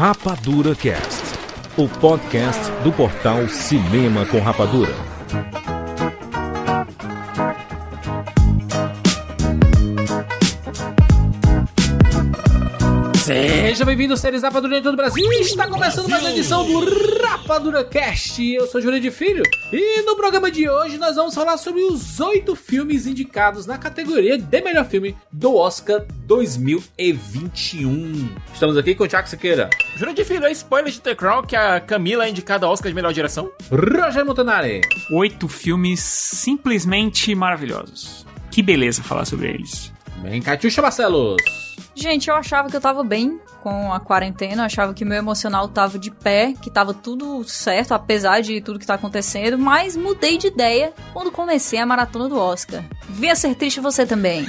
Rapadura Cast, o podcast do portal Cinema com Rapadura. Seja bem-vindo, séries Rapadura em todo o Brasil. Está começando mais uma edição do Rapadura Cast. Eu sou Júlio de Filho e no programa de hoje nós vamos falar sobre os oito filmes indicados na categoria de melhor filme do Oscar 2021. Estamos aqui com o Tiago Siqueira, Júlio de Filho, é spoiler de The Crown que a Camila é indicada ao Oscar de melhor direção? Roger Montanari, Oito filmes simplesmente maravilhosos. Que beleza falar sobre eles. bem, Catiuxa Barcelos. Gente, eu achava que eu tava bem com a quarentena, eu achava que meu emocional tava de pé, que tava tudo certo, apesar de tudo que tá acontecendo, mas mudei de ideia quando comecei a maratona do Oscar. Venha ser triste você também.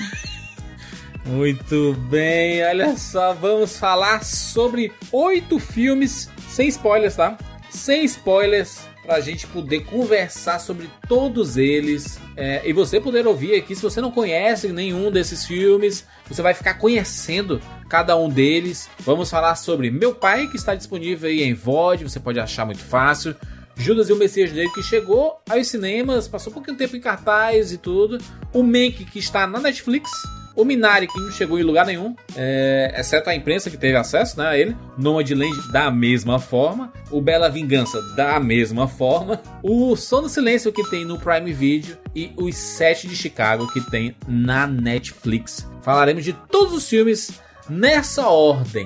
Muito bem, olha só, vamos falar sobre oito filmes, sem spoilers, tá? Sem spoilers, pra gente poder conversar sobre todos eles é, e você poder ouvir aqui. Se você não conhece nenhum desses filmes, você vai ficar conhecendo cada um deles. Vamos falar sobre Meu Pai, que está disponível aí em VOD, você pode achar muito fácil. Judas e o Messias dele que chegou aos cinemas, passou um pouquinho tempo em cartaz e tudo. O Mank que está na Netflix. O Minari, que não chegou em lugar nenhum, é, exceto a imprensa que teve acesso né, a ele. Nomadland, da mesma forma. O Bela Vingança, da mesma forma. O Sono Silêncio, que tem no Prime Video. E os Sete de Chicago, que tem na Netflix. Falaremos de todos os filmes nessa ordem.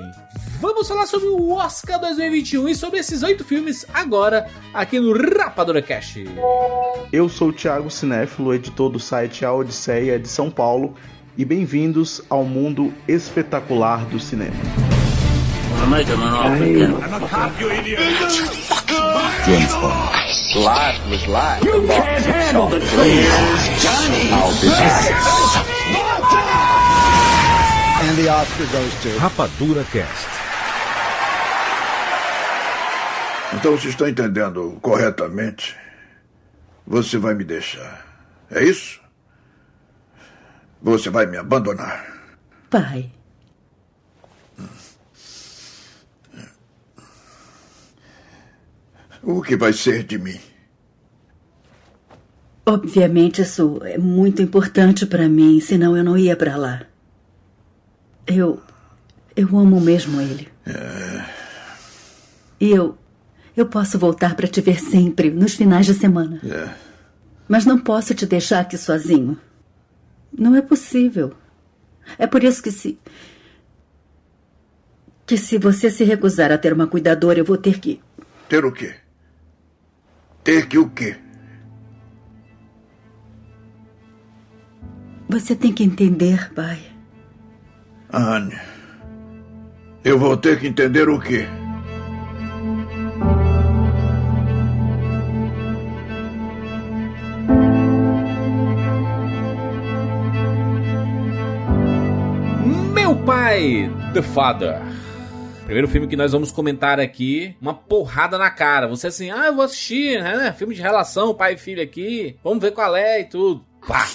Vamos falar sobre o Oscar 2021 e sobre esses oito filmes agora, aqui no Rapadura Cash. Eu sou o Thiago Cinéfilo, editor do site A Odisseia de São Paulo, e bem-vindos ao mundo espetacular do cinema. Rapadura Cast. Então, se estou entendendo corretamente, você vai me deixar. É isso? Você vai me abandonar. Pai, O que vai ser de mim? obviamente isso é muito importante para mim, senão eu não ia para lá. Eu. Eu amo mesmo ele. E eu. Eu posso voltar para te ver sempre, nos finais de semana. É. Mas não posso te deixar aqui sozinho. Não é possível. É por isso que se. Que se você se recusar a ter uma cuidadora, eu vou ter que. Ter o quê? Ter que o quê? Você tem que entender, pai. Anne. Eu vou ter que entender o quê? The Father. Primeiro filme que nós vamos comentar aqui, uma porrada na cara. Você assim, ah, eu vou assistir, né? Filme de relação, pai e filho aqui. Vamos ver qual é e tudo. Pá!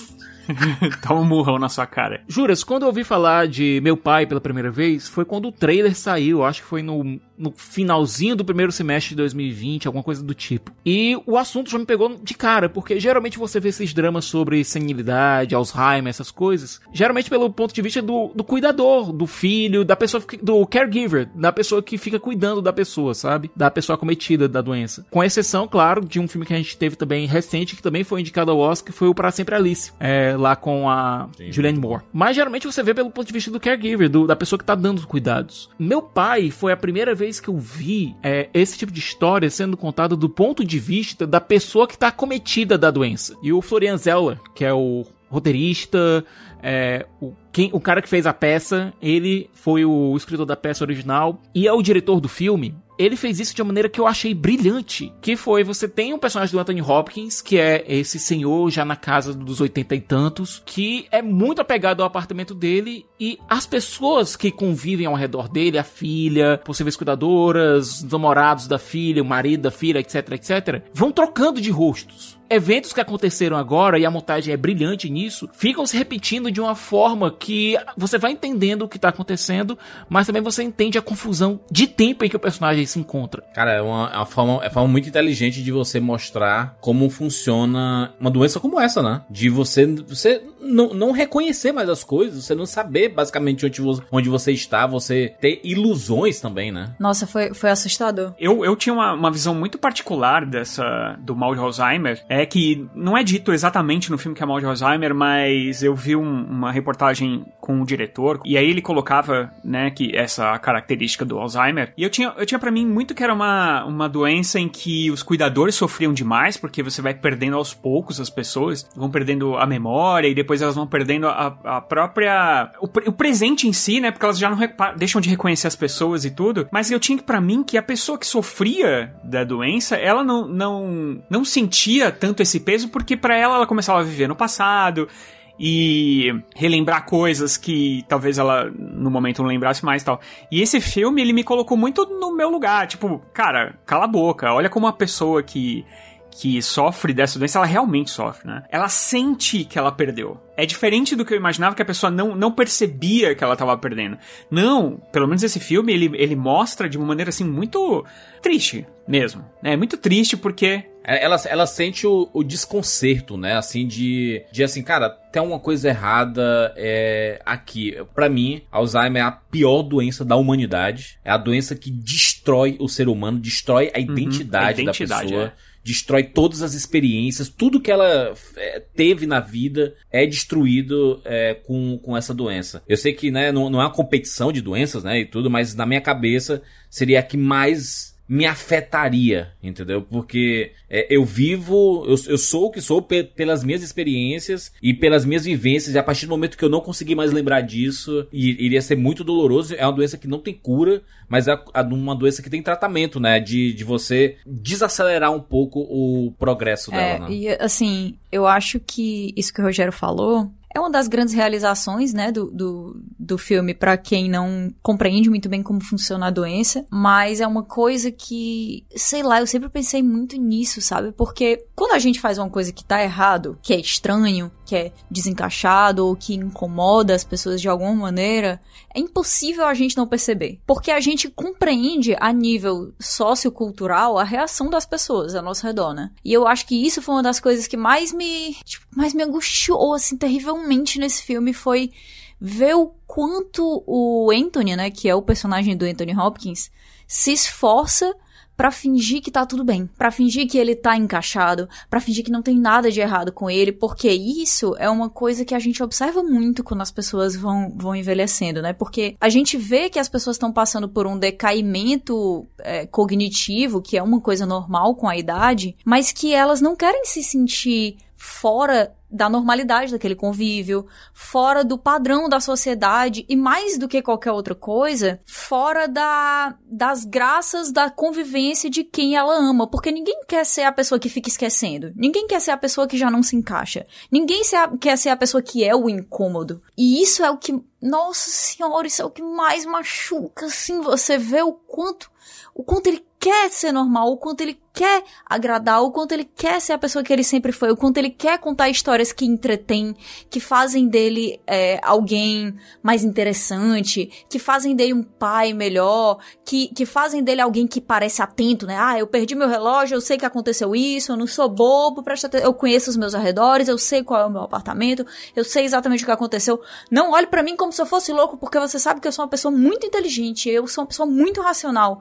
Dá um murrão na sua cara. Juras, quando eu ouvi falar de Meu Pai pela primeira vez, foi quando o trailer saiu, acho que foi no, no finalzinho do primeiro semestre de 2020, alguma coisa do tipo. E o assunto já me pegou de cara, porque geralmente você vê esses dramas sobre senilidade, Alzheimer, essas coisas, geralmente pelo ponto de vista do, do cuidador, do filho, da pessoa, que- do caregiver, da pessoa que fica cuidando da pessoa, sabe? Da pessoa acometida da doença. Com exceção, claro, de um filme que a gente teve também recente, que também foi indicado ao Oscar, que foi o Para Sempre Alice, é, lá com a Julianne Moore. Mas geralmente você vê pelo ponto de vista do caregiver, do- da pessoa que tá dando os cuidados. Meu pai foi a primeira vez que eu vi é, esse tipo de história sendo contada do ponto de vista da pessoa que tá acometida da doença. E o Florian Zeller, que é o roteirista, é, o, quem, o cara que fez a peça, ele foi o escritor da peça original e é o diretor do filme. Ele fez isso de uma maneira que eu achei brilhante. Que foi, você tem um personagem do Anthony Hopkins, que é esse senhor já na casa dos oitenta e tantos, que é muito apegado ao apartamento dele e as pessoas que convivem ao redor dele, a filha, possíveis cuidadoras, os namorados da filha, o marido da filha, etc, etc, vão trocando de rostos eventos que aconteceram agora, e a montagem é brilhante nisso, ficam se repetindo de uma forma que você vai entendendo o que tá acontecendo, mas também você entende a confusão de tempo em que o personagem se encontra. Cara, é uma, é uma forma, é uma forma muito inteligente de você mostrar como funciona uma doença como essa, né? De você, você não, não reconhecer mais as coisas, você não saber basicamente onde, onde você está, você ter ilusões também, né? Nossa, foi, foi assustador. Eu, eu tinha uma, uma visão muito particular dessa do mal de Alzheimer. É que não é dito exatamente no filme que é mal de Alzheimer, mas eu vi um- uma reportagem com o diretor e aí ele colocava, né, que essa característica do Alzheimer. E eu tinha, eu tinha para mim muito que era uma, uma doença em que os cuidadores sofriam demais, porque você vai perdendo aos poucos as pessoas, vão perdendo a memória e depois elas vão perdendo a, a própria. O, o presente em si, né? Porque elas já não deixam de reconhecer as pessoas e tudo. Mas eu tinha que, pra mim, que a pessoa que sofria da doença, ela não, não, não sentia tanto esse peso, porque pra ela ela começava a viver no passado e relembrar coisas que talvez ela no momento não lembrasse mais tal. E esse filme, ele me colocou muito no meu lugar, tipo, cara, cala a boca, olha como uma pessoa que que sofre dessa doença, ela realmente sofre, né? Ela sente que ela perdeu. É diferente do que eu imaginava que a pessoa não, não percebia que ela tava perdendo. Não, pelo menos esse filme, ele, ele mostra de uma maneira assim muito triste mesmo. É muito triste porque Ela, ela sente o, o desconcerto, né? Assim, de, de assim, cara, tem uma coisa errada é, aqui. Pra mim, Alzheimer é a pior doença da humanidade. É a doença que destrói o ser humano, destrói a identidade, a identidade, da pessoa. é. Destrói todas as experiências, tudo que ela é, teve na vida é destruído é, com, com essa doença. Eu sei que né, não, não é uma competição de doenças, né, e tudo, mas na minha cabeça seria a que mais me afetaria, entendeu? Porque é, eu vivo, eu, eu sou o que sou pe- pelas minhas experiências e pelas minhas vivências, e a partir do momento que eu não conseguir mais lembrar disso, iria ser muito doloroso. É uma doença que não tem cura, mas é uma doença que tem tratamento, né? De, de você desacelerar um pouco o progresso É, dela, né? e assim, eu acho que isso que o Rogério falou é uma das grandes realizações, né, do, do, do filme pra quem não compreende muito bem como funciona a doença, mas é uma coisa que, sei lá, eu sempre pensei muito nisso, sabe? Porque quando a gente faz uma coisa que tá errado, que é estranho, que é desencaixado ou que incomoda as pessoas de alguma maneira, é impossível a gente não perceber. Porque a gente compreende a nível sociocultural a reação das pessoas ao nosso redor, né? E eu acho que isso foi uma das coisas que mais me, tipo, mais me angustiou, assim, terrivelmente nesse filme, foi ver o quanto o Anthony, né, que é o personagem do Anthony Hopkins, se esforça pra fingir que tá tudo bem, pra fingir que ele tá encaixado, pra fingir que não tem nada de errado com ele, porque isso é uma coisa que a gente observa muito quando as pessoas vão, vão envelhecendo, né? Porque a gente vê que as pessoas estão passando por um decaimento é, cognitivo, que é uma coisa normal com a idade, mas que elas não querem se sentir fora da normalidade daquele convívio, fora do padrão da sociedade e mais do que qualquer outra coisa, fora da, das graças da convivência de quem ela ama, porque ninguém quer ser a pessoa que fica esquecendo, ninguém quer ser a pessoa que já não se encaixa, ninguém quer ser a pessoa que é o incômodo. E isso é o que, nossa senhora, isso é o que mais machuca, assim, você vê o quanto o quanto ele quer ser normal, o quanto ele quer agradar, o quanto ele quer ser a pessoa que ele sempre foi, o quanto ele quer contar histórias que entretêm, que fazem dele é, alguém mais interessante, que fazem dele um pai melhor, que, que fazem dele alguém que parece atento, né? Ah, eu perdi meu relógio, eu sei que aconteceu isso, eu não sou bobo, presta atenção, eu conheço os meus arredores, eu sei qual é o meu apartamento, eu sei exatamente o que aconteceu. Não olhe pra mim como se eu fosse louco, porque você sabe que eu sou uma pessoa muito inteligente, eu sou uma pessoa muito racional.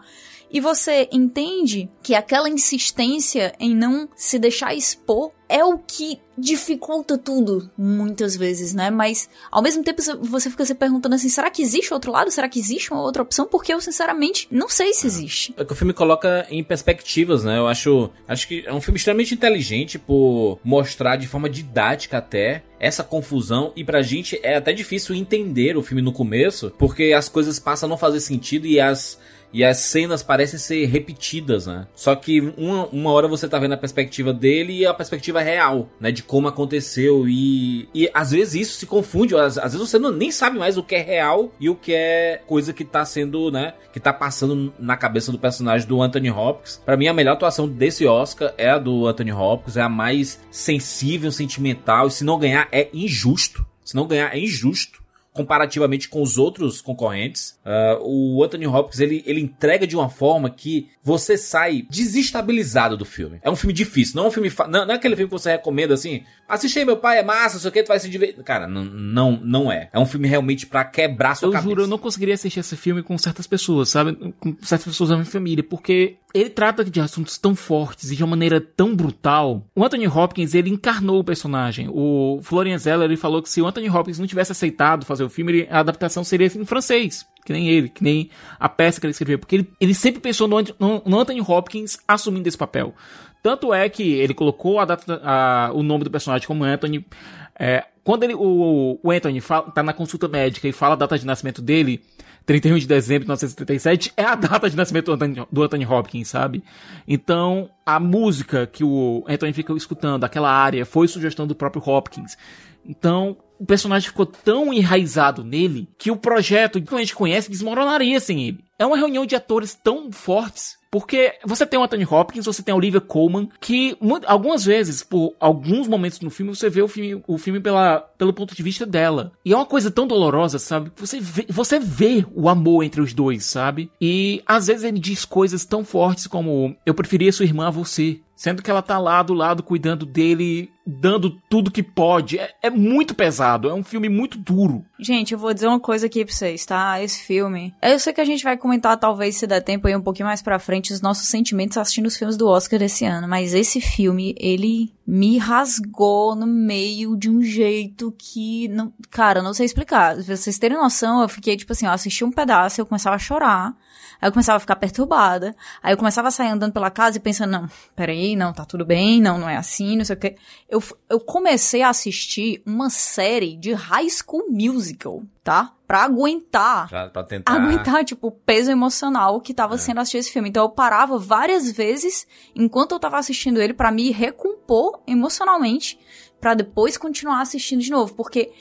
E você entende que aquela insistência em não se deixar expor é o que dificulta tudo, muitas vezes, né? Mas, ao mesmo tempo, você fica se perguntando assim, será que existe outro lado? Será que existe uma outra opção? Porque eu, sinceramente, não sei se existe. É que o filme coloca em perspectivas, né? Eu acho, acho que é um filme extremamente inteligente por mostrar de forma didática até essa confusão e pra gente é até difícil entender o filme no começo, porque as coisas passam a não fazer sentido e as e as cenas parecem ser repetidas, né? Só que uma, uma hora você tá vendo a perspectiva dele e a perspectiva real, né? De como aconteceu. E, e às vezes isso se confunde. Às, às vezes você não, nem sabe mais o que é real e o que é coisa que tá sendo, né? Que tá passando na cabeça do personagem do Anthony Hopkins. Para mim, a melhor atuação desse Oscar é a do Anthony Hopkins. É a mais sensível, sentimental. E se não ganhar, é injusto. Se não ganhar, é injusto comparativamente com os outros concorrentes. Uh, o Anthony Hopkins, ele, ele entrega de uma forma que você sai desestabilizado do filme. É um filme difícil, não é um filme. Não, não, é aquele filme que você recomenda assim. Assiste aí, meu pai, é massa, não sei o que, tu vai se divertir. Cara, não, não, não é. É um filme realmente para quebrar sua eu cabeça. Eu juro, eu não conseguiria assistir esse filme com certas pessoas, sabe? Com certas pessoas da minha família, porque ele trata de assuntos tão fortes e de uma maneira tão brutal. O Anthony Hopkins, ele encarnou o personagem. O Florian Zeller, ele falou que se o Anthony Hopkins não tivesse aceitado fazer o filme, a adaptação seria em francês. Que nem ele, que nem a peça que ele escreveu. Porque ele, ele sempre pensou no, no, no Anthony Hopkins assumindo esse papel. Tanto é que ele colocou a a, o nome do personagem como Anthony. É, quando ele, o, o Anthony fala, tá na consulta médica e fala a data de nascimento dele, 31 de dezembro de 1937, é a data de nascimento do Anthony, do Anthony Hopkins, sabe? Então, a música que o Anthony fica escutando, aquela área, foi sugestão do próprio Hopkins. Então, o personagem ficou tão enraizado nele que o projeto que a gente conhece desmoronaria sem ele. É uma reunião de atores tão fortes porque você tem o Anthony Hopkins, você tem a Olivia Colman, que algumas vezes, por alguns momentos no filme, você vê o filme, o filme pela, pelo ponto de vista dela. E é uma coisa tão dolorosa, sabe? Você vê, você vê o amor entre os dois, sabe? E às vezes ele diz coisas tão fortes como: Eu preferia sua irmã a você. Sendo que ela tá lá do lado cuidando dele, dando tudo que pode. É, é, muito pesado, é um filme muito duro. Gente, eu vou dizer uma coisa aqui pra vocês, tá? Esse filme. Eu sei que a gente vai comentar, talvez, se der tempo aí um pouquinho mais pra frente, os nossos sentimentos assistindo os filmes do Oscar desse ano. Mas esse filme, ele me rasgou no meio de um jeito que. Não, cara, não sei explicar. Pra vocês terem noção, eu fiquei, tipo assim, eu assisti um pedaço, eu começava a chorar. Aí eu começava a ficar perturbada. Aí eu começava a sair andando pela casa e pensando, não, peraí, não, tá tudo bem, não, não é assim, não sei o quê. Eu, eu comecei a assistir uma série de High School Musical, tá? Pra aguentar. Pra, pra tentar. Aguentar, tipo, o peso emocional que tava é. sendo assistir esse filme. Então eu parava várias vezes enquanto eu tava assistindo ele para me recompor emocionalmente para depois continuar assistindo de novo. Porque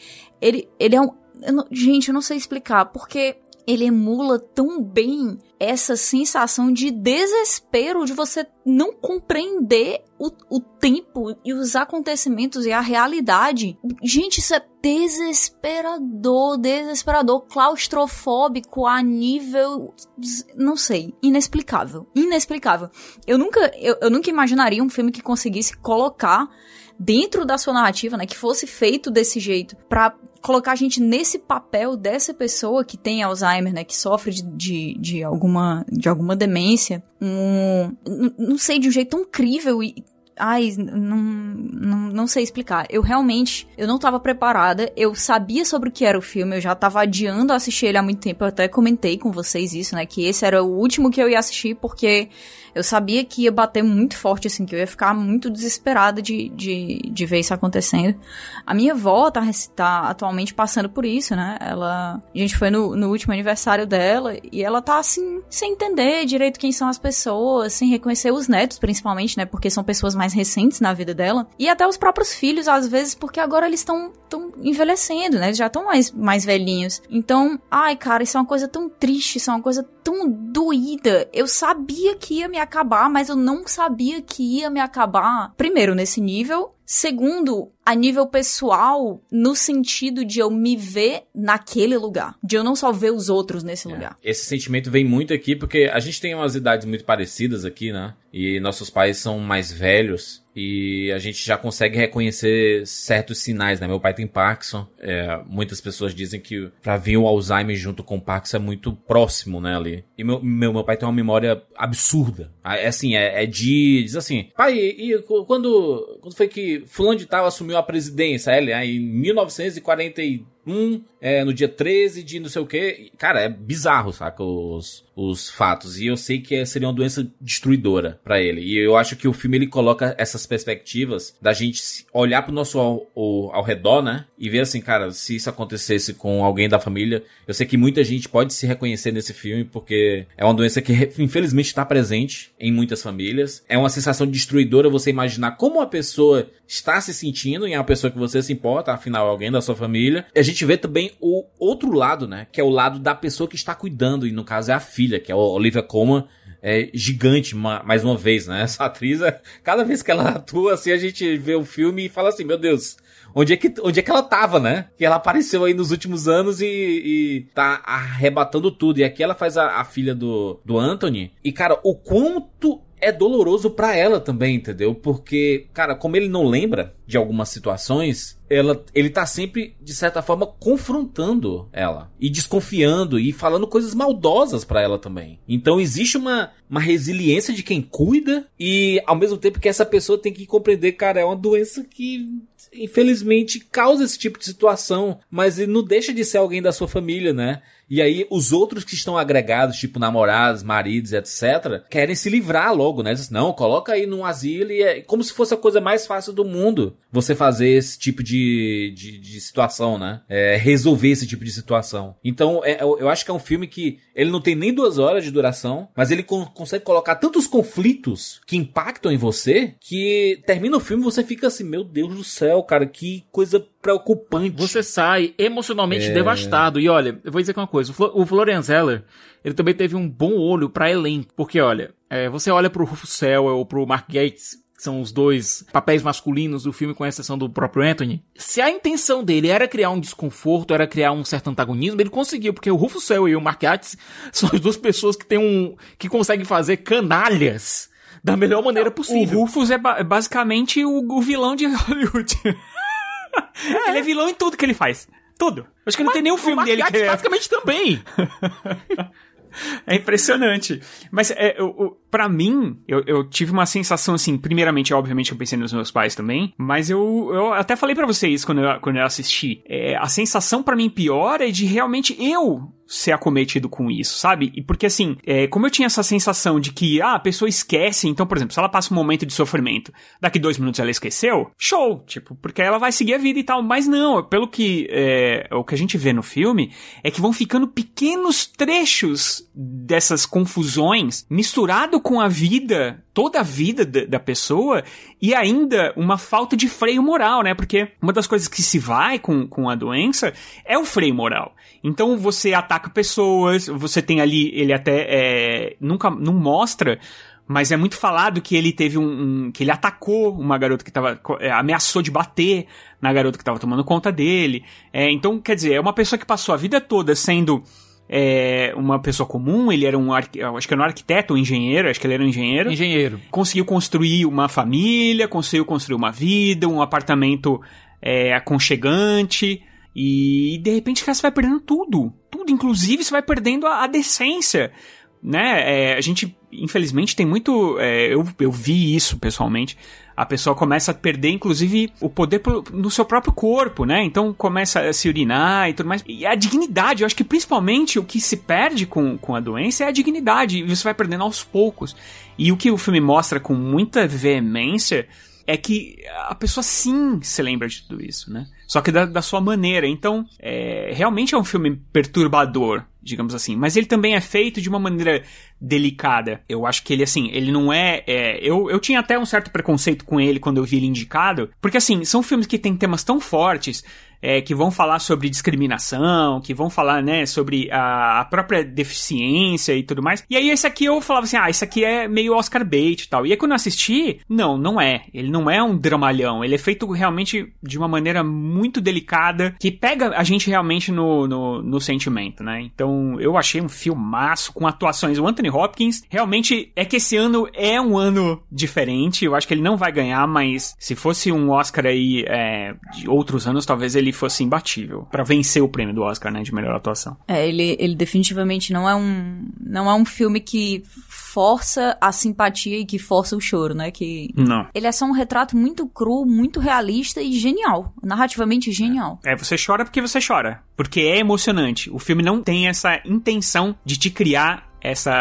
ele, ele é um. Eu não, gente, eu não sei explicar. Porque ele emula tão bem essa sensação de desespero de você não compreender o, o tempo e os acontecimentos e a realidade. Gente, isso é desesperador, desesperador, claustrofóbico a nível, não sei, inexplicável, inexplicável. Eu nunca, eu, eu nunca imaginaria um filme que conseguisse colocar dentro da sua narrativa, né, que fosse feito desse jeito, para colocar a gente nesse papel dessa pessoa que tem Alzheimer, né, que sofre de, de, de alguma, de alguma demência, um, não sei, de um jeito tão incrível e Ai, não, não, não sei explicar. Eu realmente, eu não tava preparada. Eu sabia sobre o que era o filme, eu já tava adiando assistir ele há muito tempo. Eu até comentei com vocês isso, né? Que esse era o último que eu ia assistir, porque eu sabia que ia bater muito forte, assim, que eu ia ficar muito desesperada de, de, de ver isso acontecendo. A minha avó tá, tá atualmente passando por isso, né? Ela. A gente foi no, no último aniversário dela e ela tá, assim, sem entender direito quem são as pessoas, sem reconhecer os netos, principalmente, né? Porque são pessoas mais recentes na vida dela. E até os próprios filhos, às vezes, porque agora eles estão tão envelhecendo, né? Eles já estão mais, mais velhinhos. Então, ai, cara, isso é uma coisa tão triste, isso é uma coisa tão doída. Eu sabia que ia me acabar, mas eu não sabia que ia me acabar. Primeiro, nesse nível. Segundo, a nível pessoal, no sentido de eu me ver naquele lugar. De eu não só ver os outros nesse é. lugar. Esse sentimento vem muito aqui porque a gente tem umas idades muito parecidas aqui, né? E nossos pais são mais velhos e a gente já consegue reconhecer certos sinais, né? Meu pai tem Parkinson, é, muitas pessoas dizem que pra vir o Alzheimer junto com o Parkinson é muito próximo, né, ali. E meu, meu, meu pai tem uma memória absurda. É assim, é, é de... diz assim, pai, e, e quando, quando foi que fulano de tal assumiu assumiu a presidência, ele, em 1943 um é, no dia 13 de não sei o que. Cara, é bizarro, saca? Os, os fatos. E eu sei que é, seria uma doença destruidora para ele. E eu acho que o filme ele coloca essas perspectivas da gente olhar pro nosso ao, ao, ao redor, né? E ver assim, cara, se isso acontecesse com alguém da família, eu sei que muita gente pode se reconhecer nesse filme, porque é uma doença que infelizmente está presente em muitas famílias. É uma sensação destruidora você imaginar como a pessoa está se sentindo e é uma pessoa que você se importa, afinal, alguém da sua família. E a gente vê também o outro lado, né? Que é o lado da pessoa que está cuidando, e no caso é a filha, que é a Olivia Colman, é gigante, mais uma vez, né? Essa atriz, cada vez que ela atua, assim, a gente vê o filme e fala assim, meu Deus, onde é que, onde é que ela tava, né? Que ela apareceu aí nos últimos anos e, e tá arrebatando tudo. E aqui ela faz a, a filha do, do Anthony. E, cara, o quanto é doloroso para ela também, entendeu? Porque, cara, como ele não lembra de algumas situações, ela, ele tá sempre, de certa forma, confrontando ela. E desconfiando e falando coisas maldosas para ela também. Então existe uma, uma resiliência de quem cuida e, ao mesmo tempo que essa pessoa tem que compreender, cara, é uma doença que infelizmente causa esse tipo de situação, mas ele não deixa de ser alguém da sua família, né? E aí os outros que estão agregados, tipo namorados, maridos, etc, querem se livrar logo, né? Dizem, não, coloca aí num asilo e é como se fosse a coisa mais fácil do mundo você fazer esse tipo de, de, de situação, né? É, resolver esse tipo de situação. Então, é, eu, eu, acho que é um filme que ele não tem nem duas horas de duração, mas ele con consegue colocar tantos conflitos que impactam em você que termina o filme e você fica assim, meu Deus do céu, cara, que coisa preocupante. Você sai emocionalmente é... devastado. E olha, eu vou dizer uma coisa: o Florian Zeller, ele também teve um bom olho para elenco. Porque, olha, é, você olha pro Rufus Sewell ou pro Mark Gates, que são os dois papéis masculinos do filme, com exceção do próprio Anthony. Se a intenção dele era criar um desconforto, era criar um certo antagonismo, ele conseguiu, porque o Rufus Sewell e o Mark Gates são as duas pessoas que têm um. que conseguem fazer canalhas da melhor maneira possível. O Rufus é ba basicamente o, o vilão de Hollywood. É. Ele é vilão em tudo que ele faz. Tudo. Acho que não tem nenhum filme dele que é... basicamente também. É impressionante. Mas é, pra mim, eu, eu, tive uma sensação assim. Primeiramente, obviamente, eu pensei nos meus pais também. Mas eu, eu até falei para vocês quando eu, quando eu assisti. É, a sensação para mim pior é de realmente eu ser acometido com isso, sabe? E porque assim, é, como eu tinha essa sensação de que ah, a pessoa esquece, então, por exemplo, se ela passa um momento de sofrimento, daqui dois minutos ela esqueceu, show, tipo, porque ela vai seguir a vida e tal. Mas não, pelo que é, o que a gente vê no filme é que vão ficando pequenos trechos dessas confusões misturado com a vida, toda a vida da pessoa e ainda uma falta de freio moral, né? Porque uma das coisas que se vai com, com a doença é o freio moral. Então você ataca pessoas, você tem ali, ele até é, nunca não mostra, mas é muito falado que ele teve um, um que ele atacou uma garota que tava é, ameaçou de bater na garota que estava tomando conta dele. É, então quer dizer é uma pessoa que passou a vida toda sendo é, uma pessoa comum, ele era um acho que era um arquiteto, um engenheiro, acho que ele era um engenheiro. Engenheiro. Conseguiu construir uma família, conseguiu construir uma vida, um apartamento é, aconchegante. E de repente, cara, você vai perdendo tudo. Tudo, inclusive, você vai perdendo a, a decência. Né? É, a gente, infelizmente, tem muito. É, eu, eu vi isso pessoalmente. A pessoa começa a perder, inclusive, o poder no seu próprio corpo, né? Então começa a se urinar e tudo mais. E a dignidade, eu acho que principalmente o que se perde com, com a doença é a dignidade. E você vai perdendo aos poucos. E o que o filme mostra com muita veemência é que a pessoa sim se lembra de tudo isso, né? Só que da, da sua maneira. Então, é, realmente é um filme perturbador, digamos assim. Mas ele também é feito de uma maneira delicada. Eu acho que ele, assim, ele não é. é eu, eu tinha até um certo preconceito com ele quando eu vi ele indicado. Porque, assim, são filmes que têm temas tão fortes é, que vão falar sobre discriminação, que vão falar, né, sobre a, a, própria deficiência e tudo mais. E aí esse aqui eu falava assim, ah, isso aqui é meio Oscar bait e tal. E aí quando eu assisti, não, não é. Ele não é um dramalhão. Ele é feito realmente de uma maneira muito delicada, que pega a gente realmente no, no, no sentimento, né? Então eu achei um filmaço com atuações. O Anthony Hopkins realmente é que esse ano é um ano diferente. Eu acho que ele não vai ganhar, mas se fosse um Oscar aí é, de outros anos, talvez ele ele fosse imbatível para vencer o prêmio do Oscar, né, de melhor atuação. É, ele, ele definitivamente não é um não é um filme que força a simpatia e que força o choro, né? Que não. Ele é só um retrato muito cru, muito realista e genial, narrativamente genial. É, você chora porque você chora, porque é emocionante. O filme não tem essa intenção de te criar essa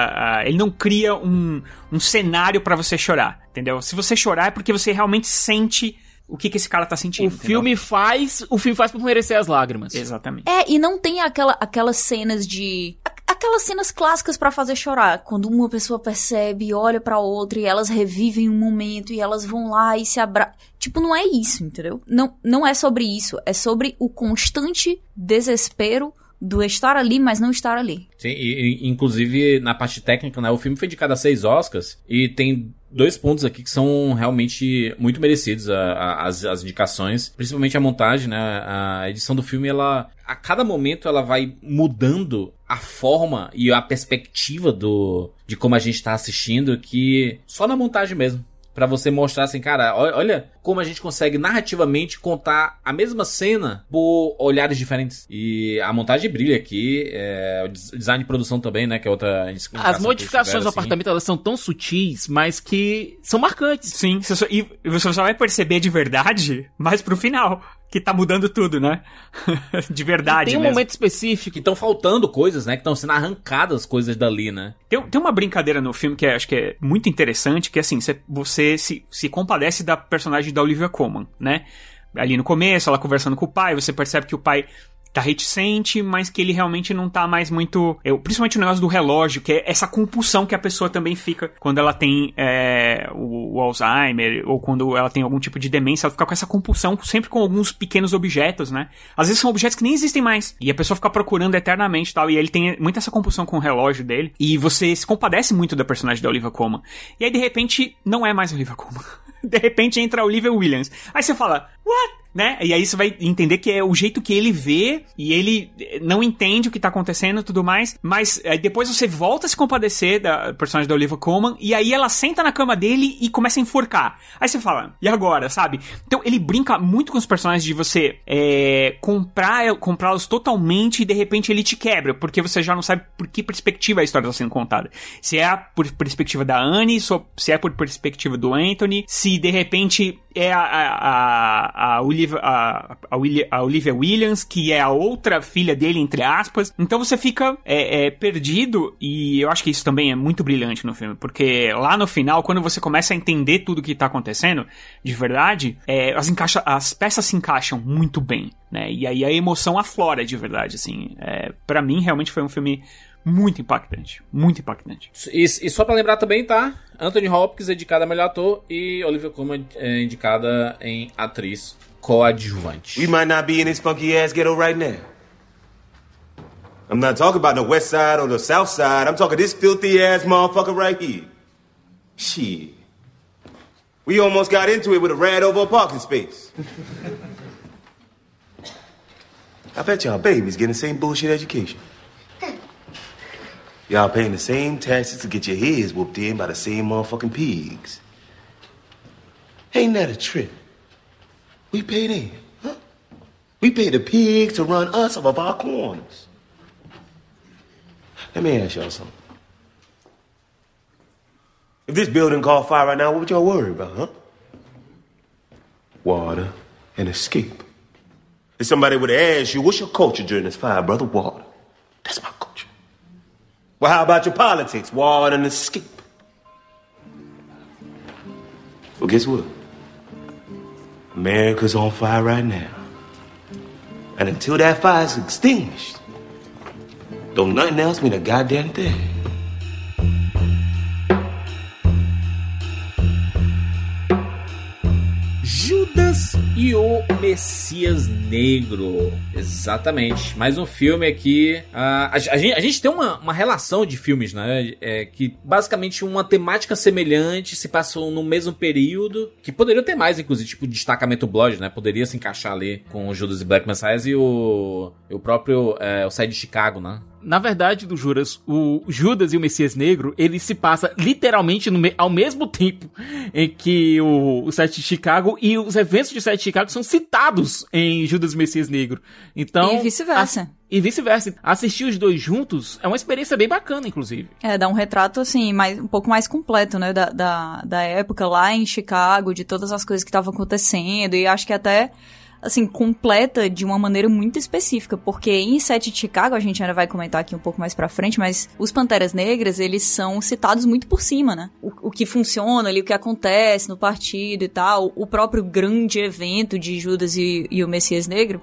uh, ele não cria um, um cenário para você chorar, entendeu? Se você chorar é porque você realmente sente o que, que esse cara tá sentindo. O entendeu? filme faz, o filme faz pra merecer as lágrimas. Exatamente. É, e não tem aquela, aquelas cenas de aquelas cenas clássicas para fazer chorar, quando uma pessoa percebe, olha para outra e elas revivem um momento e elas vão lá e se abraçam. Tipo, não é isso, entendeu? Não, não é sobre isso, é sobre o constante desespero do estar ali, mas não estar ali. Sim, e, inclusive na parte técnica, né? O filme foi indicado a seis Oscars e tem dois pontos aqui que são realmente muito merecidos a, a, as, as indicações, principalmente a montagem, né? A edição do filme, ela a cada momento ela vai mudando a forma e a perspectiva do de como a gente tá assistindo, que só na montagem mesmo para você mostrar assim, cara, olha como a gente consegue narrativamente contar a mesma cena por olhares diferentes. E a montagem brilha aqui, é, o design de produção também, né, que é outra As modificações do assim. apartamento elas são tão sutis, mas que são marcantes. Sim, e você só vai perceber de verdade mais pro final que tá mudando tudo, né? de verdade. E tem um mesmo. momento específico que estão faltando coisas, né? Que estão sendo arrancadas coisas dali, né? Tem, tem uma brincadeira no filme que é, acho que é muito interessante, que é assim, você, você se, se compadece da personagem da Olivia Colman, né? Ali no começo, ela conversando com o pai, você percebe que o pai tá reticente, mas que ele realmente não tá mais muito. É, principalmente o negócio do relógio, que é essa compulsão que a pessoa também fica quando ela tem é, o, o, Alzheimer, ou quando ela tem algum tipo de demência, ela fica com essa compulsão sempre com alguns pequenos objetos, né? Às vezes são objetos que nem existem mais. E a pessoa fica procurando eternamente tal. E ele tem muita essa compulsão com o relógio dele. E você se compadece muito da personagem da Olivia Colman. E aí, de repente, não é mais Olivia Colman. de repente entra a Olivia Williams. Aí você fala, what? né? E aí você vai entender que é o jeito que ele vê e ele não entende o que tá acontecendo e tudo mais, mas aí depois você volta a se compadecer da personagem da Olivia Colman e aí ela senta na cama dele e começa a enforcar. Aí você fala, e agora, sabe? Então ele brinca muito com os personagens de você é, comprar comprá-los totalmente e de repente ele te quebra, porque você já não sabe por que perspectiva a história está sendo contada. Se é por perspectiva da Anne, se é por perspectiva do Anthony, se de repente é a, a, a, Olivia, a, a, Olivia Williams, que é a outra filha dele, entre aspas. Então você fica é, é, perdido, e eu acho que isso também é muito brilhante no filme, porque lá no final, quando você começa a entender tudo que tá acontecendo, de verdade, é, as, encaixa, as peças se encaixam muito bem. Né? E aí a emoção aflora de verdade, assim. É, para mim, realmente foi um filme muito impactante. Muito impactante. E, e só para lembrar também, tá? Anthony Hopkins é indicada a melhor ator e Olivia Colman é indicada em atriz coadjuvante. We might not be in this funky ass ghetto right now. I'm not talking about the west side or the south side. I'm talking this filthy ass motherfucker right here. Shit. We almost got into it with a rat over a parking space. I bet y'all babies getting the same bullshit education. Y'all paying the same taxes to get your heads whooped in by the same motherfucking pigs. Ain't that a trip? We pay them, huh? We pay the pigs to run us off of our corners. Let me ask y'all something. If this building caught fire right now, what would y'all worry about, huh? Water and escape. If somebody would ask you, what's your culture during this fire, brother? Water. That's my culture. Well, how about your politics? War and escape. Well, guess what? America's on fire right now. And until that fire's extinguished, don't nothing else mean a goddamn thing. E o Messias Negro. Exatamente. Mais um filme aqui. Uh, a, a, gente, a, gente, tem uma, uma relação de filmes, né? É, que basicamente uma temática semelhante se passou no mesmo período. Que poderia ter mais, inclusive, tipo Destacamento Blood, né? Poderia se encaixar ali com o Judas e Black Messiah e o, o próprio é, o Side de Chicago, né? Na verdade, do Juras, o Judas e o Messias Negro, ele se passa literalmente no, ao mesmo tempo em que o, o Sete de Chicago e os eventos de Sete de Chicago são citados em Judas e o Messias Negro. Então, e vice-versa. E vice-versa. Assistir os dois juntos é uma experiência bem bacana, inclusive. É, dá um retrato, assim, mais, um pouco mais completo, né, da, da, da época lá em Chicago, de todas as coisas que estavam acontecendo, e acho que até assim, completa de uma maneira muito específica, porque em Sete de Chicago, a gente ainda vai comentar aqui um pouco mais pra frente, mas os Panteras Negras, eles são citados muito por cima, né? O, o que funciona ali, o que acontece no partido e tal, o próprio grande evento de Judas e, e o Messias Negro,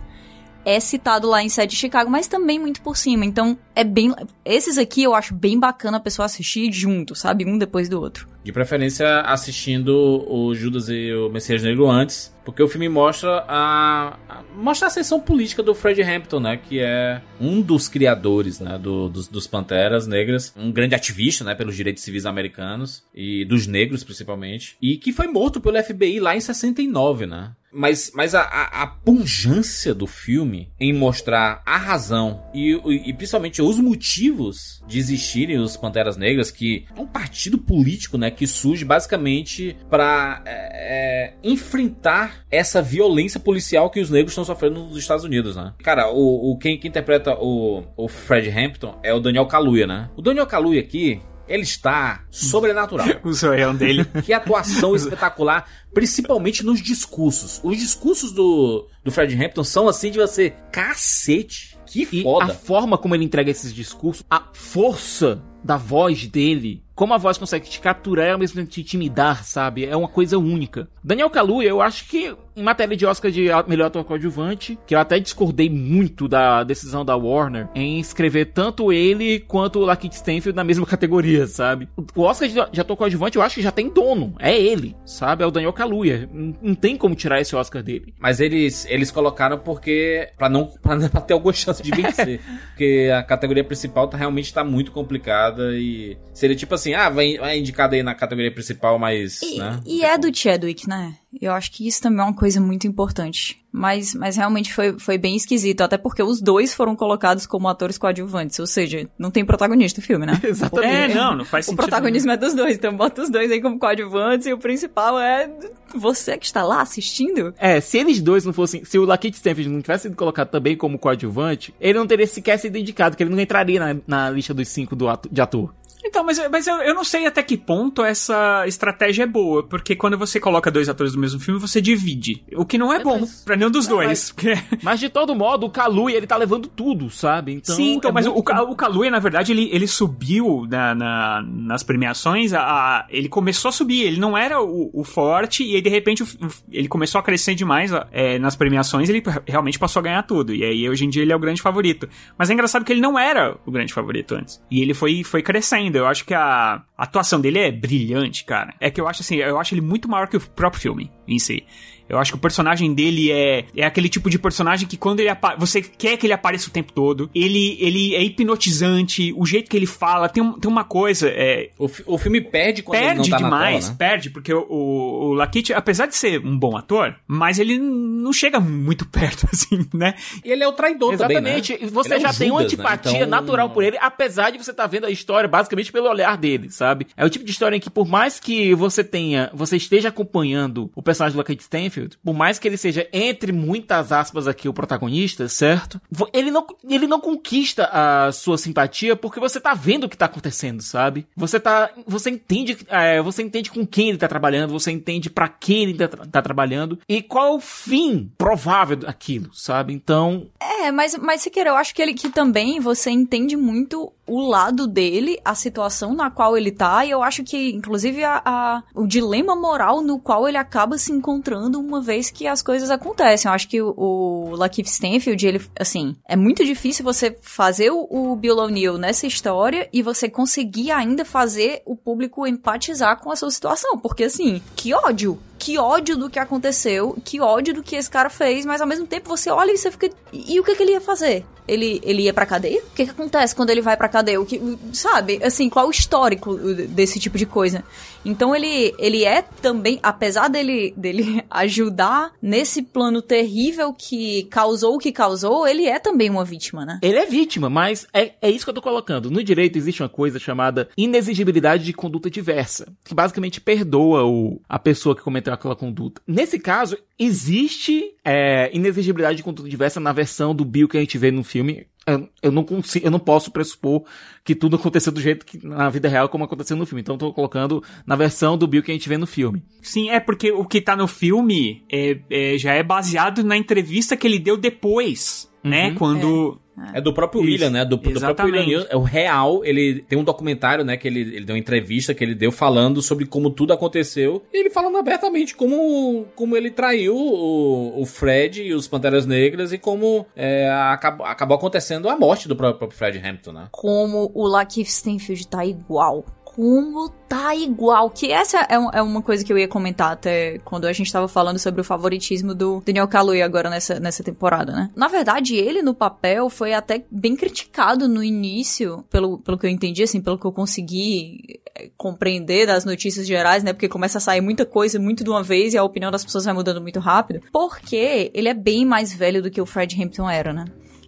é citado lá em Sete de Chicago, mas também muito por cima. Então, é bem. Esses aqui eu acho bem bacana a pessoa assistir junto, sabe? Um depois do outro. De preferência assistindo o Judas e o Messias Negro antes, porque o filme mostra a, a mostra a ascensão política do Fred Hampton, né, que é um dos criadores, né, do, dos, dos Panteras Negras, um grande ativista, né, pelos direitos civis americanos e dos negros principalmente, e que foi morto pelo FBI lá em 69, né? Mas, mas a, a, a punjância do filme em mostrar a razão e, e, principalmente os motivos de existirem os Panteras Negras, que é um partido político, né, que surge basicamente para é, é, enfrentar essa violência policial que os negros estão sofrendo nos Estados Unidos, né? Cara, o, o quem, quem interpreta o, o Fred Hampton é o Daniel Kaluuya, né? O Daniel Kaluuya aqui, ele está sobrenatural. o zoião dele. Que atuação espetacular, principalmente nos discursos. Os discursos do, do Fred Hampton são assim de você, cacete, que foda. E a forma como ele entrega esses discursos, a força da voz dele, como a voz consegue te capturar e ao mesmo tempo te intimidar, sabe? É uma coisa única. Daniel Kaluuya, eu acho que em matéria de Oscar de melhor ator coadjuvante, que eu até discordei muito da decisão da Warner em escrever tanto ele quanto o Lakeith Stanfield na mesma categoria, sabe? O Oscar de ator coadjuvante eu acho que já tem dono, é ele, sabe? É o Daniel Kaluuya. Não tem como tirar esse Oscar dele. Mas eles, eles colocaram porque para não pra ter alguma chance de vencer, porque a categoria principal tá, realmente tá muito complicada e seria tipo assim, ah, vai, vai indicado aí na categoria principal, mas, e, né? E é do Chadwick, né? Eu acho que isso também é uma coisa muito importante. Mas, mas realmente foi, foi bem esquisito, até porque os dois foram colocados como atores coadjuvantes, ou seja, não tem protagonista no filme, né? Exatamente. É, não, não faz sentido. O protagonismo é dos dois, então bota os dois aí como coadjuvantes e o principal é você que está lá assistindo. É, se eles dois não fossem, se o Lakeith Stanfield não tivesse sido colocado também como coadjuvante, ele não teria sequer sido indicado, que ele não entraria na, na lista dos cinco do ato, de ator. Então, mas, mas eu, eu não sei até que ponto essa estratégia é boa, porque quando você coloca dois atores do mesmo filme, você divide. O que não é, é bom mas... pra nenhum dos não, dois. Mas, porque... mas, de todo modo, o Kaluuya, ele tá levando tudo, sabe? Então, Sim, então, é mas muito... o, o Kaluuya, na verdade, ele, ele subiu na, na nas premiações, a, a, ele começou a subir, ele não era o, o forte, e aí, de repente, o, ele começou a crescer demais é, nas premiações, ele realmente passou a ganhar tudo, e aí, hoje em dia, ele é o grande favorito. Mas é engraçado que ele não era o grande favorito antes. E ele foi, foi crescendo, eu acho que a, atuação dele é brilhante, cara. É que eu acho assim, eu acho ele muito maior que o próprio filme em si. Eu acho que o personagem dele é, é aquele tipo de personagem que quando ele você quer que ele apareça o tempo todo. Ele, ele é hipnotizante, o jeito que ele fala, tem, tem uma coisa. É, o, o filme perde quando perde ele não tá demais, tela, né? perde, porque o, o, o Lakit, apesar de ser um bom ator, mas ele não chega muito perto, assim, né? E ele é o traidor Exatamente. também, né? Você já é tem Judas, uma né? antipatia né? então... natural por ele, apesar de você estar tá vendo a história basicamente pelo olhar dele, sabe? É o tipo de história em que por mais que você tenha, você esteja acompanhando o personagem do Lakit Stanfield, por mais que ele seja, entre muitas aspas aqui, o protagonista, certo? Ele não, ele não conquista a sua simpatia porque você tá vendo o que tá acontecendo, sabe? Você tá, você entende, é, você entende com quem ele tá trabalhando, você entende para quem ele tá, tá, trabalhando e qual é o fim provável daquilo, sabe? Então... É, mas, mas quer, eu acho que ele que também você entende muito o lado dele, a situação na qual ele tá, e eu acho que, inclusive, a, a, o dilema moral no qual ele acaba se encontrando uma vez que as coisas acontecem. Eu acho que o, o Lakeith Stanfield, ele, assim, é muito difícil você fazer o, o Bill O'Neill nessa história e você conseguir ainda fazer o público empatizar com a sua situação, porque, assim, que ódio! que ódio do que aconteceu, que ódio do que esse cara fez, mas ao mesmo tempo você olha e você fica. E, e o que, que ele ia fazer? Ele, ele ia pra cadeia? O que, que acontece quando ele vai pra cadeia? O que, sabe? Assim, qual o histórico desse tipo de coisa? Então ele, ele é também, apesar dele, dele ajudar nesse plano terrível que causou o que causou, ele é também uma vítima, né? Ele é vítima, mas é, é isso que eu tô colocando. No direito existe uma coisa chamada inexigibilidade de conduta diversa, que basicamente perdoa o, a pessoa que cometeu aquela conduta. Nesse caso, existe é, inexigibilidade de conduta diversa na versão do Bill que a gente vê no filme. Eu, eu, não consigo, eu não posso pressupor que tudo aconteceu do jeito que na vida real como aconteceu no filme. Então eu tô colocando na versão do Bill que a gente vê no filme. Sim, é porque o que tá no filme é, é já é baseado na entrevista que ele deu depois, né? Uhum, Quando é do próprio Isso, William, né? Do, do próprio. William. É o real. Ele tem um documentário, né? Que ele, ele deu uma entrevista que ele deu falando sobre como tudo aconteceu. E ele falando abertamente como, como ele traiu o, o Fred e os Panteras Negras e como é, acabou, acabou acontecendo a morte do próprio Fred Hampton, né? Como o Lakeith Stanfield tá igual. Como tá igual. Que essa é, um- é uma coisa que eu ia comentar até quando a gente tava falando sobre o favoritismo do Daniel Kaluuya agora nessa, nessa temporada, né? Na verdade, ele no papel foi até bem criticado no início, pelo, pelo que eu entendi, assim, pelo que eu consegui eh, compreender das notícias gerais, né? Porque começa a sair muita coisa muito de uma vez e a opinião das pessoas vai mudando muito rápido. Porque ele é bem mais velho do que o Fred Hampton era, né?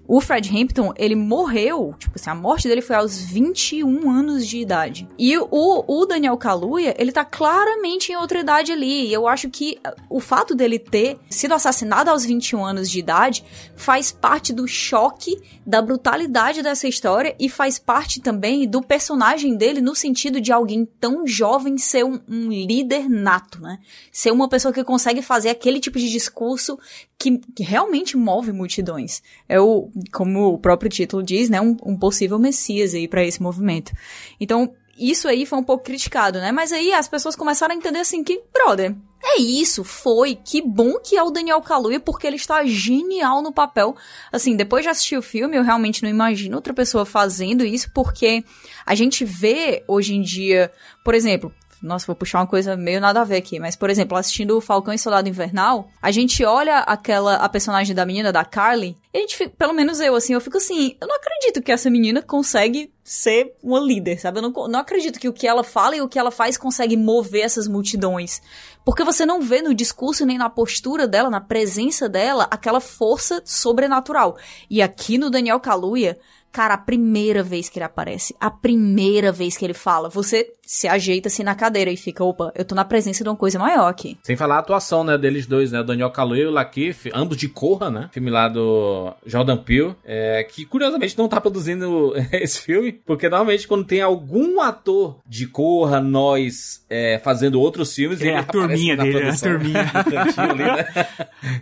O Fred Hampton, ele morreu, tipo assim, a morte dele foi aos 21 anos de idade. E o, o Daniel Kaluuya, ele tá claramente em outra idade ali. E eu acho que uh, o fato dele ter sido assassinado aos 21 anos de idade faz parte do choque, da brutalidade dessa história e faz parte também do personagem dele no sentido de alguém tão jovem ser um, um líder nato, né? Ser uma pessoa que consegue fazer aquele tipo de discurso que, que realmente move multidões. É o, como o próprio título diz, né, um, um possível messias aí para esse movimento. Então, isso aí foi um pouco criticado, né? Mas aí as pessoas começaram a entender assim que, brother, é isso, foi, que bom que é o Daniel Kaluuya, porque ele está genial no papel. Assim, depois de assistir o filme, eu realmente não imagino outra pessoa fazendo isso, porque a gente vê hoje em dia, por exemplo, nossa, vou puxar uma coisa meio nada a ver aqui, mas por exemplo, assistindo o Falcão e Soldado Invernal, a gente olha aquela a personagem da menina da Carly, e a gente, fica- pelo menos eu assim, eu fico assim, eu não acredito que essa menina consegue ser uma líder, sabe? Eu não, não acredito que o que ela fala e o que ela faz consegue mover essas multidões. Porque você não vê no discurso nem na postura dela, na presença dela, aquela força sobrenatural. E aqui no Daniel Kaluuya, cara, a primeira vez que ele aparece, a primeira vez que ele fala, você se ajeita assim na cadeira e fica, opa, eu tô na presença de uma coisa maior aqui. Sem falar a atuação, né, deles dois, né? O Daniel Kaluuya e o Lakeith, ambos de Corra, né? Filme lá do Jordan Peele, é, que curiosamente não tá produzindo esse filme, porque normalmente quando tem algum ator de Corra, nós, é, fazendo outros filmes, É, a turminha na dele, né? A produção. turminha. Cantinho ali, né?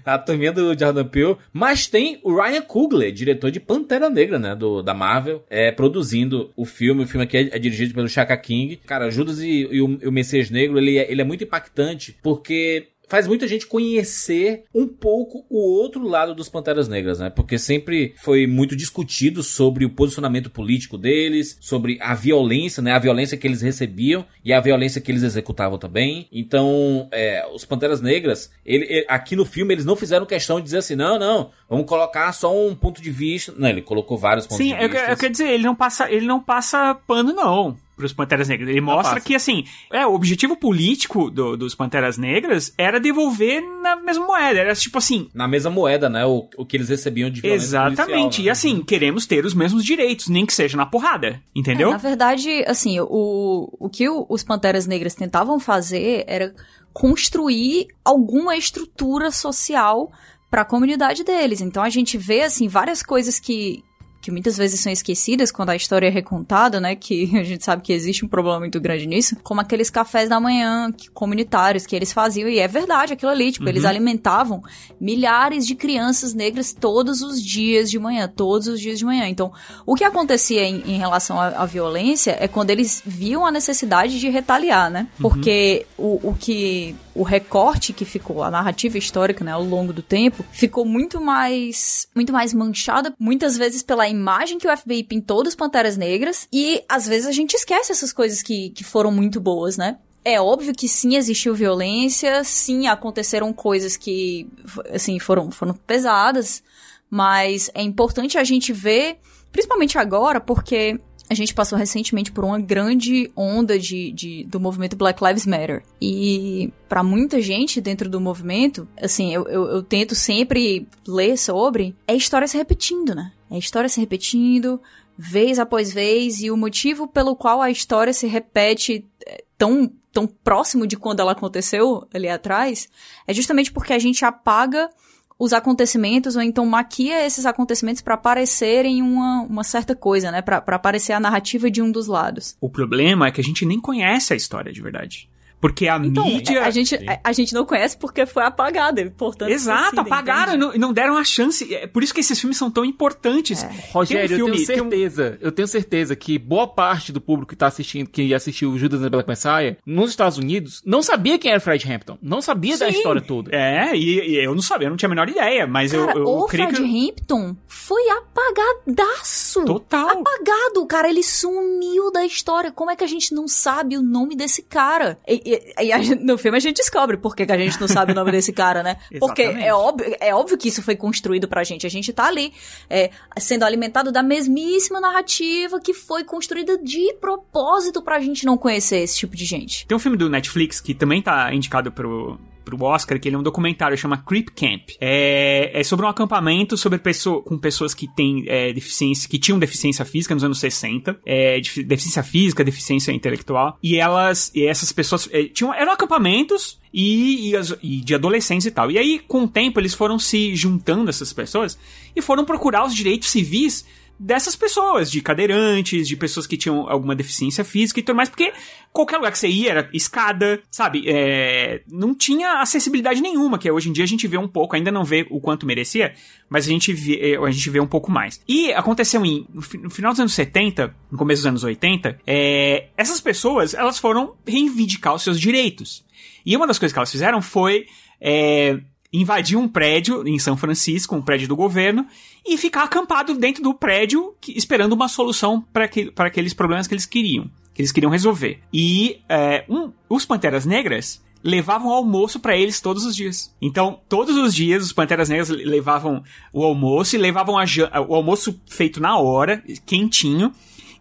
A turminha do Jordan Peele. Mas tem o Ryan Coogler, diretor de Pantera Negra, né? Do, da Marvel, é, produzindo o filme. O filme aqui é, é dirigido pelo Chaka King. Cara, Judas e, e o, e o Messias Negro, ele é, ele é muito impactante, porque faz muita gente conhecer um pouco o outro lado dos Panteras Negras, né? Porque sempre foi muito discutido sobre o posicionamento político deles, sobre a violência, né? A violência que eles recebiam e a violência que eles executavam também. Então, é, os Panteras Negras, ele, ele- aqui no filme, eles não fizeram questão de dizer assim, não, não, vamos colocar só um ponto de vista. Não, ele colocou vários pontos Sim, de eu, vista. eu quero dizer, ele não passa, ele não passa pano, não. Pros Panteras Negras. Ele mostra que, assim, é, o objetivo político do- dos Panteras Negras era devolver na mesma moeda. Era tipo assim. Na mesma moeda, né? O, o que eles recebiam de violência Exatamente. policial, né? E assim, queremos ter os mesmos direitos, nem que seja na porrada. Entendeu? É, na verdade, assim, o, o que o- os Panteras Negras tentavam fazer era construir alguma estrutura social para a comunidade deles. Então a gente vê, assim, várias coisas que que muitas vezes são esquecidas quando a história é recontada, né? Que a gente sabe que existe um problema muito grande nisso, como aqueles cafés da manhã que- comunitários que eles faziam, e é verdade aquilo ali, tipo, eles alimentavam milhares de crianças negras todos os dias de manhã, todos os dias de manhã. Então, o que acontecia em, em relação à, à violência é quando eles viam a necessidade de retaliar, né? Porque o, o que. O recorte que ficou, a narrativa histórica, né, ao longo do tempo, ficou muito mais. muito mais manchada, muitas vezes pela imagem que o FBI pintou dos Panteras Negras, e às vezes a gente esquece essas coisas que, que foram muito boas, né? É óbvio que sim existiu violência, sim aconteceram coisas que, assim, foram, foram pesadas, mas é importante a gente ver, principalmente agora, porque a gente passou recentemente por uma grande onda de, de- do movimento Black Lives Matter. E para muita gente dentro do movimento, assim, eu, eu, eu tento sempre ler sobre, é história se repetindo, né? É história se repetindo, vez após vez, e o motivo pelo qual a história se repete é, tão, tão próximo de quando ela aconteceu ali atrás, é justamente porque a gente apaga os acontecimentos ou então maquia esses acontecimentos para parecerem uma, uma certa coisa, né? Para parecer a narrativa de um dos lados. O problema é que a gente nem conhece a história de verdade. Porque a Então, mídia. a gente, a, a gente não conhece porque foi apagada, portanto. Exato, esquecida, apagaram e não, e não deram a chance. É por isso que esses filmes são tão importantes. É. Rogério, Tem um filme- eu tenho tem um- certeza, eu tenho certeza que boa parte do público que tá assistindo, que assistiu o Judas and the Black Messiah, nos Estados Unidos, não sabia quem era Fred Hampton, não sabia da Sim. história toda. É, e, e eu não sabia, eu não tinha a menor ideia, mas eu, Cara, eu, o creio Fred que. Hampton foi apagadaço. Total. Apagado, cara, ele sumiu da história. Como é que a gente não sabe o nome desse cara? E, e- e gente- no filme a gente descobre por que, que a gente não sabe o nome desse cara, né? Porque é óbvio, é óbvio que isso foi construído pra gente. A gente tá ali é, sendo alimentado da mesmíssima narrativa que foi construída de propósito pra gente não conhecer esse tipo de gente. Tem um filme do Netflix que também tá indicado pro, pro Oscar, que ele é um documentário, chama Creep Camp. É, é sobre um acampamento sobre pessoa, com pessoas que têm é, deficiência, que tinham deficiência física nos anos 60, é, def- deficiência física, deficiência intelectual, e elas, e essas pessoas é, tinham, eram acampamentos e, e, as- e de adolescentes e tal. E aí, com o tempo, eles foram se juntando, essas pessoas, e foram procurar os direitos civis dessas pessoas, de cadeirantes, de pessoas que tinham alguma deficiência física e tudo mais, porque qualquer lugar que você ia era escada, sabe? É, não tinha acessibilidade nenhuma, que hoje em dia a gente vê um pouco, ainda não vê o quanto merecia, mas a gente vê, a gente vê um pouco mais. E aconteceu em, no final dos anos 70, no começo dos anos 80, é, essas pessoas, elas foram reivindicar os seus direitos. E uma das coisas que elas fizeram foi é, invadir um prédio em São Francisco, um prédio do governo, e ficar acampado dentro do prédio, que- esperando uma solução para que, para aqueles problemas que eles queriam, que eles queriam resolver. E é, um- os Panteras Negras levavam almoço para eles todos os dias. Então, todos os dias os Panteras Negras le- levavam o almoço e levavam o almoço feito na hora, quentinho,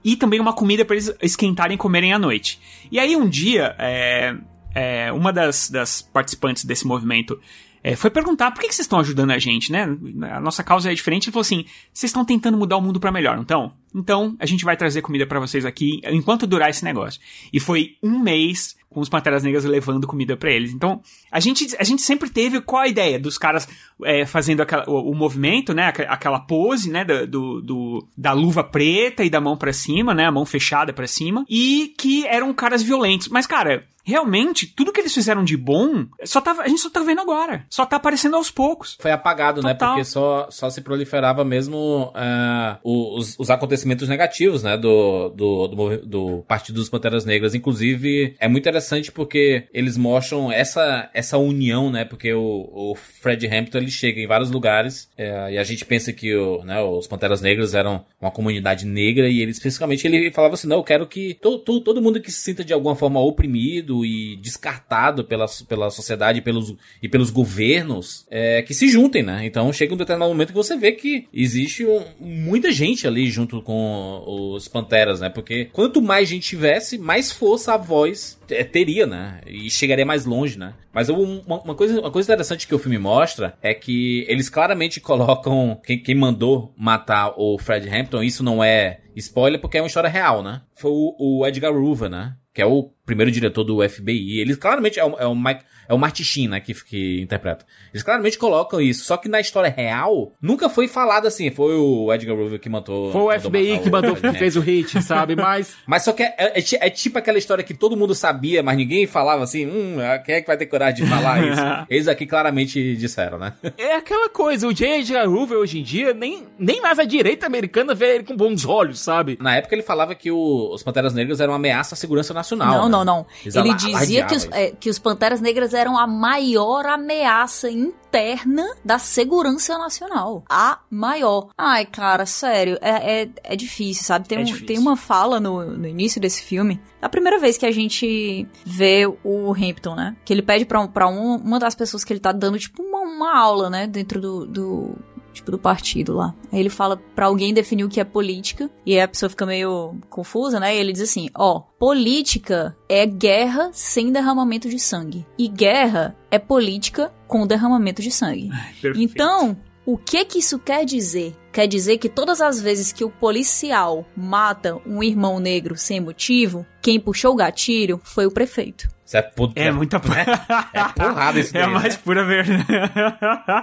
e também uma comida para eles esquentarem e comerem à noite. E aí um dia, é, é, uma das, das participantes desse movimento é, foi perguntar por que, que vocês estão ajudando a gente, né? A nossa causa é diferente. Ele falou assim: vocês estão tentando mudar o mundo para melhor, então? Então a gente vai trazer comida para vocês aqui enquanto durar esse negócio. E foi um mês com os Panteras Negras levando comida para eles. Então a gente, a gente sempre teve qual a ideia dos caras é, fazendo aquela, o, o movimento, né? Aquela- pose, né? Da, do, do- da luva preta e da mão para cima, né? A mão fechada para cima. E que eram caras violentos. Mas, cara, realmente, tudo que eles fizeram de bom, só tá, a gente só tá vendo agora. Só tá aparecendo aos poucos. Foi apagado, né? Total. Porque só, só se proliferava mesmo ah, os, os acontecimentos negativos, né? Do, do, do, do Partido dos Panteras Negras. Inclusive, é muito interessante porque eles mostram essa, essa união, né? Porque o, o Fred Hampton ele chega em vários lugares é, e a gente pensa que o, né, os Panteras Negras eram uma comunidade negra e ele especificamente ele falava assim: não, eu quero que to, to- todo mundo que se sinta de alguma forma oprimido e descartado pela, pela sociedade e pelos, e pelos governos é, que se juntem, né? Então chega um determinado momento que você vê que existe um- muita gente ali junto com os Panteras, né? Porque quanto mais gente tivesse, mais força a voz teria, né? E chegaria mais longe, né? Mas uma, uma coisa, uma coisa interessante que o filme mostra é que eles claramente colocam quem, quem mandou matar o Fred Hampton. Isso não é spoiler porque é uma história real, né? Foi o, o Edgar Hoover, né? Que é o primeiro diretor do FBI. Ele claramente é o, é o Mike. É o Marty Sheen, né, que, que interpreta. Eles claramente colocam isso. Só que na história real, nunca foi falado assim. Foi o Edgar Hoover que matou. Foi o mandou FBI que o mandou, que fez o hit, sabe? Mas mas só que é, é ti- é tipo aquela história que todo mundo sabia, mas ninguém falava assim, hum, quem é que vai ter coragem de falar isso? Eles aqui claramente disseram, né? é aquela coisa, o J. Edgar Hoover hoje em dia, nem, nem mais a direita americana vê ele com bons olhos, sabe? Na época ele falava que o- os Panteras Negras eram uma ameaça à segurança nacional. Não, né? Não, não. Eles Ele dizia que os, é, que os Panteras Negras eram a maior ameaça interna da segurança nacional. A maior. Ai, cara, sério, é, é, é difícil, sabe? Tem, É um- difícil. tem uma fala no, no início desse filme. É a primeira vez que a gente vê o Hampton, né? Que ele pede pra, pra um- uma das pessoas que ele tá dando, tipo, uma, uma aula, né? Dentro do, do, tipo, do partido lá. Aí ele fala pra alguém definir o que é política, e aí a pessoa fica meio confusa, né? E ele diz assim, ó, política é guerra sem derramamento de sangue. E guerra é política com derramamento de sangue. Perfeito. Então, o que que isso quer dizer? Quer dizer que todas as vezes que o policial mata um irmão negro sem motivo, quem puxou o gatilho foi o prefeito. Isso é, pod- É muita. é porrada isso É daí, a mais né? pura verdade.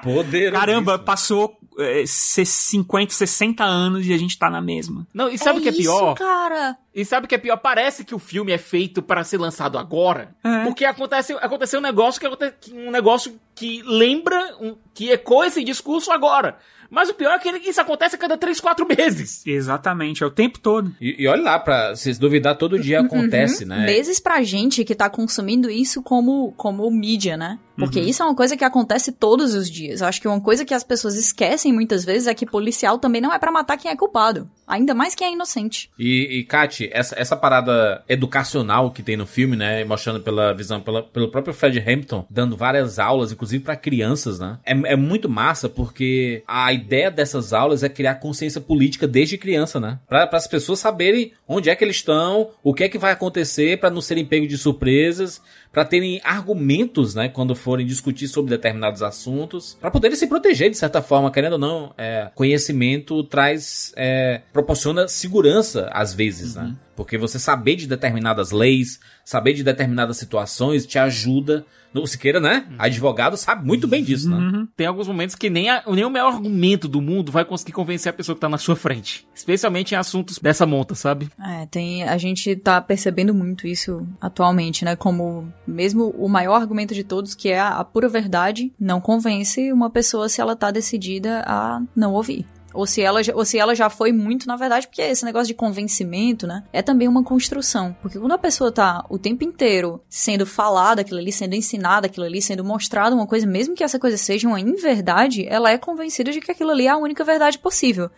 Poderoso. Caramba, passou é, 50, 60 anos e a gente tá na mesma. Não, e sabe o é que é pior? Isso, cara. E sabe o que é pior? Parece que o filme é feito para ser lançado agora. É. Porque acontece, aconteceu um negócio que- um negócio que lembra, um- que ecoa esse discurso agora. Mas o pior é que isso acontece a cada 3, 4 meses. Exatamente, é o tempo todo. E, e olha lá, pra se duvidar, todo dia acontece, né? Meses pra gente que tá consumindo isso como, como mídia, né? Porque isso é uma coisa que acontece todos os dias. Eu acho que uma coisa que as pessoas esquecem muitas vezes é que policial também não é pra matar quem é culpado. Ainda mais quem é inocente. E, e Kati, essa, essa parada educacional que tem no filme, né? Mostrando pela visão, pela, pelo próprio Fred Hampton, dando várias aulas, inclusive pra crianças, né? É, é muito massa porque a ideia dessas aulas é criar consciência política desde criança, né? Pra, as pessoas saberem onde é que eles estão, o que é que vai acontecer pra não serem pegos de surpresas, pra terem argumentos, né? Quando forem discutir sobre determinados assuntos, pra poderem se proteger de certa forma, querendo ou não. É, conhecimento traz, é, proporciona segurança às vezes, né? Porque você saber de determinadas leis, saber de determinadas situações te ajuda. No Siqueira, né? Advogado sabe muito bem disso, né? Tem alguns momentos que nem, a- nem o melhor argumento do mundo vai conseguir convencer a pessoa que tá na sua frente. Especialmente em assuntos dessa monta, sabe? É, tem, a gente tá percebendo muito isso atualmente, né? Como mesmo o maior argumento de todos, que é a, a pura verdade, não convence uma pessoa se ela tá decidida a não ouvir. Ou se, ela, já- ou se ela já foi muito, na verdade, porque esse negócio de convencimento, né? É também uma construção. Porque quando a pessoa tá o tempo inteiro sendo falada aquilo ali, sendo ensinada aquilo ali, sendo mostrada uma coisa, mesmo que essa coisa seja uma inverdade, ela é convencida de que aquilo ali é a única verdade possível.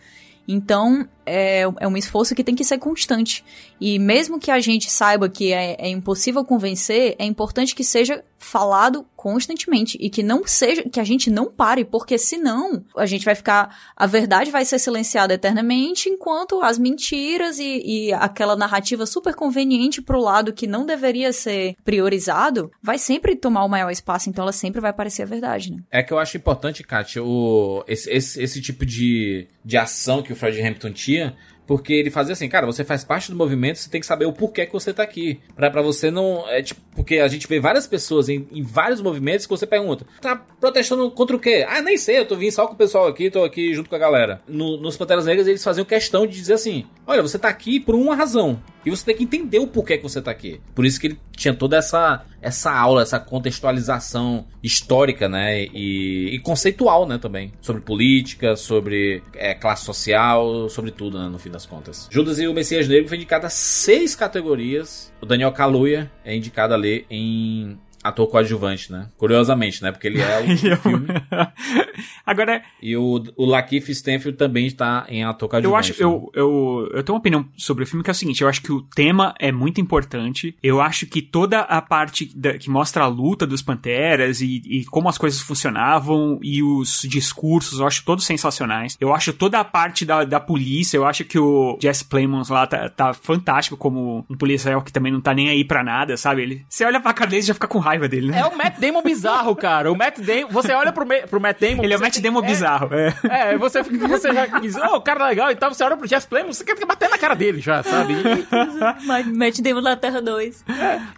Então, é, é um esforço que tem que ser constante. E mesmo que a gente saiba que é, é impossível convencer, é importante que seja falado constantemente e que não seja, que a gente não pare, porque senão a gente vai ficar, a verdade vai ser silenciada eternamente, enquanto as mentiras e, e aquela narrativa super conveniente pro lado que não deveria ser priorizado, vai sempre tomar o maior espaço, então ela sempre vai parecer a verdade, né? É que eu acho importante, Kátia, o, esse, esse, esse tipo de, de ação que o Fred Hampton tinha, porque ele fazia assim, cara, você faz parte do movimento, você tem que saber o porquê que você tá aqui. Pra, pra você não. É tipo, porque a gente vê várias pessoas em, em vários movimentos que você pergunta, tá protestando contra o quê? Ah, nem sei, eu tô vindo só com o pessoal aqui, tô aqui junto com a galera. No- nos Panteras Negras eles faziam questão de dizer assim: olha, você tá aqui por uma razão. E você tem que entender o porquê que você tá aqui. Por isso que ele tinha toda essa, essa aula, essa contextualização histórica, né? E, e conceitual, né, também. Sobre política, sobre é, classe social, sobre tudo, né, no fim das contas. Judas e o Messias Negro foi indicado a seis categorias. O Daniel Kaluuya é indicado ali em ator coadjuvante, né? Curiosamente, né? Porque ele é o, filme. Agora, E o, o Lakeith Stanfield também está em ator eu coadjuvante. acho, eu, eu, eu tenho uma opinião sobre o filme que é o seguinte, eu acho que o tema é muito importante, eu acho que toda a parte da- que mostra a luta dos Panteras e, e como as coisas funcionavam e os discursos, eu acho todos sensacionais. Eu acho toda a parte da, da polícia, eu acho que o Jesse Plemons lá tá, tá fantástico como um policial que também não tá nem aí pra nada, sabe? Ele, você olha pra cara dele e já fica com raiva dele, né? É o Matt Damon bizarro, cara. O Matt Damon. Você olha pro, pro Matt Damon. Ele é o Matt tem- Damon bizarro. É. É, você, fica- você já diz, oh, o cara é legal e tal. Você olha pro Jeff Plemons, você quer bater na cara dele já, sabe? E, Mas Matt Damon na Terra 2.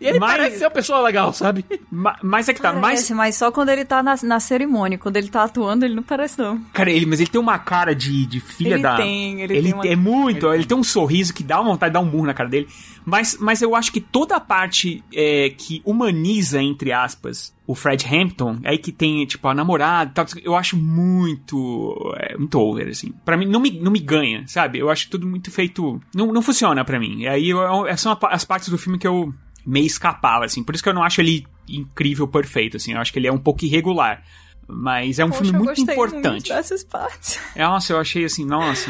e ele Mas- parece ser uma pessoa legal, sabe? Ma- Mas é que tá, mais Parece, mas só quando ele tá na, na cerimônia. Quando ele tá atuando, ele não parece, não. Cara, ele, mas ele tem uma cara de, de filha Ele da. tem, ele tem uma- é muito. Ele tem um sorriso que dá vontade de dar um burro na cara dele. Mas, mas eu acho que toda a parte é, que humaniza, entre aspas, o Fred Hampton, aí que tem, tipo, a namorada e tal, eu acho muito. É, muito over, assim. Pra mim, não me, não me ganha, sabe? Eu acho tudo muito feito. Não, não funciona pra mim. E aí eu, eu- são a- as partes do filme que eu meio escapava, assim. Por isso que eu não acho ele incrível, perfeito, assim. Eu acho que ele é um pouco irregular. Mas é um Poxa, filme muito importante. Muito dessas partes. Nossa, eu achei assim, nossa.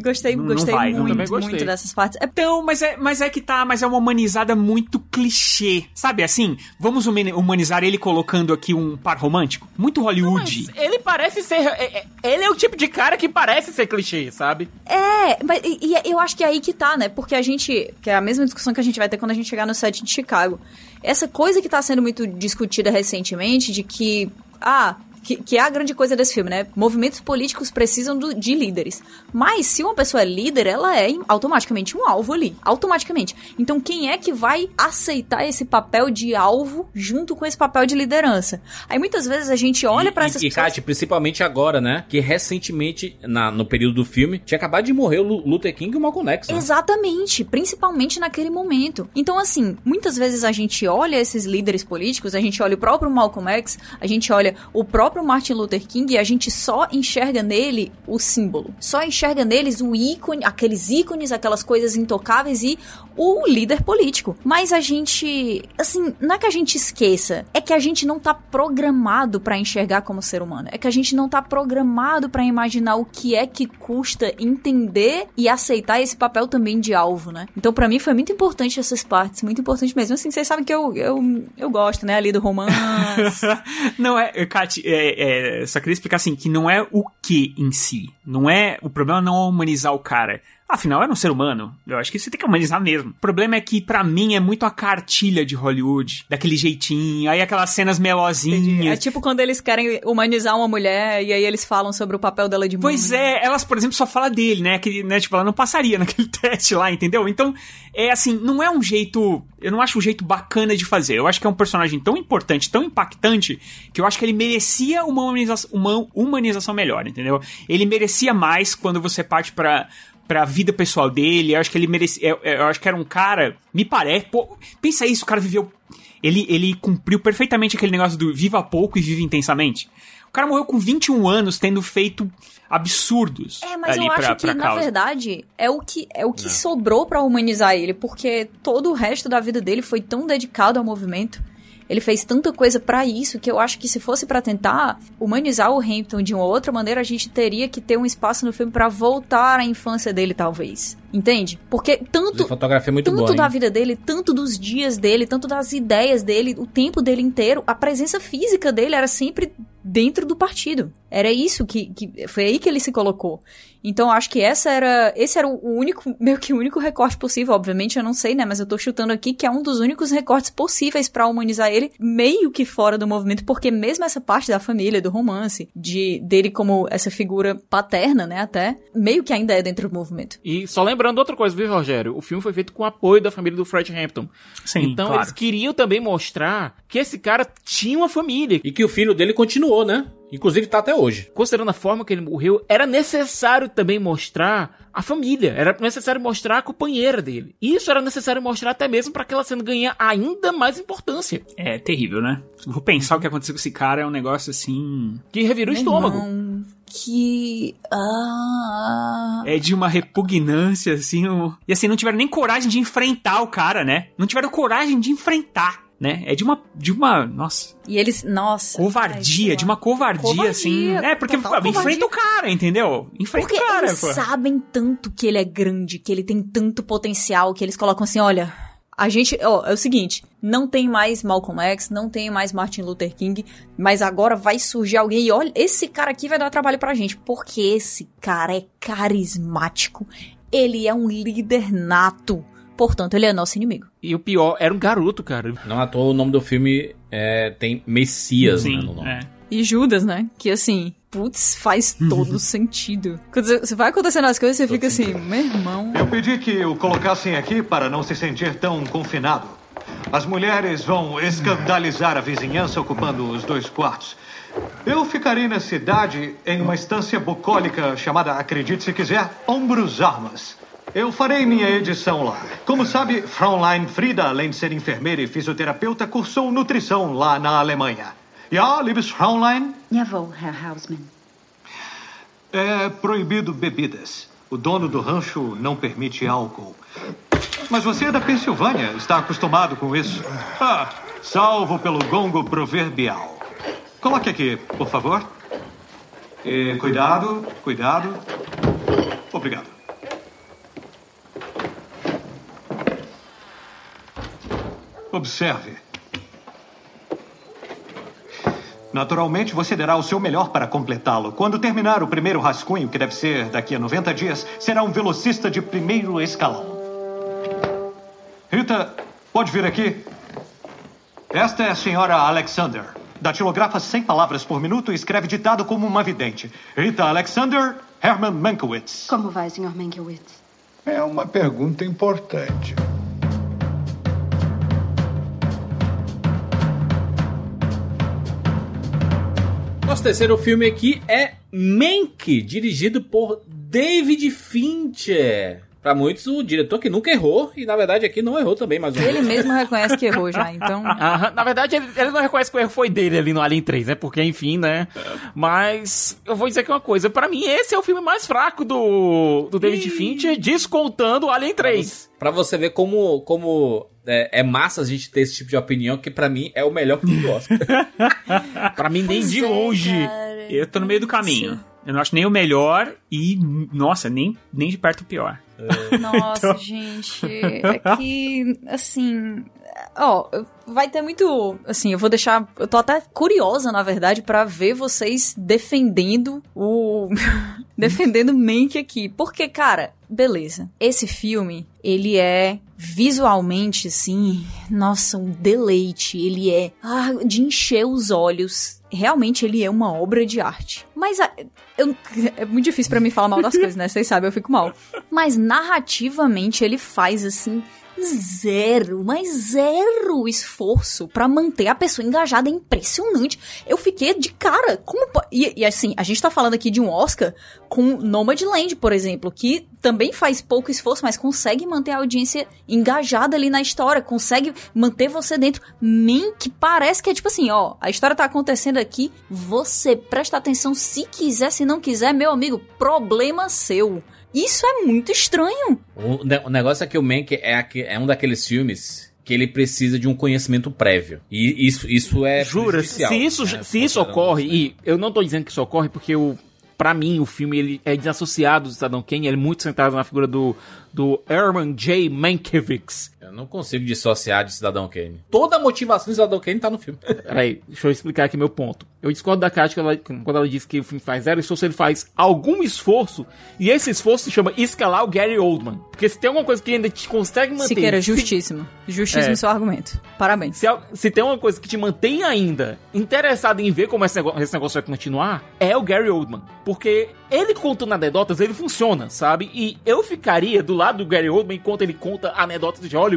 Gostei, Não- gostei não. muito, gostei. muito dessas partes. É Então, mas é, mas é que tá, mas é uma humanizada muito clichê. Sabe assim? Vamos humani- humanizar ele colocando aqui um par romântico? Muito Hollywood. Mas ele parece ser. é- é- Ele é o tipo de cara que parece ser clichê, sabe? É, mas e, e eu acho que é aí que tá, né? Porque a gente. Que é a mesma discussão que a gente vai ter quando a gente chegar no set de Chicago. Essa coisa que tá sendo muito discutida recentemente de que. Ah, que, que é a grande coisa desse filme, né? Movimentos políticos precisam do- de líderes. Mas se uma pessoa é líder, ela é automaticamente um alvo ali. Automaticamente. Então quem é que vai aceitar esse papel de alvo junto com esse papel de liderança? Aí muitas vezes a gente olha pra e, essas e, pessoas. Kátia, principalmente agora, né? Que recentemente, na, no período do filme, tinha acabado de morrer o Lu- Luther King e o Malcolm X. né? Exatamente, principalmente naquele momento. Então, assim, muitas vezes a gente olha esses líderes políticos, a gente olha o próprio Malcolm X, a gente olha o próprio Martin Luther King e a gente só enxerga nele o símbolo. Só enxerga neles o ícone, aqueles ícones, aquelas coisas intocáveis e o líder político. Mas a gente, assim, não é que a gente esqueça, é que a gente não tá programado pra enxergar como ser humano. É que a gente não tá programado pra imaginar o que é que custa entender e aceitar esse papel também de alvo, né? Então, pra mim foi muito importante essas partes, muito importante mesmo. Assim, vocês sabem que eu, eu, eu gosto, né, ali do romance. não é, Kati, é, é, só queria explicar assim, que não é o que em si. Não é, o problema não é humanizar o cara. Afinal, era um ser humano. Eu acho que você tem que humanizar mesmo. O problema é que, pra mim, é muito a cartilha de Hollywood. Daquele jeitinho. Aí aquelas cenas É melosinhas. tipo quando eles querem humanizar uma mulher e aí eles falam sobre o papel dela de mãe. Pois é, elas, por exemplo, só falam dele, né? Que, né? Tipo, ela não passaria naquele teste lá, entendeu? Então, é assim, não é um jeito. Eu não acho um jeito bacana de fazer. Eu acho que é um personagem tão importante, tão impactante, que eu acho que ele merecia uma humanização, uma humanização melhor, entendeu? Ele merecia mais quando você parte pra. Pra vida pessoal dele, eu acho que ele merecia. Eu, eu acho que era um cara. Me parece. Pô, pensa isso, o cara viveu. Ele, ele cumpriu perfeitamente aquele negócio do viva pouco e vive intensamente. O cara morreu com 21 anos, tendo feito absurdos É, mas ali eu acho pra, que, pra na verdade, é o que, é o que sobrou pra humanizar ele, porque todo o resto da vida dele foi tão dedicado ao movimento. Ele fez tanta coisa pra isso que eu acho que se fosse pra tentar humanizar o Hampton de uma outra maneira, a gente teria que ter um espaço no filme pra voltar à infância dele, talvez. Entende? Porque tanto fotografia é muito tanto boa. da vida dele, tanto dos dias dele, tanto das ideias dele, o tempo dele inteiro, a presença física dele era sempre dentro do partido. Era isso que, que foi aí que ele se colocou. Então eu acho que essa era, esse era o único, meio que o único recorte possível, obviamente eu não sei, né, mas eu tô chutando aqui que é um dos únicos recortes possíveis pra humanizar ele meio que fora do movimento, porque mesmo essa parte da família, do romance, de dele como essa figura paterna, né, até, meio que ainda é dentro do movimento. E só lembrando outra coisa, viu, Rogério? O filme foi feito com o apoio da família do Fred Hampton. Sim, então claro. eles queriam também mostrar que esse cara tinha uma família. E que o filho dele continuou, né? Inclusive tá até hoje. Considerando a forma que ele morreu, era necessário também mostrar a família. Era necessário mostrar a companheira dele. Isso era necessário mostrar até mesmo para aquela cena ganhar ainda mais importância. É terrível, né? Vou pensar o que aconteceu com esse cara, é um negócio assim. Que revira o estômago. irmão, que. Ah. É de uma repugnância, assim. um- E assim, não tiveram nem coragem de enfrentar o cara, né? Não tiveram coragem de enfrentar, né? É de uma. De uma. Nossa. E eles. Nossa. Covardia, ai, de uma covardia, Covardia, assim. É, porque pô, enfrenta o cara, entendeu? Enfrenta Porque o cara, eles pô. sabem tanto que ele é grande, que ele tem tanto potencial, que eles colocam assim: olha. A gente, ó, é o seguinte, não tem mais Malcolm X, não tem mais Martin Luther King, mas agora vai surgir alguém e olha, esse cara aqui vai dar trabalho pra gente, porque esse cara é carismático, ele é um líder nato, portanto, ele é nosso inimigo. E o pior, era um garoto, cara. Não à toa o nome do filme é, tem Messias né, Sim, no nome. é. E Judas, né? Que assim, putz, faz todo sentido. Quando você- você vai acontecendo as coisas, você fica assim, meu irmão. Eu pedi que o colocassem aqui para não se sentir tão confinado. As mulheres vão escandalizar a vizinhança ocupando os dois quartos. Eu ficarei na cidade em uma estância bucólica chamada, acredite se quiser, Ombros Armas. Eu farei minha edição lá. Como sabe, Fraulein Frida, além de ser enfermeira e fisioterapeuta, cursou nutrição lá na Alemanha. Ja, liebes Fraulein, Jawohl, Herr Hausmann. é proibido bebidas. O dono do rancho não permite álcool. Mas você é da Pensilvânia, está acostumado com isso. Ah, salvo pelo gongo proverbial. Coloque aqui, por favor. E cuidado, cuidado. Obrigado. Observe. Naturalmente, você dará o seu melhor para completá-lo. Quando terminar o primeiro rascunho, que deve ser daqui a 90 dias, será um velocista de primeiro escalão. Rita, pode vir aqui? Esta é a senhora Alexander. Datilografa 100 palavras por minuto e escreve ditado como uma vidente. Rita Alexander, Herman Mankiewicz. Como vai, Sr. Mankiewicz? É uma pergunta importante. Nosso terceiro filme aqui é Mank, dirigido por David Fincher. Pra muitos, o diretor que nunca errou, e na verdade aqui não errou também, mas Ele mesmo reconhece que errou já, então. Aham, na verdade, ele, ele não reconhece que o erro foi dele ali no Alien 3, né? Porque, enfim, né? Mas eu vou dizer aqui uma coisa: pra mim, esse é o filme mais fraco do, do David Fincher, descontando o Alien 3. Pra você ver como, como é, é massa a gente ter esse tipo de opinião, que pra mim é o melhor filme do Oscar. pra mim, nem Pois de é, longe. cara. Eu tô no meio do caminho. Eu não acho nem o melhor e, nossa, nem, nem de perto o pior. Nossa, gente. É que, assim. Ó, vai ter muito. Assim, eu vou deixar. Eu tô até curiosa, na verdade, pra ver vocês defendendo o. defendendo Mank aqui. Porque, cara, beleza. Esse filme, ele é visualmente, assim. Nossa, um deleite. Ele é ah, de encher os olhos. Realmente, ele é uma obra de arte. Mas a- eu- é muito difícil pra mim falar mal das coisas, né? Vocês sabem, eu fico mal. Mas narrativamente ele faz assim zero, mas zero esforço pra manter a pessoa engajada, é impressionante. Eu fiquei de cara, como e, e assim, a gente tá falando aqui de um Oscar com Nomadland, por exemplo, que também faz pouco esforço, mas consegue manter a audiência engajada ali na história, consegue manter você dentro. Man, que parece que é tipo assim, ó, a história tá acontecendo aqui, você presta atenção se quiser, se não quiser, meu amigo, problema seu. Isso é muito estranho. o, ne- o negócio é que o Mank é, é um daqueles filmes que ele precisa de um conhecimento prévio. E isso, isso é Jura, se isso, né, se isso ocorre, né? e eu não tô dizendo que isso ocorre porque o Pra mim, o filme ele é desassociado do Cidadão Kane, ele é muito centrado na figura do, do Herman J. Mankiewicz. Eu não consigo dissociar de Cidadão Kane. Toda a motivação de Cidadão Kane tá no filme. Peraí, deixa eu explicar aqui meu ponto. Eu discordo da Kátia quando ela, quando ela diz que o filme faz zero esforço, ele faz algum esforço, e esse esforço se chama escalar o Gary Oldman. Porque se tem alguma coisa que ainda te consegue manter... Siqueira, se- justíssimo. Justíssimo É. seu argumento. Parabéns. Se, al- se tem uma coisa que te mantém ainda interessado em ver como esse negócio, esse negócio vai continuar, é o Gary Oldman. Porque ele contando anedotas, ele funciona, sabe? E eu ficaria do lado do Gary Oldman enquanto ele conta anedotas de Hollywood.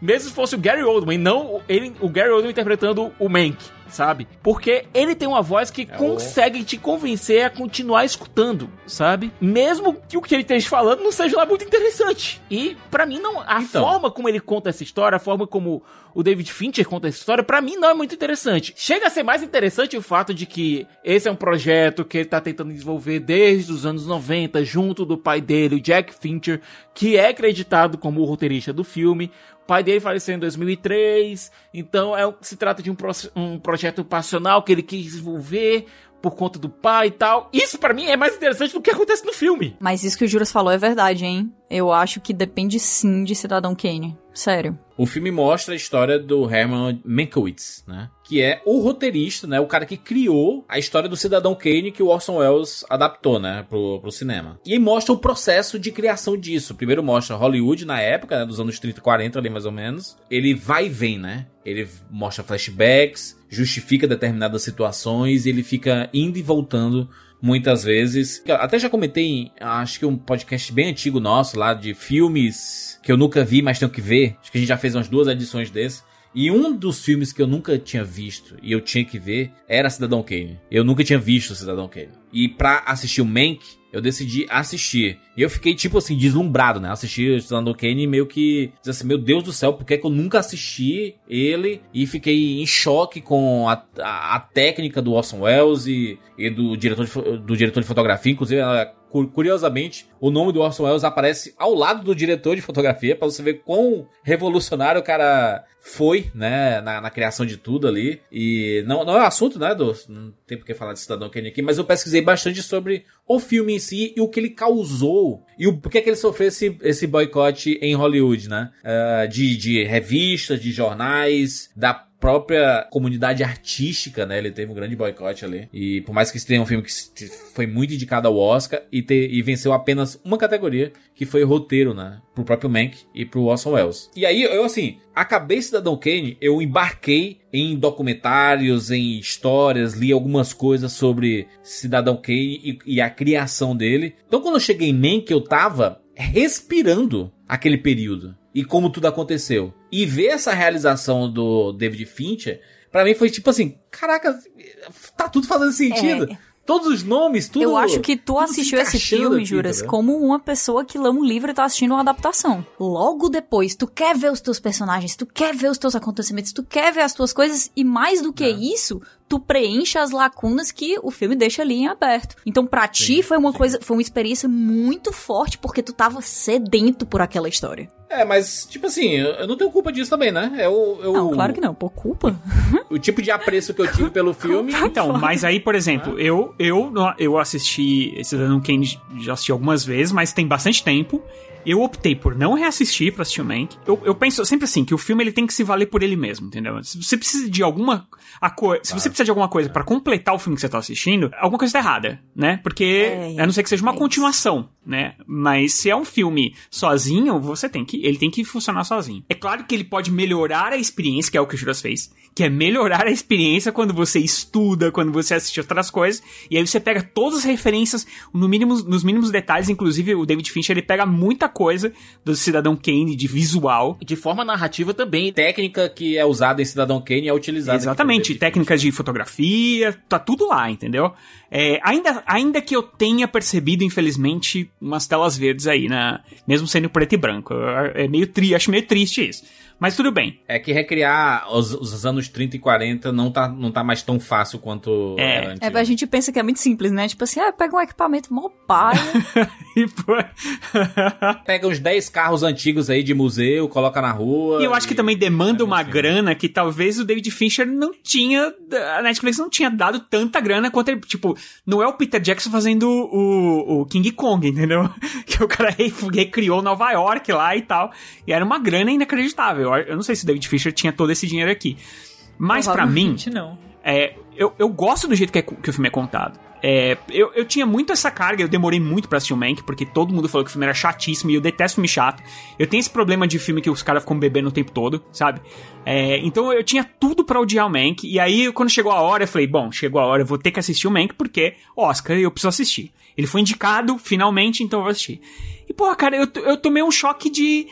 Mesmo se fosse o Gary Oldman, não ele, o Gary Oldman interpretando o Mank. Sabe? Porque ele tem uma voz que consegue te convencer a continuar escutando, sabe? Mesmo que o que ele esteja falando não seja lá muito interessante. E pra mim não, a Então. forma como ele conta essa história, a forma como o David Fincher conta essa história, pra mim não é muito interessante. Chega a ser mais interessante o fato de que esse é um projeto que ele tá tentando desenvolver desde os anos 90, junto do pai dele, o Jack Fincher, que é acreditado como o roteirista do filme. Pai dele faleceu em 2003, então é, se trata de um, pro- um projeto passional que ele quis desenvolver por conta do pai e tal. Isso pra mim é mais interessante do que acontece no filme. Mas isso que o Juras falou é verdade, hein? Eu acho que depende sim de Cidadão Kane. Sério. O filme mostra a história do Herman Mankiewicz, né? Que é o roteirista, né? O cara que criou a história do Cidadão Kane que o Orson Welles adaptou, né? Pro, pro cinema. E mostra o processo de criação disso. Primeiro mostra Hollywood na época, né? Dos anos 30, 40 ali mais ou menos. Ele vai e vem, né? Ele mostra flashbacks, justifica determinadas situações e ele fica indo e voltando muitas vezes. Até já comentei, acho que um podcast bem antigo nosso lá de filmes que eu nunca vi, mas tenho que ver. Acho que a gente já fez umas duas edições desse. E um dos filmes que eu nunca tinha visto e eu tinha que ver era Cidadão Kane. Eu nunca tinha visto Cidadão Kane. E pra assistir o Mank, eu decidi assistir. E eu fiquei, tipo assim, deslumbrado, né? Assisti Cidadão Kane e meio que... Diz assim, meu Deus do céu, por que, é que eu nunca assisti ele? E fiquei em choque com a, a, a técnica do Orson Welles e, e do, diretor de, do diretor de fotografia. Inclusive, ela- curiosamente, o nome do Orson Welles aparece ao lado do diretor de fotografia, pra você ver quão revolucionário o cara foi, né, na, na criação de tudo ali. E não, não é assunto, né, do, não tem por que falar de Cidadão Kane aqui, mas eu pesquisei bastante sobre o filme em si e o que ele causou e o porquê que ele sofreu esse, esse boicote em Hollywood, né? Ah, de, de revistas, de jornais, da própria comunidade artística, né? Ele teve um grande boicote ali. E por mais que esse tenha um filme que foi muito indicado ao Oscar e, ter, e venceu apenas uma categoria, que foi roteiro, né? Pro próprio Mank e pro Orson Welles. E aí, eu assim, acabei Cidadão Kane, eu embarquei em documentários, em histórias, li algumas coisas sobre Cidadão Kane e, e a criação dele. Então quando eu cheguei em Mank, eu tava respirando aquele período e como tudo aconteceu. E ver essa realização do David Fincher, para mim foi tipo assim, caraca, tá tudo fazendo sentido. É. Todos os nomes, tudo. Eu acho que tu assistiu esse filme, aqui, Juras, tá como uma pessoa que lê um livro e tá assistindo uma adaptação. Logo depois, tu quer ver os teus personagens, tu quer ver os teus acontecimentos, tu quer ver as tuas coisas, e mais do que é. isso, tu preenche as lacunas que o filme deixa ali em aberto. Então, pra ti, foi uma sim. coisa, foi uma experiência muito forte, porque tu tava sedento por aquela história. É, mas, tipo assim, eu não tenho culpa disso também, né? Eu, eu... Não, claro que não, por culpa. o tipo de apreço que eu tive pelo filme. então, mas aí, por exemplo, eu, eu, eu assisti Cidadão Kane, já assisti algumas vezes, mas tem bastante tempo. Eu optei por não reassistir pra assistir o Mank. Eu, eu penso sempre assim, que o filme ele tem que se valer por ele mesmo, entendeu? Se você precisa de alguma a co se você precisa de alguma coisa para completar o filme que você tá assistindo, alguma coisa tá errada, né? Porque, é, a não ser que seja uma é continuação, né? Mas se é um filme sozinho, você tem que, ele tem que funcionar sozinho. É claro que ele pode melhorar a experiência, que é o que o Juras fez, que é melhorar a experiência quando você estuda, quando você assiste outras coisas, e aí você pega todas as referências no mínimo, nos mínimos detalhes, inclusive o David Fincher, ele pega muita coisa do Cidadão Kane de visual. De forma narrativa também, técnica que é usada em Cidadão Kane é utilizada. Exatamente, técnicas de fotografia, tá tudo lá, entendeu? É, ainda, ainda que eu tenha percebido, infelizmente, umas telas verdes aí, né? Mesmo sendo preto e branco. É meio tri, acho meio triste isso. Mas tudo bem. É que recriar os, os, anos 30 e 40 não tá, não tá mais tão fácil quanto é. era antes. É, a gente pensa que é muito simples, né? Tipo assim, ah, pega um equipamento mó pai. e pô... pega uns 10 carros antigos aí de museu, coloca na rua. E eu acho que também demanda uma assim. grana que talvez o David Fincher não tinha. A Netflix não tinha dado tanta grana quanto ele. Tipo, não é o Peter Jackson fazendo o, o King Kong, entendeu? Que o cara recriou Nova York lá e tal. E era uma grana inacreditável. Eu, eu não sei se David Fisher tinha todo esse dinheiro aqui. Mas para mim. não. É, eu, eu gosto do jeito que, é, que o filme é contado. É, eu, eu tinha muito essa carga, eu demorei muito pra assistir o Mank, porque todo mundo falou que o filme era chatíssimo e eu detesto filme chato. Eu tenho esse problema de filme que os caras ficam bebendo o tempo todo, sabe? É, então eu tinha tudo para odiar o Mank, e aí quando chegou a hora eu falei, bom, chegou a hora, eu vou ter que assistir o Mank, porque Oscar eu preciso assistir. Ele foi indicado finalmente, então eu vou assistir. E pô, cara, eu, eu tomei um choque de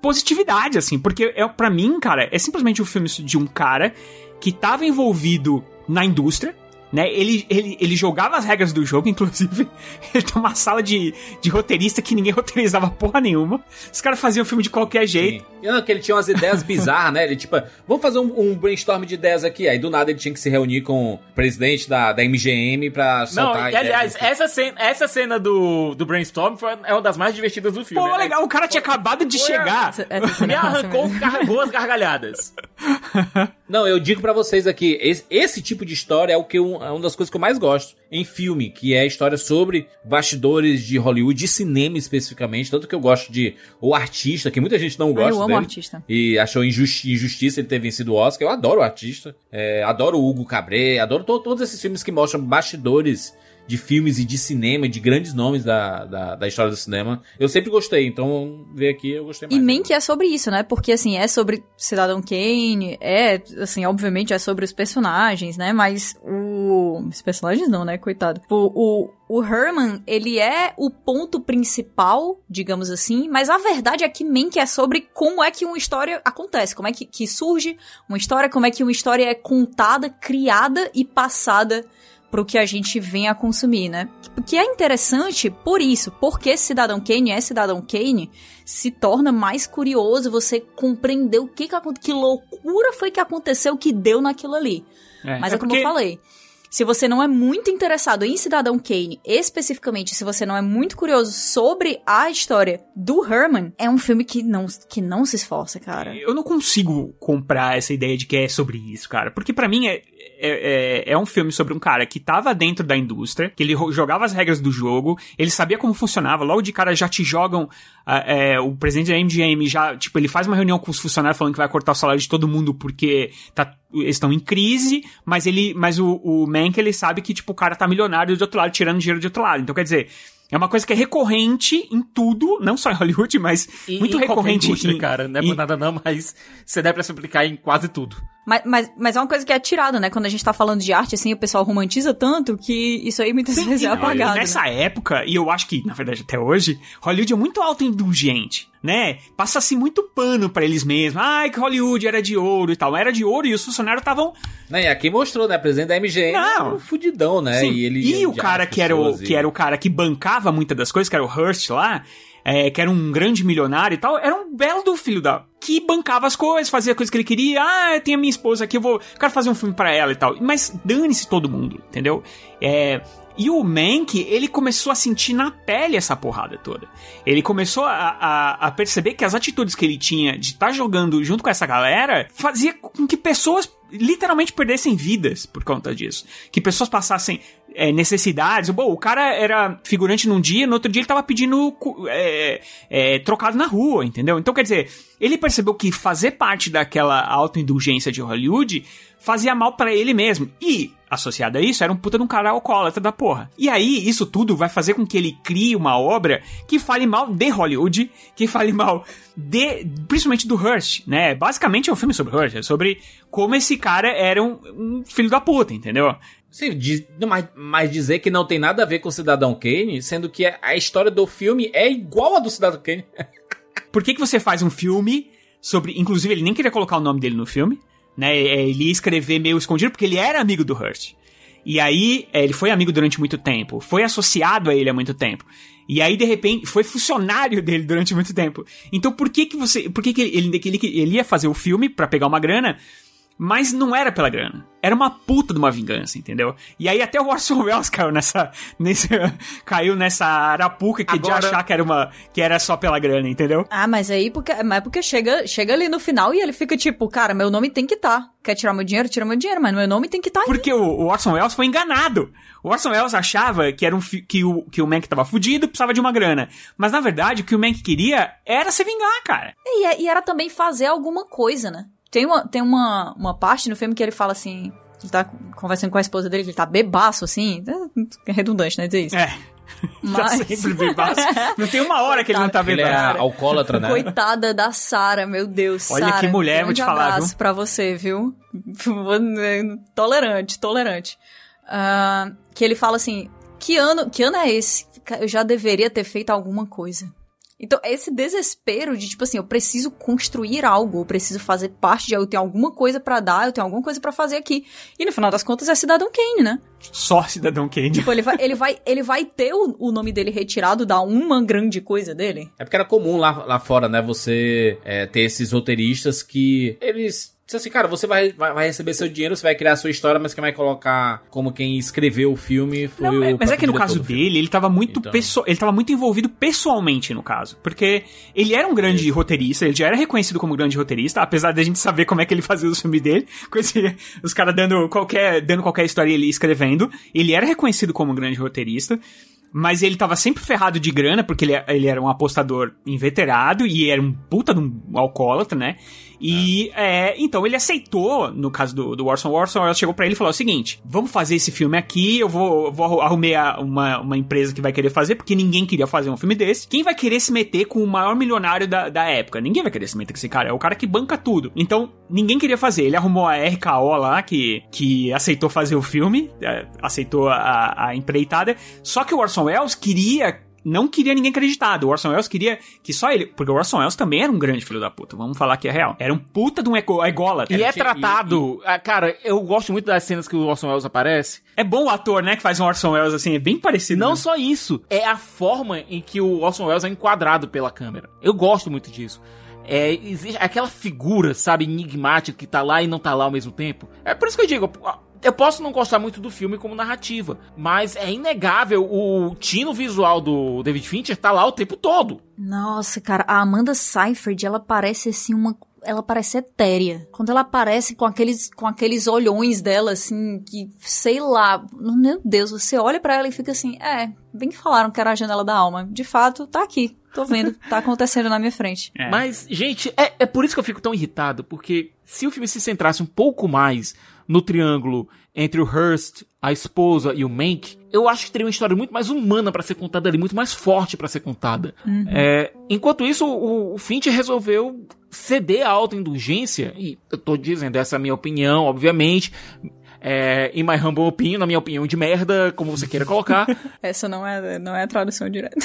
positividade, assim, porque é, para mim, cara, é simplesmente um filme de um cara que tava envolvido na indústria, né? Ele, ele, ele jogava as regras do jogo, inclusive. Ele tem uma sala de, de roteirista que ninguém roteirizava porra nenhuma. Os caras faziam o filme de qualquer jeito. Sim. Não, que ele tinha umas ideias bizarras, né? Ele, tipo, vamos fazer um, um, brainstorm de ideias aqui. Aí do nada ele tinha que se reunir com o presidente da, da MGM pra soltar Não, aliás, essa cena, essa cena do, do brainstorm foi, é uma das mais divertidas do filme. Pô, né? legal, o cara tinha acabado de foi chegar. Essa Me arrancou boas gargalhadas. Não, eu digo para vocês aqui, esse, esse, tipo de história é o que um, é uma das coisas que eu mais gosto em filme, que é a história sobre bastidores de Hollywood, de cinema especificamente, tanto que eu gosto de O Artista, que muita gente não gosta eu amo dele, artista. e achou injusti injustiça ele ter vencido o Oscar. Eu adoro o Artista, é, adoro o Hugo Cabret, adoro to todos esses filmes que mostram bastidores de filmes e de cinema, de grandes nomes da, da, da, história do cinema. Eu sempre gostei, então ver aqui eu gostei mais. E Mank é sobre isso, né? Porque, assim, é sobre Cidadão Kane, é, assim, obviamente é sobre os personagens, né? Mas o... Os personagens não, né? Coitado. O, o, o Herman, ele é o ponto principal, digamos assim, mas a verdade é que Mank é sobre como é que uma história acontece, como é que, que surge uma história, como é que uma história é contada, criada e passada pro que a gente vem a consumir, né? Que é interessante por isso, porque Cidadão Kane é Cidadão Kane, se torna mais curioso você compreender o que que, que loucura foi que aconteceu que deu naquilo ali. É, Mas é, é como porque... eu falei, se você não é muito interessado em Cidadão Kane, especificamente se você não é muito curioso sobre a história do Herman, é um filme que não, que não se esforça, cara. Eu não consigo comprar essa ideia de que é sobre isso, cara. Porque para mim é, é, é, é, um filme sobre um cara que tava dentro da indústria, que ele jogava as regras do jogo, ele sabia como funcionava, logo de cara já te jogam é, o presidente da MGM já, tipo, ele faz uma reunião com os funcionários falando que vai cortar o salário de todo mundo porque tá, eles estão em crise, mas ele, mas o, o Mank, ele sabe que, tipo, o cara tá milionário de outro lado, tirando dinheiro de outro lado. Então, quer dizer, é uma coisa que é recorrente em tudo, não só em Hollywood, mas E muito qualquer recorrente em, cara. Não é por nada não, mas você deve pra se aplicar em quase tudo. Mas, mas, mas é uma coisa que é tirada, né? Quando a gente tá falando de arte, assim, o pessoal romantiza tanto que isso aí muitas vezes é E apagado. nessa né? época, e eu acho que, na verdade, até hoje, Hollywood é muito autoindulgente, né? Passa-se muito pano pra eles mesmos. Ai, que Hollywood era de ouro e tal. Era de ouro e os funcionários estavam. Né, e aqui mostrou, né? Presidente da MGM. Não. um fudidão, né? Sim. E, ele E o cara que era o, e- que era o cara que bancava muitas das coisas, que era o Hearst lá, é, que era um grande milionário e tal, era um belo do filho da. Que bancava as coisas, fazia coisas que ele queria. Ah, tem a minha esposa aqui, eu vou. Quero fazer um filme pra ela e tal. Mas dane-se todo mundo, entendeu? É. E o Mank, ele começou a sentir na pele essa porrada toda. Ele começou a, a, a perceber que as atitudes que ele tinha de estar jogando junto com essa galera fazia com que pessoas literalmente perdessem vidas por conta disso. Que pessoas passassem é, necessidades. Bom, o cara era figurante num dia, no outro dia ele tava pedindo é, é, trocado na rua, entendeu? Então, quer dizer, ele percebeu que fazer parte daquela autoindulgência de Hollywood fazia mal pra ele mesmo. E, associado a isso, era um puta de um cara alcoólatra da porra. E aí, isso tudo vai fazer com que ele crie uma obra que fale mal de Hollywood, que fale mal de, principalmente do Hearst, né? Basicamente é um filme sobre Hearst, é sobre como esse cara era um, um filho da puta, entendeu? Sim, mas, mas dizer que não tem nada a ver com o Cidadão Kane, sendo que a, a história do filme é igual a do Cidadão Kane. Por que, que você faz um filme sobre. Inclusive, ele nem queria colocar o nome dele no filme, né? É, Ele ia escrever meio escondido porque ele era amigo do Hearst. E aí, é, ele foi amigo durante muito tempo, foi associado a ele há muito tempo. E aí, de repente, foi funcionário dele durante muito tempo. Então, por que que você. Por que, que ele, que ele, ele ia fazer o filme pra pegar uma grana? Mas não era pela grana. Era uma puta de uma vingança, entendeu? E aí até o Orson Welles caiu nessa. nesse, caiu nessa arapuca que de Agora- achar que era, uma, que era só pela grana, entendeu? Ah, mas aí porque, mas é porque chega, chega ali no final e ele fica tipo, cara, meu nome tem que estar. Quer tirar meu dinheiro? Tira meu dinheiro, mas meu nome tem que estar aí. Porque o, o Orson Welles foi enganado. O Orson Welles achava que, era um, fi- que, o, que o Mank tava fudido, precisava de uma grana. Mas na verdade, o que o Mank queria era se vingar, cara. E, e era também fazer alguma coisa, né? Tem, uma, tem uma, uma parte no filme que ele fala assim. Ele tá conversando com a esposa dele, que ele tá bebaço, assim. É redundante, né? Dizer isso. É. Mas- Tá sempre bebaço. Não tem uma hora que ele não tá Ele é bebaço. alcoólatra, né? Coitada da Sara, meu Deus. Olha Sara, que mulher, vou te falar, abraço viu? pra você, viu? Tolerante, tolerante. Ah, que ele fala assim: que ano, que ano é esse? Eu já deveria ter feito alguma coisa. Então, esse desespero de, tipo assim, eu preciso construir algo, eu preciso fazer parte de algo, eu tenho alguma coisa pra dar, eu tenho alguma coisa pra fazer aqui. E no final das contas é Cidadão Kane, né? Só Cidadão Kane. Tipo, ele vai, ele vai, ele vai ter o, o nome dele retirado da uma grande coisa dele. É porque era comum lá, lá fora, né? Você é, ter esses roteiristas que eles. Diz assim, cara, você vai, vai, receber seu dinheiro, você vai criar a sua história, mas quem vai colocar como quem escreveu o filme foi Não, o. mas é que no caso dele, ele tava muito Então. pesso- ele tava muito envolvido pessoalmente no caso, porque ele era um grande roteirista, ele já era reconhecido como grande roteirista, apesar da gente saber como é que ele fazia os filmes dele, com esse- os caras dando qualquer dando qualquer história e ele escrevendo, ele era reconhecido como um grande roteirista. Mas ele tava sempre ferrado de grana, porque ele, ele era um apostador inveterado e era um puta de um alcoólatra, né? E é, então ele aceitou, no caso do, do Orson Welles, Orson chegou pra ele e falou o seguinte: vamos fazer esse filme aqui, eu vou, vou arrumei uma, uma empresa que vai querer fazer, porque ninguém queria fazer um filme desse. Quem vai querer se meter com o maior milionário da, da época? Ninguém vai querer se meter com esse cara, é o cara que banca tudo. Então, ninguém queria fazer. Ele arrumou a RKO lá, que, que aceitou fazer o filme, é, aceitou a, a empreitada. Só que o Orson Welles queria não queria ninguém acreditado. O Orson Welles queria que só ele. Porque o Orson Welles também era um grande filho da puta. Vamos falar que é real. Era um puta de um ego, ególatra. E é tinha- tratado. ah, Cara, eu gosto muito das cenas que o Orson Welles aparece. É bom o ator, né? Que faz um Orson Welles assim. É bem parecido. Não né? só isso, é a forma em que o Orson Welles é enquadrado pela câmera. Eu gosto muito disso. É, existe aquela figura, sabe, enigmática que tá lá e não tá lá ao mesmo tempo. É por isso que eu digo, eu posso não gostar muito do filme como narrativa, mas é inegável o tino visual do David Fincher tá lá o tempo todo. Nossa, cara, a Amanda Seyfried, ela parece assim uma. Ela parece etérea. Quando ela aparece com aqueles, com aqueles olhões dela, assim, que, sei lá, meu Deus, você olha pra ela e fica assim, é, bem que falaram que era a janela da alma. De fato, tá aqui. Tô vendo, tá acontecendo na minha frente. É. Mas, gente, é, é por isso que eu fico tão irritado, porque se o filme se centrasse um pouco mais no triângulo entre o Hurst, a esposa e o Mank, eu acho que teria uma história muito mais humana pra ser contada ali, muito mais forte pra ser contada. É, enquanto isso, o, o Finch resolveu ceder à autoindulgência, e eu tô dizendo essa é a minha opinião, obviamente, é, in my humble opinion, na minha opinião de merda, como você queira colocar, Essa não é, não é a tradução direta.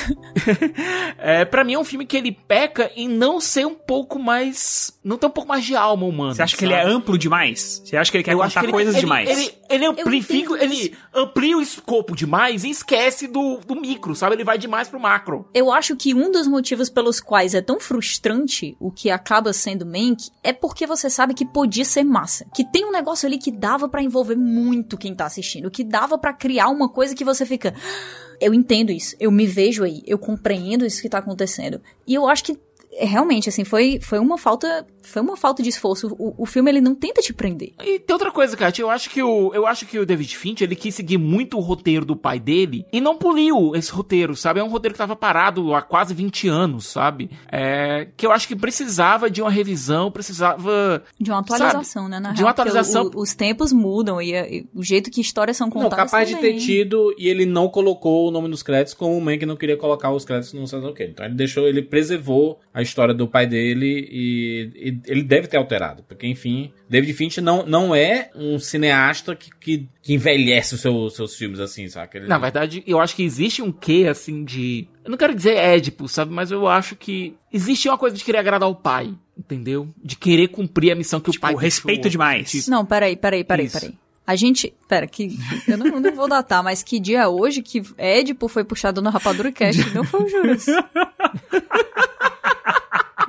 é, pra mim é um filme que ele peca em não ser um pouco mais, não ter um pouco mais de alma humana. Você acha que ele é sabe? amplo demais? Você acha que ele quer Eu contar ele, coisas ele, demais? Ele, ele amplifica, ele amplia o escopo demais e esquece do, do micro, sabe? Ele vai demais pro macro. Eu acho que um dos motivos pelos quais é tão frustrante o que acaba sendo Mank é porque você sabe que podia ser massa. Que tem um negócio ali que dava pra envolver muito quem tá assistindo. Que dava pra criar uma coisa que você fica. "Ah, Eu entendo isso, eu me vejo aí, eu compreendo isso que tá acontecendo. E eu acho que realmente, assim, foi, foi uma falta. Foi uma falta de esforço. O, o filme ele não tenta te prender. E tem outra coisa, Kátia, eu acho que o eu acho que o David Fincher, ele quis seguir muito o roteiro do pai dele e não poliu esse roteiro, sabe? É um roteiro que tava parado há quase 20 anos, sabe? É, que eu acho que precisava de uma revisão, precisava De uma atualização, né? Na De uma atualização. o- o- os tempos mudam e, e o jeito que histórias são Não, contadas. capaz de também. ter tido e ele não colocou o nome nos créditos, como o Mank não queria colocar os créditos no sei lá o quê. Então ele deixou, ele preservou a história do pai dele e, e ele deve ter alterado, porque enfim, David Fincher não, não é um cineasta que, que, que envelhece os seu- seus filmes assim, sabe? Ele- Na verdade, eu acho que existe um quê, assim, de. Eu não quero dizer Édipo, sabe? Mas eu acho que existe uma coisa de querer agradar o pai, entendeu? De querer cumprir a missão que o pai o respeito deixou. demais. Não, peraí, peraí, peraí, Isso. peraí. A gente. Pera, que. Eu não, não vou datar, mas que dia é hoje que Édipo foi puxado no Rapadura Cast? Não foi o Juras.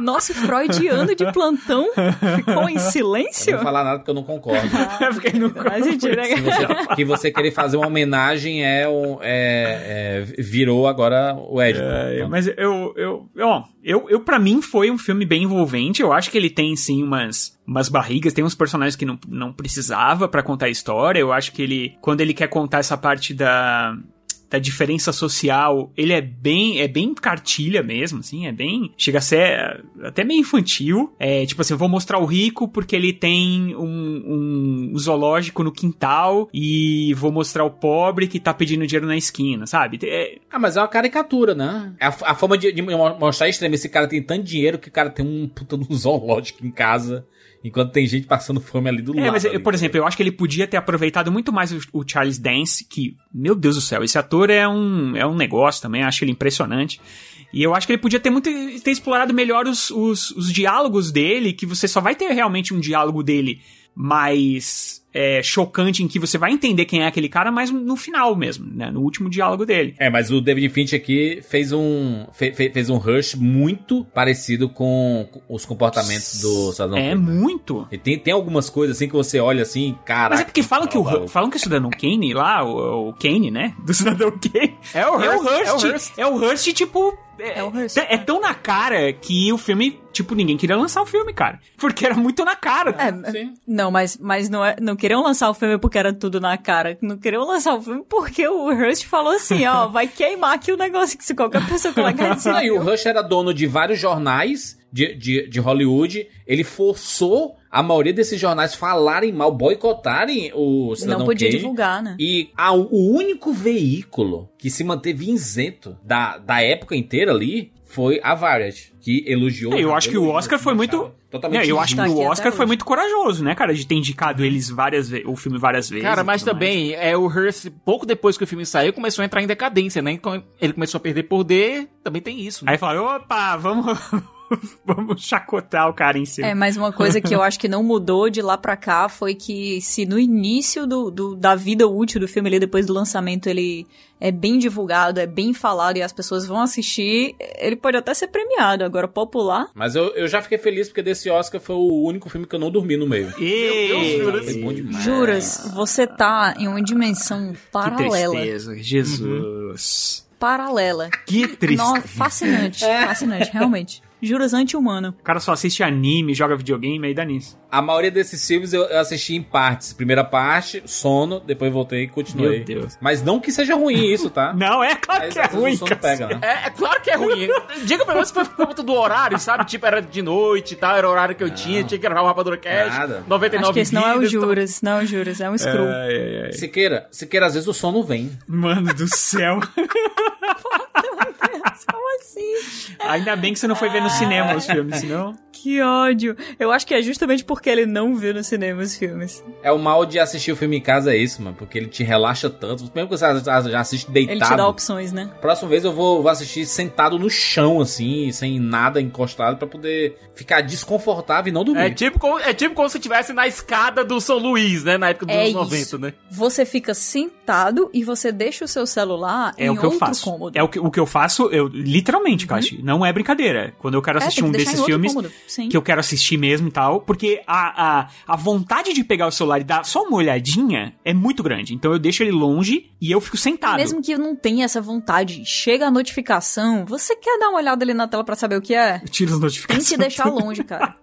Nosso freudiano de plantão ficou em Eu silêncio? não vou falar nada porque eu não concordo. É porque não Faz sentido, né? Você- que você querer fazer uma homenagem é, um, é, é virou agora o Édipo. É, mas eu, eu, ó, eu, eu para mim foi um filme bem envolvente. Eu acho que ele tem sim umas, umas barrigas, tem uns personagens que não, não precisava pra contar a história. Eu acho que ele, quando ele quer contar essa parte da da diferença social, ele é bem é bem cartilha mesmo, assim, é bem chega a ser até meio infantil. É tipo assim, vou mostrar o rico porque ele tem um, um zoológico no quintal e vou mostrar o pobre que tá pedindo dinheiro na esquina, sabe? É, Ah, mas é uma caricatura, né? A, a forma de, de mostrar extremo, esse cara tem tanto dinheiro que o cara tem um puta zoológico em casa, enquanto tem gente passando fome ali do É, lado. mas, ali. por exemplo, eu acho que ele podia ter aproveitado muito mais o, o Charles Dance, que, meu Deus do céu, esse ator é um, é um negócio também, acho ele impressionante. E eu acho que ele podia ter muito ter explorado melhor os, os, os diálogos dele, que você só vai ter realmente um diálogo dele mais é, chocante, em que você vai entender quem é aquele cara, mas no final mesmo, né? No último diálogo dele. É, mas o David Finch aqui fez um fe- fe- fez um rush muito parecido com os comportamentos do Cidadão É Kane. muito. E tem, tem algumas coisas assim que você olha assim, caraca. Mas é porque falam que o, maluco. falam que o Cidadão Kane lá, o, o Kane, né? Do Cidadão Kane. É o É o Hurst. é o Hearst. É o Hurst, tipo. É, É o Hearst. é tão na cara que o filme, tipo, ninguém queria lançar o filme, cara. Porque era muito na cara. É, Sim. não, mas, mas não, é, não queriam lançar o filme porque era tudo na cara. Não queriam lançar o filme porque o Hurst falou assim, ó, vai queimar aqui o negócio que se qualquer pessoa colocar em Ah, e o Rush era dono de vários jornais de, de, de Hollywood. Ele forçou a maioria desses jornais falarem mal, boicotarem o Cidadão Não podia Kane. divulgar, né? E a- o único veículo que se manteve isento da, da época inteira ali foi a Variety, que elogiou. É, eu acho que o Oscar foi muito. Totalmente É, eu acho que Tá o até Oscar foi muito corajoso, né, cara? De ter indicado eles várias vezes, o filme várias vezes. Cara, mas também, é, o Hearst, pouco depois que o filme saiu, começou a entrar em decadência, né? Então, ele começou a perder poder, também tem isso. né? Aí falaram, opa, vamos. vamos chacotar o cara em cima. É, mas uma coisa que eu acho que não mudou de lá pra cá foi que se no início do, do- da vida útil do filme, ali, depois do lançamento, ele é bem divulgado, é bem falado e as pessoas vão assistir, ele pode até ser premiado. Agora, popular, Mas eu, eu já fiquei feliz porque desse Oscar foi o único filme que eu não dormi no meio. E... Foi bom demais. juras, você tá em uma dimensão Que paralela. tristeza, Jesus. Paralela. Que tristeza. No- fascinante, fascinante, realmente. Juras anti-humano. O cara só assiste anime, joga videogame, aí dá nisso. A maioria desses filmes eu, eu assisti em partes. Primeira parte, sono, depois voltei e continuei. Meu Deus. Mas não que seja ruim isso, tá? Não, é claro Mas que é ruim, o sono cara. pega, né? É, é claro que é ruim. Diga pelo menos que foi por conta do horário, sabe? Tipo, era de noite e tal, era o horário que eu tinha, tinha que gravar o Rapadura Cast. Nada. 99 Acho que esse não é o vidas, Juras, não é o Juras, é um Screw. Ai, ai, ai. Siqueira, Siqueira, às vezes o sono vem. Mano do céu. Como assim? Ainda bem que você não foi ver no cinema os filmes, senão. Que ódio. Eu acho que é justamente porque ele não viu no cinema os filmes. É o mal de assistir o filme em casa, é isso, mano. Porque ele te relaxa tanto. Mesmo que você já assiste deitado. Ele te dá opções, né? Próxima vez eu vou, vou assistir sentado no chão, assim, sem nada encostado, pra poder ficar desconfortável e não dormir. É tipo, como, é tipo como se estivesse na escada do São Luís, né? Na época dos É anos 90, isso. né? Você fica sentado e você deixa o seu celular É em o que eu outro faço. cômodo. É o que, o que eu faço, eu literalmente, Kashi, não é brincadeira. Quando eu quero É, assistir tem um desses filmes cômodo, sim. que eu quero assistir mesmo e tal, porque a, a, a vontade de pegar o celular e dar só uma olhadinha é muito grande. Então eu deixo ele longe e eu fico sentado. Mesmo que eu não tenha essa vontade, chega a notificação, você quer dar uma olhada ali na tela pra saber o que é? Eu tiro as Tem notificações. que deixar longe, cara.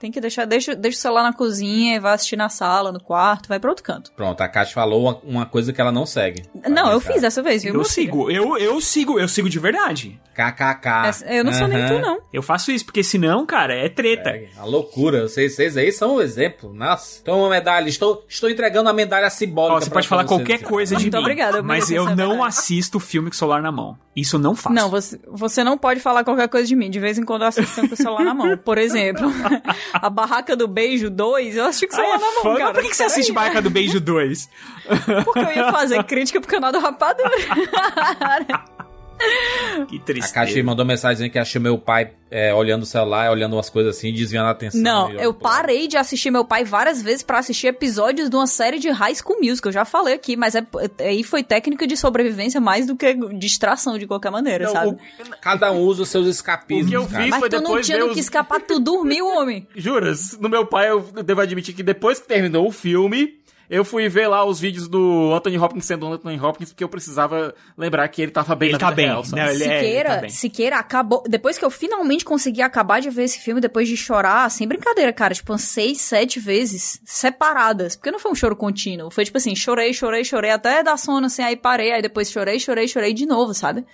Tem que deixar, deixa, deixa o celular na cozinha e vai assistir na sala, no quarto, vai pra outro canto. Pronto, a Kátia falou uma, uma coisa que ela não segue. Não, eu fiz dessa vez, viu? Eu meu filho? sigo, eu, eu sigo, eu sigo de verdade. KKK. Essa- Eu não sou nem tu, não. Eu faço isso, porque senão, cara, é treta. É, a loucura. Vocês, vocês aí são um exemplo. Nossa. Então, uma medalha. Estou, estou entregando a medalha simbólica. Ó, você pra pode falar qualquer coisa de Muito mim, obrigada, mas eu não medalha. assisto filme com o celular na mão. Isso eu não faço. Não, você, você não pode falar qualquer coisa de mim. De vez em quando eu assisto com o celular na mão. Por exemplo, a Barraca do Beijo 2, eu assisti com o Ah, é fã? Cara. Por que, que você assiste. Barca do Beijo 2? Porque eu ia fazer crítica pro canal do Rapadura. Que A tristeza. Kátia mandou mensagem dizendo que achou meu pai é, olhando o celular, olhando umas coisas assim, desviando a atenção. Não, eu parei de assistir meu pai várias vezes pra assistir episódios de uma série de High School Musical. Eu já falei aqui, mas é, aí foi técnica de sobrevivência mais do que distração de qualquer maneira, Não, sabe? o- Cada um usa os seus escapismos. O que eu cara. fiz Mas foi tu não tinha do os- que escapar, tu dormiu, homem. Juras, no meu pai eu devo admitir que depois que terminou o filme, eu fui ver lá os vídeos do Anthony Hopkins sendo Anthony Hopkins, porque eu precisava lembrar que ele tava bem Ele na tá vida bem, real, né? Ele é- Siqueira, tá bem. Siqueira acabou. Depois que eu finalmente consegui acabar de ver esse filme, depois de chorar, sem brincadeira, cara, tipo, umas seis, sete vezes separadas. Porque não foi um choro contínuo. Foi tipo assim, chorei, chorei, chorei, até dar sono, assim, aí parei, aí depois chorei, chorei, chorei de novo, sabe?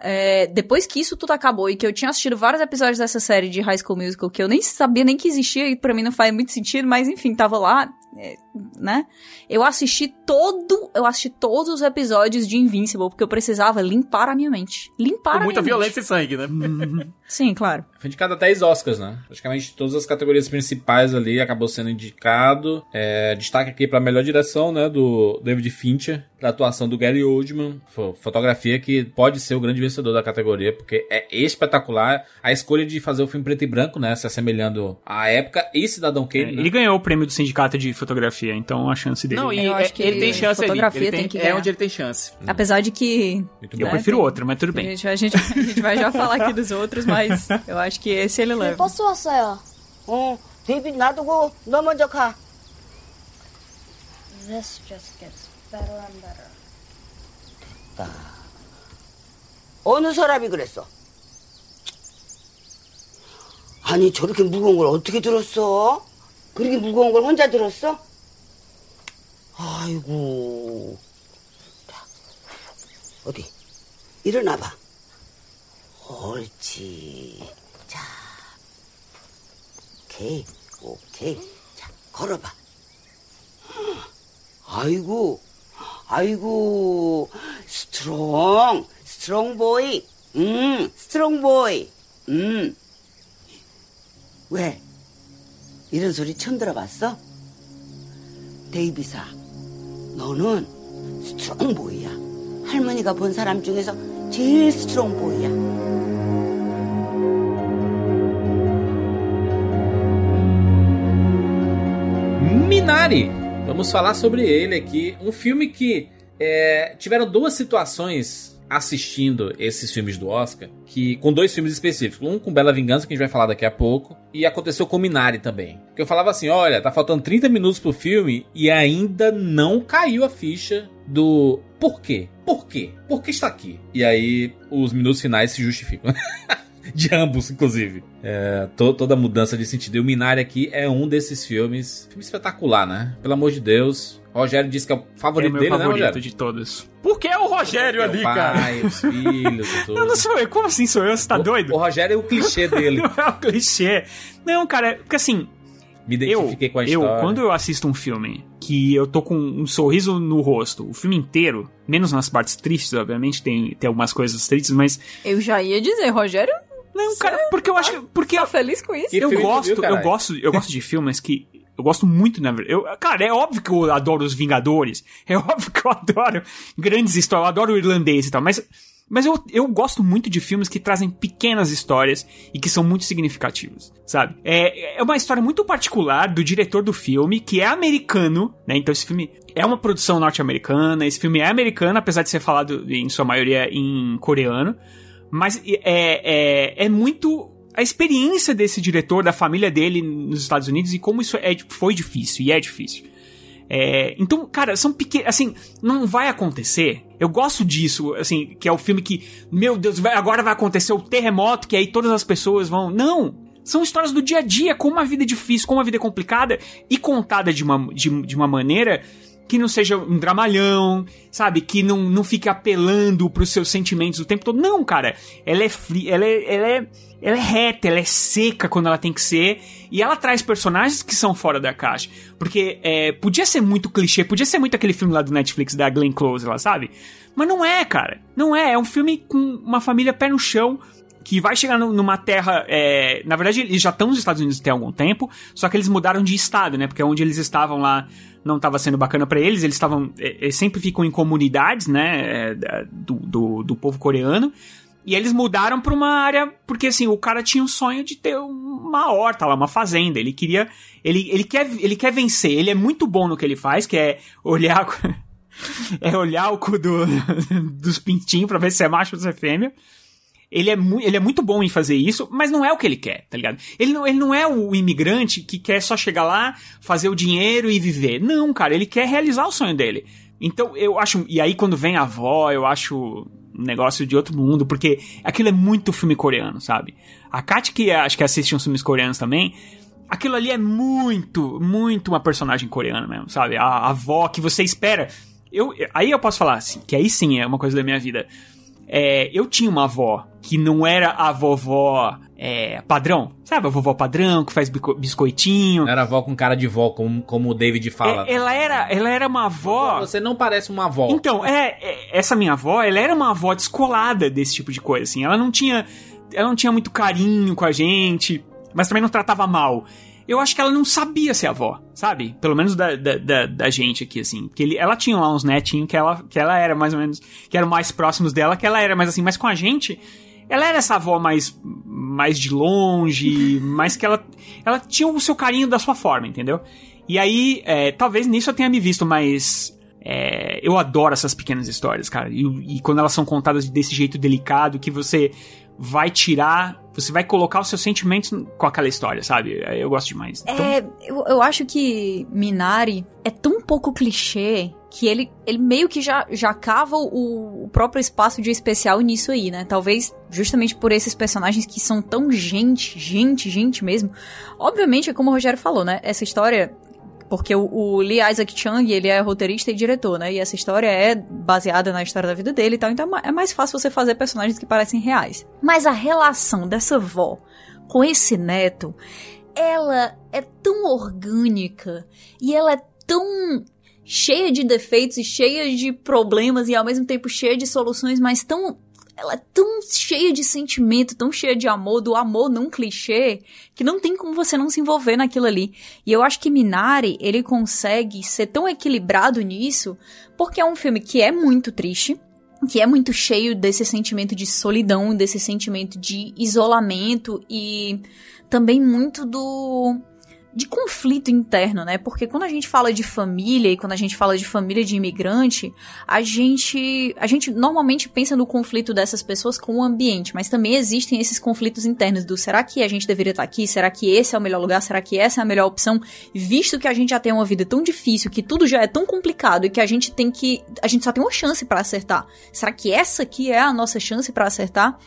É, depois que isso tudo acabou e que eu tinha assistido vários episódios dessa série de High School Musical que eu nem sabia nem que existia e pra mim não faz muito sentido, mas enfim, tava lá, é, né? Eu assisti todo, eu assisti todos os episódios de Invincible porque eu precisava limpar a minha mente. Limpar Com a muita minha violência e sangue, né? mente. Sim, claro. Foi indicado até 10 Oscars, né? Praticamente todas as categorias principais ali acabou sendo indicado. É, destaque aqui pra melhor direção, né? Do David Fincher. Pra atuação do Gary Oldman. Fo- Fotografia que pode ser o grande vencedor da categoria, porque é espetacular a escolha de fazer o filme preto e branco, né? Se assemelhando à época e Cidadão Kane. É, né? Ele ganhou o prêmio do Sindicato de Fotografia, então a chance dele. Não, e eu é, acho que ele, ele tem chance fotografia ali. Ele tem, tem é onde ele tem chance. Apesar de que. Muito eu né, prefiro outro, mas tudo bem. A gente, a gente vai já falar aqui dos outros, mas eu acho que esse ele leva. Posso passar, ó? Um, This just gets better and better. 어느 사람이 그랬어? 아니 저렇게 무거운 걸 어떻게 들었어? 그렇게 무거운 걸 혼자 들었어? 아이고. 자, 어디? 일어나봐. 옳지. 자, 오케이, 오케이. 자, 걸어봐. 아이고, 아이고, 스트롱, 스트롱 보이. 음, 스트롱 보이. 음. 왜? 이런 소리 처음 들어봤어? 데이비사, 너는 스트롱 보이야. 할머니가 본 사람 중에서 제일 스트롱 보이야. Minari. Vamos falar sobre ele aqui. Um filme que é, tiveram duas situações assistindo esses filmes do Oscar, que com dois filmes específicos, um com Bela Vingança que a gente vai falar daqui a pouco, e aconteceu com Minari também. Que eu falava assim, olha, tá faltando 30 minutos pro filme e ainda não caiu a ficha do por quê? Por quê? Por que está aqui? E aí os minutos finais se justificam. de ambos, inclusive. É, to, toda mudança de sentido. E o Minari aqui é um desses filmes. Filme espetacular, né? Pelo amor de Deus. Rogério disse que é o favorito é meu dele, favorito né, Rogério? de todos. Por que é o Rogério ali, pai, cara? os filhos tudo. Não, não sou eu. Como assim sou eu? Você tá o, doido? O Rogério é o clichê dele. Não é o clichê. Não, cara, porque assim. Me identifiquei eu, com a eu, história. quando eu assisto um filme que eu tô com um sorriso no rosto, o filme inteiro, menos nas partes tristes, obviamente, tem, tem algumas coisas tristes, mas. Eu já ia dizer, Rogério. Não, cara, porque eu acho que. Porque Tá feliz com isso? Eu gosto, viu, eu gosto, eu gosto de filmes que eu gosto muito, na verdade. Eu, cara, é óbvio que eu adoro os Vingadores. É óbvio que eu adoro grandes histórias, eu adoro o irlandês e tal, mas mas eu, eu gosto muito de filmes que trazem pequenas histórias e que são muito significativas, sabe? É, é uma história muito particular do diretor do filme, que é americano, né? Então esse filme é uma produção norte-americana, esse filme é americano, apesar de ser falado em sua maioria em coreano. Mas é, é, é muito a experiência desse diretor, da família dele nos Estados Unidos e como isso é, foi difícil e é difícil. É, então, cara, são pequenos. Assim, não vai acontecer. Eu gosto disso, assim, que é o filme que, meu Deus, vai- agora vai acontecer o terremoto, que aí todas as pessoas vão. Não! São histórias do dia a dia, como a vida é difícil, como a vida é complicada e contada de uma, de, de uma maneira que não seja um dramalhão, sabe? Que não, não fique apelando pros seus sentimentos o tempo todo. Não, cara. Ela é fria, ela é, ela é, ela é reta, ela é seca quando ela tem que ser. E ela traz personagens que são fora da caixa. Porque é, podia ser muito clichê, podia ser muito aquele filme lá do Netflix da Glenn Close, lá, sabe? Mas não é, cara. Não é. É um filme com uma família pé no chão que vai chegar numa terra. é, na verdade, eles já estão nos Estados Unidos tem algum tempo, só que eles mudaram de estado, né? Porque onde eles estavam lá não estava sendo bacana pra eles, eles estavam. é, Eles sempre ficam em comunidades, né? é, do, do, do povo coreano. E eles mudaram pra uma área. Porque assim, o cara tinha um sonho de ter uma horta lá, uma fazenda. Ele queria. Ele, ele, quer, ele quer vencer. Ele é muito bom no que ele faz, que é olhar. é olhar o cu do, dos pintinhos pra ver se é macho ou se é fêmea. Ele é, ele é muito bom em fazer isso, mas não é o que ele quer, tá ligado? Ele não, ele não é o imigrante que quer só chegar lá, fazer o dinheiro e viver. Não, cara, ele quer realizar o sonho dele. Então, eu acho. E aí, quando vem a avó, eu acho negócio de outro mundo, porque aquilo é muito filme coreano, sabe? A Kat, que acho que assiste uns filmes coreanos também, aquilo ali é muito, muito uma personagem coreana mesmo, sabe? A, a avó que você espera. Eu, aí eu posso falar assim, que aí sim é uma coisa da minha vida. É, eu tinha uma avó que não era a vovó é, padrão, sabe? A vovó padrão que faz biscoitinho. Era avó com cara de vó, como, como o David fala. É, ela era, ela era uma avó. Você não parece uma avó. Então, é, é, essa minha avó, ela era uma avó descolada desse tipo de coisa, assim. Ela não tinha, ela não tinha muito carinho com a gente, mas também não tratava mal. Eu acho que ela não sabia ser avó, sabe? Pelo menos da, da, da, da gente aqui, assim. Porque ele, ela tinha lá uns netinhos que ela, que ela era mais ou menos, que eram mais próximos dela, que ela era mais assim, mas com a gente, ela era essa avó mais, mais de longe, mais que ela, ela tinha o seu carinho da sua forma, entendeu? E aí, é, talvez nisso eu tenha me visto mais é, eu adoro essas pequenas histórias, cara. E, e quando elas são contadas desse jeito delicado, que você vai tirar, você vai colocar os seus sentimentos com aquela história, sabe? Eu gosto demais. Então, É, eu, eu acho que Minari é tão pouco clichê que ele, ele meio que já, já cava o, o próprio espaço de especial nisso aí, né? Talvez justamente por esses personagens que são tão gente, gente, gente mesmo. Obviamente, é como o Rogério falou, né? Essa história. Porque o, o Lee Isaac Chung, ele é roteirista e diretor, né? E essa história é baseada na história da vida dele e tal. Então é é mais fácil você fazer personagens que parecem reais. Mas a relação dessa avó com esse neto, ela é tão orgânica e ela é tão cheia de defeitos e cheia de problemas e ao mesmo tempo cheia de soluções, mas tão ela é tão cheia de sentimento, tão cheia de amor, do amor não clichê, que não tem como você não se envolver naquilo ali. E eu acho que Minari, ele consegue ser tão equilibrado nisso, porque é um filme que é muito triste, que é muito cheio desse sentimento de solidão, desse sentimento de isolamento e também muito do de conflito interno, né? Porque quando a gente fala de família e quando a gente fala de família de imigrante, a gente a gente normalmente pensa no conflito dessas pessoas com o ambiente, mas também existem esses conflitos internos do será que a gente deveria estar aqui? Será que esse é o melhor lugar? Será que essa é a melhor opção? Visto que a gente já tem uma vida tão difícil, que tudo já é tão complicado e que a gente tem que a gente só tem uma chance para acertar. Será que essa aqui é a nossa chance para acertar?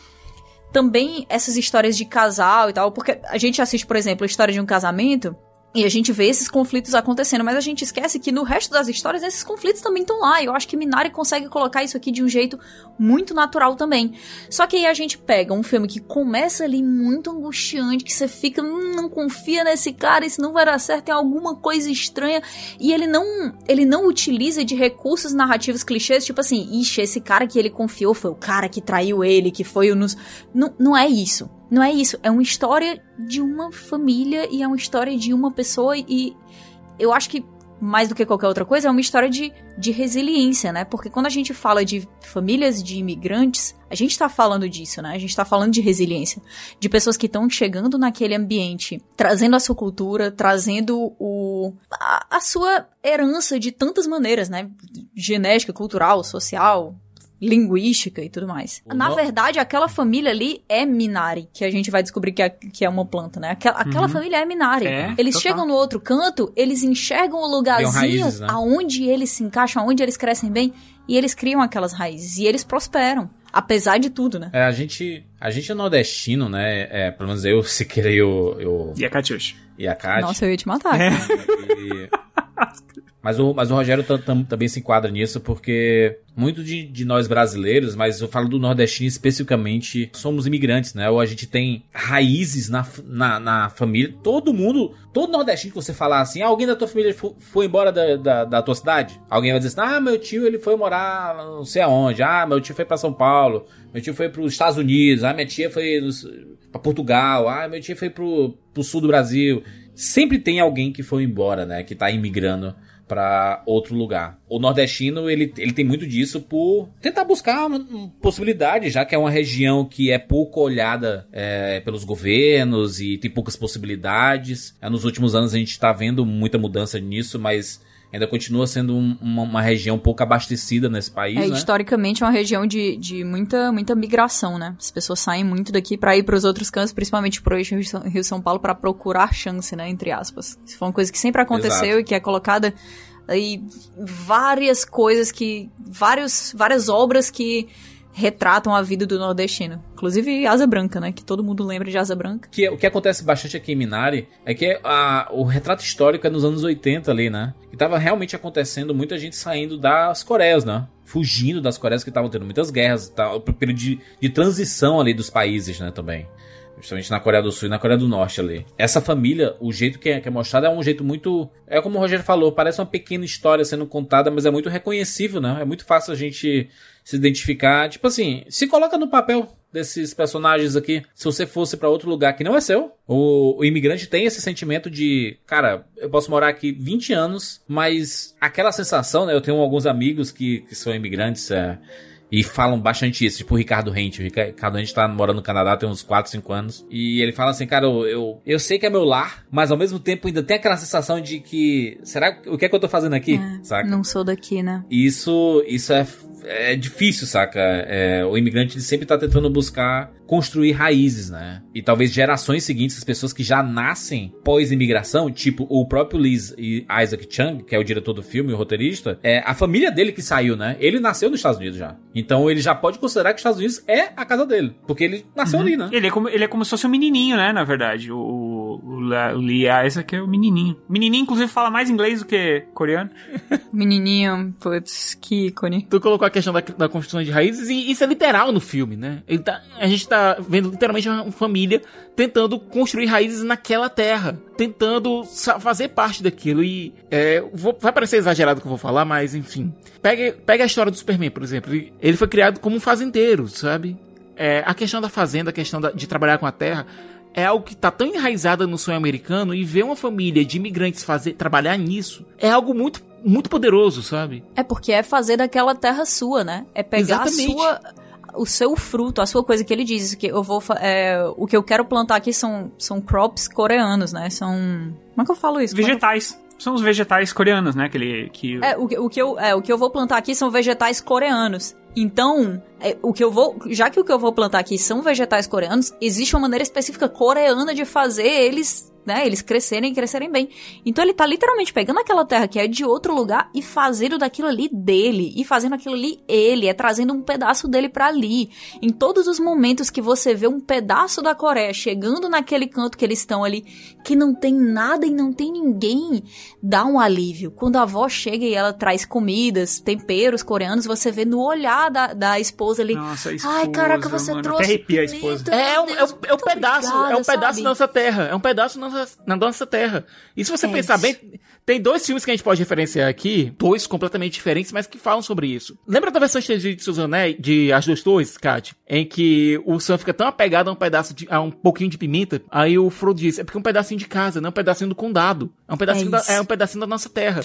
Também essas histórias de casal e tal, porque a gente assiste, por exemplo, a história de um casamento e a gente vê esses conflitos acontecendo, mas a gente esquece que no resto das histórias esses conflitos também estão lá. E eu acho que Minari consegue colocar isso aqui de um jeito muito natural também. Só que aí a gente pega um filme que começa ali muito angustiante, que você fica, hum, não confia nesse cara, isso não vai dar certo, tem alguma coisa estranha. E ele não, ele não utiliza de recursos narrativos clichês, tipo assim, ixi, esse cara que ele confiou foi o cara que traiu ele, que foi o nos. Não, não é isso. Não é isso, é uma história de uma família e é uma história de uma pessoa e eu acho que mais do que qualquer outra coisa, é uma história de, de resiliência, né? Porque quando a gente fala de famílias de imigrantes, a gente tá falando disso, né? A gente tá falando de resiliência. De pessoas que estão chegando naquele ambiente, trazendo a sua cultura, trazendo o, a, a sua herança de tantas maneiras, né? Genética, cultural, social, linguística e tudo mais. Na no- verdade, aquela família ali é Minari, que a gente vai descobrir que é, que é uma planta, né? Aquela, aquela Uhum. família é Minari. É, eles total. chegam no outro canto, eles enxergam o lugarzinho raízes, né? aonde eles se encaixam, aonde eles crescem bem, e eles criam aquelas raízes. E eles prosperam. Apesar de tudo, né? É, a gente, a gente é nordestino, né? É, pelo menos eu, Siqueira e o... Eu, e a Catiuxa. E a Kátia. Nossa, eu ia te matar. É. E- Mas o, mas o Rogério tam- tam- também se enquadra nisso porque muito de, de nós brasileiros, mas eu falo do nordestino especificamente, somos imigrantes, né? Ou a gente tem raízes na, na, na família. Todo mundo, todo nordestino que você falar assim, "Ah, alguém da tua família fo- foi embora da, da, da tua cidade? Alguém vai dizer assim, ah, meu tio ele foi morar não sei aonde, ah, meu tio foi pra São Paulo, meu tio foi pros Estados Unidos, ah, minha tia foi pra Portugal, ah, meu tio foi pro, pro sul do Brasil. Sempre tem alguém que foi embora, né? Que tá imigrando pra outro lugar. O nordestino, ele, ele tem muito disso por tentar buscar uma, uma possibilidade, já que é uma região que é pouco olhada é, pelos governos e tem poucas possibilidades. É, nos últimos anos a gente tá vendo muita mudança nisso, mas ainda continua sendo um- uma, uma região pouco abastecida nesse país, É, né? historicamente é uma região de, de muita, muita migração, né? As pessoas saem muito daqui pra ir pros outros cantos, principalmente pro eixo Rio São- Rio São Paulo, pra procurar chance, né? Entre aspas. Isso foi uma coisa que sempre aconteceu Exato. e que é colocada aí várias coisas que. Vários, várias obras que retratam a vida do nordestino. Inclusive Asa Branca, né? Que todo mundo lembra de Asa Branca. que o que acontece bastante aqui em Minari é que a- o retrato histórico é nos anos 80 ali, né? E tava realmente acontecendo muita gente saindo das Coreias, né? Fugindo das Coreias que estavam tendo muitas guerras, tá? o período de, de transição ali dos países, né, também. Justamente na Coreia do Sul e na Coreia do Norte ali. Essa família, o jeito que é, que é mostrado é um jeito muito. É como o Rogério falou, parece uma pequena história sendo contada, mas é muito reconhecível, né? É muito fácil a gente se identificar. Tipo assim, se coloca no papel desses personagens aqui. Se você fosse pra outro lugar que não é seu, o, o imigrante tem esse sentimento de, cara, eu posso morar aqui 20 anos, mas aquela sensação, né? Eu tenho alguns amigos que, que são imigrantes, é, e falam bastante isso, tipo o Ricardo Rente. O Rica- Ricardo Rente tá morando no Canadá tem uns 4, 5 anos. E ele fala assim, cara, eu, eu, eu sei que é meu lar, mas ao mesmo tempo ainda tem aquela sensação de que. Será o que é que eu tô fazendo aqui? Saca? Não sou daqui, né? Isso, isso é, é difícil, saca? É, o imigrante ele sempre tá tentando buscar construir raízes, né? E talvez gerações seguintes, as pessoas que já nascem pós-imigração, tipo o próprio Liz e Isaac Chung, que é o diretor do filme, o roteirista, é a família dele que saiu, né? Ele nasceu nos Estados Unidos já. Então ele já pode considerar que os Estados Unidos é a casa dele. Porque ele nasceu ali, né? Ele é, como, ele é como se fosse um menininho, né, na verdade. O, o, Lee Isaac é o menininho. Menininho, inclusive, fala mais inglês do que coreano. Menininho, putz, que ícone. Tu colocou a questão da, da construção de raízes e isso é literal no filme, né? Ele tá, a gente tá vendo literalmente uma família tentando construir raízes naquela terra, tentando fazer parte daquilo. E é, vou- vai parecer exagerado o que eu vou falar, mas enfim. Pega, pega a história do Superman, por exemplo. Ele- foi criado como um fazendeiro, sabe? É, a questão da fazenda, a questão da- de trabalhar com a terra. É algo que tá tão enraizada no sonho americano e ver uma família de imigrantes fazer trabalhar nisso é algo muito muito poderoso, sabe? É porque é fazer daquela terra sua, né? É pegar Exatamente. a sua o seu fruto, a sua coisa que ele diz que eu vou é, o que eu quero plantar aqui são são crops coreanos, né? São Como é que eu falo isso? É que eu- Vegetais. São os vegetais coreanos, né? Que ele. Que... É, o o, que eu, é, o que eu vou plantar aqui são vegetais coreanos. Então, é, o que eu vou. Já que o que eu vou plantar aqui são vegetais coreanos, existe uma maneira específica coreana de fazer eles né, eles crescerem e crescerem bem. Então ele tá literalmente pegando aquela terra que é de outro lugar e fazendo daquilo ali dele, e fazendo aquilo ali ele, é trazendo um pedaço dele para ali. Em todos os momentos que você vê um pedaço da Coreia chegando naquele canto que eles estão ali, que não tem nada e não tem ninguém, dá um alívio. Quando a avó chega e ela traz comidas, temperos coreanos, você vê no olhar da, da esposa ali. Nossa, a esposa, Ai, caraca, você mano, trouxe. até arrepia a esposa. É, um, meu é, um, é um muito pedaço, obrigada, é um pedaço sabe? da nossa terra. É um pedaço na nossa, na nossa terra. E se você É pensar isso. bem, tem dois filmes que a gente pode referenciar aqui, dois completamente diferentes, mas que falam sobre isso. Lembra da versão estendida de Anéis, de As Duas Torres, Kat? Em que o Sam fica tão apegado a um pedaço de, a um pouquinho de pimenta, aí o Frodo diz, é porque é um pedacinho de casa, não é um pedacinho do condado. É um pedacinho, É da, é um pedacinho da nossa terra.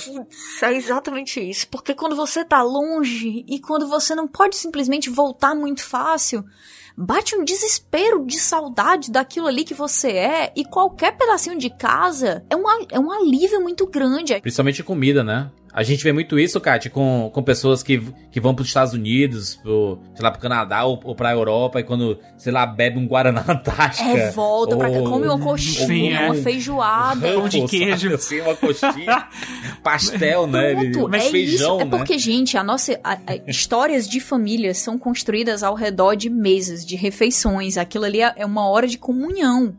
É exatamente isso. Porque quando você tá longe e quando você não pode simplesmente voltar muito fácil, bate um desespero de saudade daquilo ali que você é. E qualquer pedacinho de casa é um, é um alívio muito grande. Principalmente comida, né? A gente vê muito isso, Kátia, com, com pessoas que, que vão pros Estados Unidos, pro, sei lá, pro Canadá ou, ou pra Europa, e quando, sei lá, bebe um Guaraná Antártica. É, volta pra cá, ou- come uma ou coxinha, é. uma feijoada. Pão de queijo. Assim, uma coxinha. pastel, né? Pronto, mas é feijão, isso. É né? porque, gente, a nossa a- a- histórias de famílias são construídas ao redor de mesas, de refeições. Aquilo ali é é uma hora de comunhão.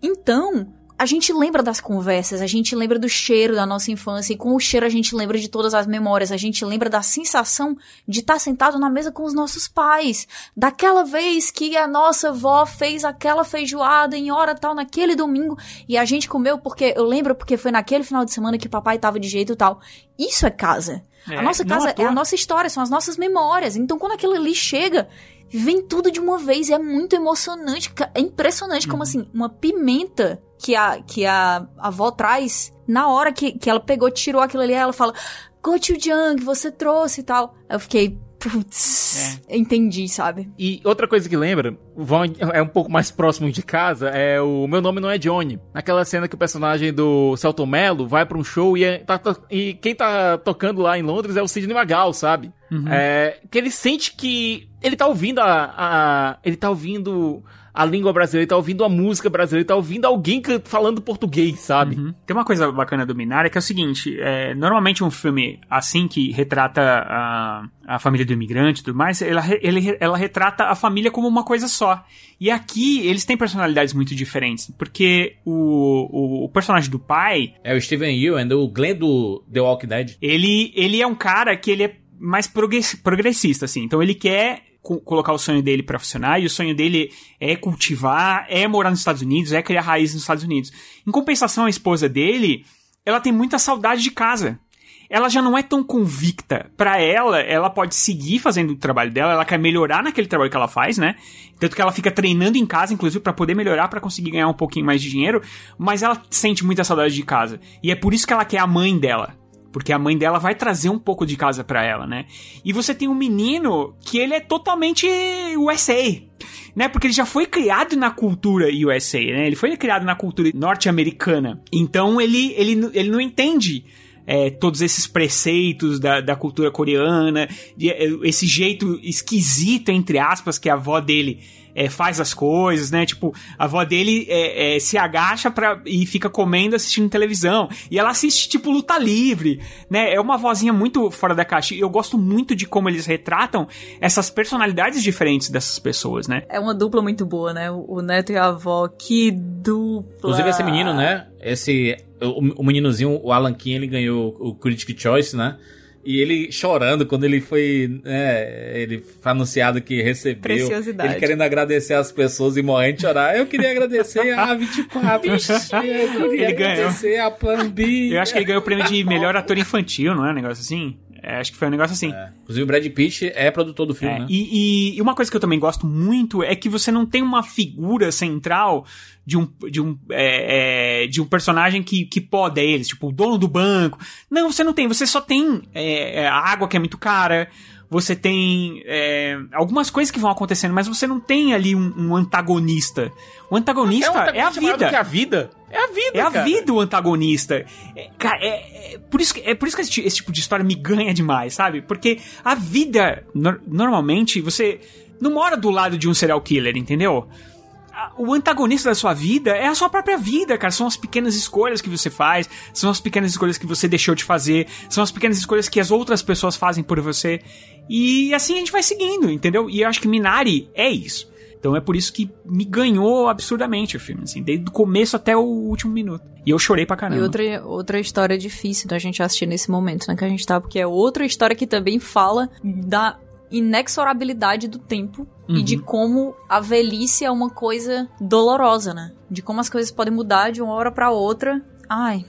Então, a gente lembra das conversas, a gente lembra do cheiro da nossa infância, e com o cheiro a gente lembra de todas as memórias, a gente lembra da sensação de estar sentado na mesa com os nossos pais, daquela vez que a nossa avó fez aquela feijoada em hora tal, naquele domingo, e a gente comeu porque, eu lembro porque foi naquele final de semana que papai tava de jeito tal. Isso é casa. É, a nossa casa é a nossa história, são as nossas memórias. Então, quando aquilo ali chega, vem tudo de uma vez. e É muito emocionante. É impressionante como, assim, uma pimenta que a, que a avó traz, na hora que, que ela pegou, tirou aquilo ali, ela fala: Gochujang, você trouxe e tal. Eu fiquei, putz, entendi, sabe? E outra coisa que lembra, vão- é um pouco mais próximo de casa, é o Meu Nome Não É Johnny. Naquela cena que o personagem do Celton Mello vai pra um show e, é- tá e quem tá tocando lá em Londres é o Sidney Magal, sabe? É, que ele sente que ele tá ouvindo a, a- ele tá ouvindo a língua brasileira, ele tá ouvindo a música brasileira, ele tá ouvindo alguém falando português, sabe? Uhum. Tem uma coisa bacana do Minari que é o seguinte: é, normalmente um filme assim que retrata a, a família do imigrante e tudo mais, ela, ele, ela retrata a família como uma coisa só. E aqui eles têm personalidades muito diferentes, porque o, o, o personagem do pai, É o Steven Yeun, o Glenn do The Walking Dead. ele, ele é um cara que ele é mais progress- progressista, assim. Então ele quer colocar o sonho dele pra funcionar e o sonho dele é cultivar, é morar nos Estados Unidos, é criar raízes nos Estados Unidos. Em compensação, a esposa dele, ela tem muita saudade de casa. Ela já não é tão convicta. Pra ela, ela pode seguir fazendo o trabalho dela, ela quer melhorar naquele trabalho que ela faz, né? Tanto que ela fica treinando em casa, inclusive, pra poder melhorar, pra conseguir ganhar um pouquinho mais de dinheiro, mas ela sente muita saudade de casa. E é por isso que ela quer a mãe dela. Porque a mãe dela vai trazer um pouco de casa pra ela, né? E você tem um menino que ele é totalmente USA, né? Porque ele já foi criado na cultura USA, né? Ele foi criado na cultura norte-americana. Então ele, ele, ele não entende é, todos esses preceitos da, da cultura coreana, é, esse jeito esquisito, entre aspas, que a avó dele é, faz as coisas, né? Tipo, a avó dele é, é, se agacha pra, e fica comendo, assistindo televisão. E ela assiste, tipo, luta livre, né? É uma vozinha muito fora da caixa. E eu gosto muito de como eles retratam essas personalidades diferentes dessas pessoas, né? É uma dupla muito boa, né? O, neto e a avó. Que dupla. Inclusive esse menino, né? Esse. O, o meninozinho, o Alan King, ele ganhou o Critic Choice, né? E ele chorando quando ele foi, né, ele foi anunciado que recebeu. Preciosidade. Ele querendo agradecer as pessoas e morrendo de chorar. Eu queria agradecer a 24. eu queria Ele ganhou. agradecer a Plan B. Eu acho que ele ganhou o prêmio de melhor ator infantil, não é um negócio assim? É, acho que foi um negócio assim. Inclusive o Brad Pitt é produtor do filme, É, né? e, e- e uma coisa que eu também gosto muito é que você não tem uma figura central de um, de um, é, é, de um personagem que, que poda eles, tipo o dono do banco. Não, você não tem. Você só tem é, é, a água que é muito cara. Você tem é, algumas coisas que vão acontecendo, mas você não tem ali um, um antagonista. O antagonista um é, a antagonista maior do vida. que a vida. É a vida, É a cara. vida o antagonista. É, cara, é, é por isso que, é por isso que esse, esse tipo de história me ganha demais, sabe? Porque a vida, nor- normalmente, você não mora do lado de um serial killer, entendeu? O antagonista da sua vida é a sua própria vida, cara. São as pequenas escolhas que você faz, são as pequenas escolhas que você deixou de fazer, são as pequenas escolhas que as outras pessoas fazem por você. E assim a gente vai seguindo, entendeu? E eu acho que Minari é isso. Então é por isso que me ganhou absurdamente o filme, assim, desde o começo até o último minuto. E eu chorei pra caramba. E outra, outra história difícil da gente assistir nesse momento, né, que a gente tá, porque é outra história que também fala da inexorabilidade do tempo uhum. e de uhum. como a velhice é uma coisa dolorosa, né? De como as coisas podem mudar de uma hora para outra. Ai,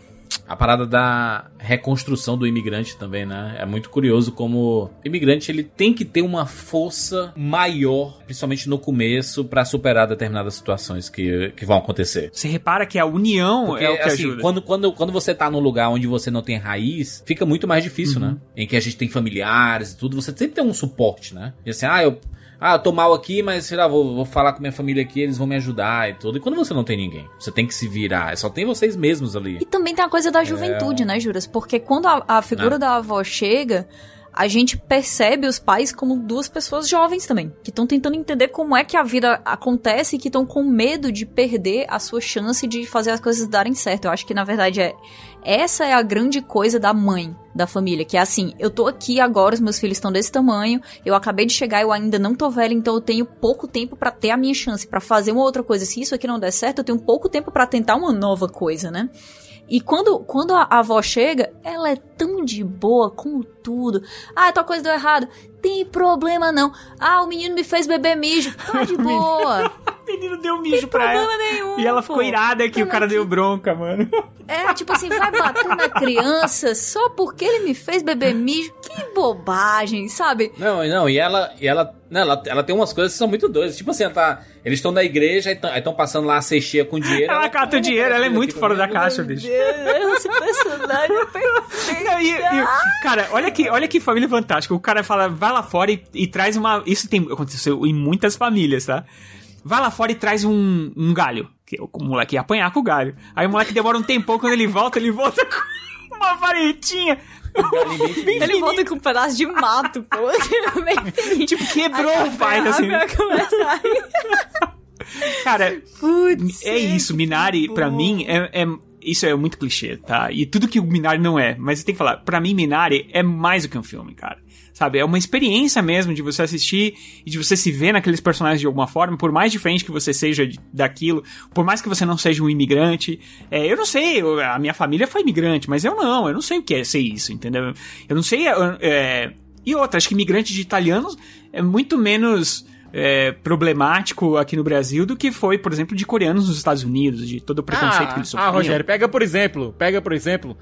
a parada da reconstrução do imigrante também, né? É muito curioso como o imigrante ele tem que ter uma força maior, principalmente no começo, para superar determinadas situações que, que vão acontecer. Você repara que a união Porque, é o que assim, ajuda. Quando, quando, quando você tá num lugar onde você não tem raiz, fica muito mais difícil, uhum. né? Em que a gente tem familiares e tudo, você sempre tem um suporte, né? E assim, ah, eu ah, eu tô mal aqui, mas sei lá, vou, vou falar com minha família aqui, eles vão me ajudar e tudo. E quando você não tem ninguém, você tem que se virar, só tem vocês mesmos ali. E também tem a coisa da juventude, é... né, Juras? Porque quando a, a figura não. da avó chega, a gente percebe os pais como duas pessoas jovens também, que estão tentando entender como é que a vida acontece e que estão com medo de perder a sua chance de fazer as coisas darem certo. Eu acho que na verdade é essa é a grande coisa da mãe da família, que é assim, eu tô aqui agora, os meus filhos estão desse tamanho, eu acabei de chegar, eu ainda não tô velha, então eu tenho pouco tempo para ter a minha chance para fazer uma outra coisa. Se isso aqui não der certo, eu tenho pouco tempo para tentar uma nova coisa, né? E quando, quando a avó chega, ela é tão de boa com tudo. Ah, tal coisa deu errado. Tem problema não. Ah, o menino me fez beber mijo. Tá de boa. o menino deu mijo Tem pra ela. Nenhum, e ela ficou pô. irada que tá o cara aqui. deu bronca, mano. É, tipo assim, vai bater na criança só porque ele me fez beber mijo. Que bobagem, sabe? Não, não, e ela, e ela, não, ela, ela tem umas coisas que são muito doidas. Tipo assim, ela tá, eles estão na igreja e estão passando lá a cestinha com dinheiro. Ela, ela cata o dinheiro, ela é muito fora da caixa, bicho. Esse personagem é perfeito. Não, e, e, cara, olha que, olha que família fantástica. O cara fala, vai lá fora e, e traz uma. Isso tem aconteceu em muitas famílias, tá? Vai lá fora e traz um, um galho. Que o moleque ia apanhar com o galho. Aí o moleque demora um tempão, quando ele volta, ele volta com uma varetinha. ele volta com um pedaço de mato, pô. tipo, quebrou o pai, assim. Cara, Putz, é isso. Minari, para mim, é, é, isso é muito clichê, tá? E tudo que o Minari não é. Mas eu tenho que falar, para mim, Minari é mais do que um filme, cara sabe? É uma experiência mesmo de você assistir e de você se ver naqueles personagens de alguma forma, por mais diferente que você seja daquilo, por mais que você não seja um imigrante. É, eu não sei, eu, a minha família foi imigrante, mas eu não, eu não sei o que é ser isso, entendeu? Eu não sei. É, e outra, acho que imigrante de italianos é muito menos. É, problemático aqui no Brasil do que foi, por exemplo, de coreanos nos Estados Unidos, de todo o preconceito ah, que eles sofriam. Ah, Rogério, pega por exemplo, pega por exemplo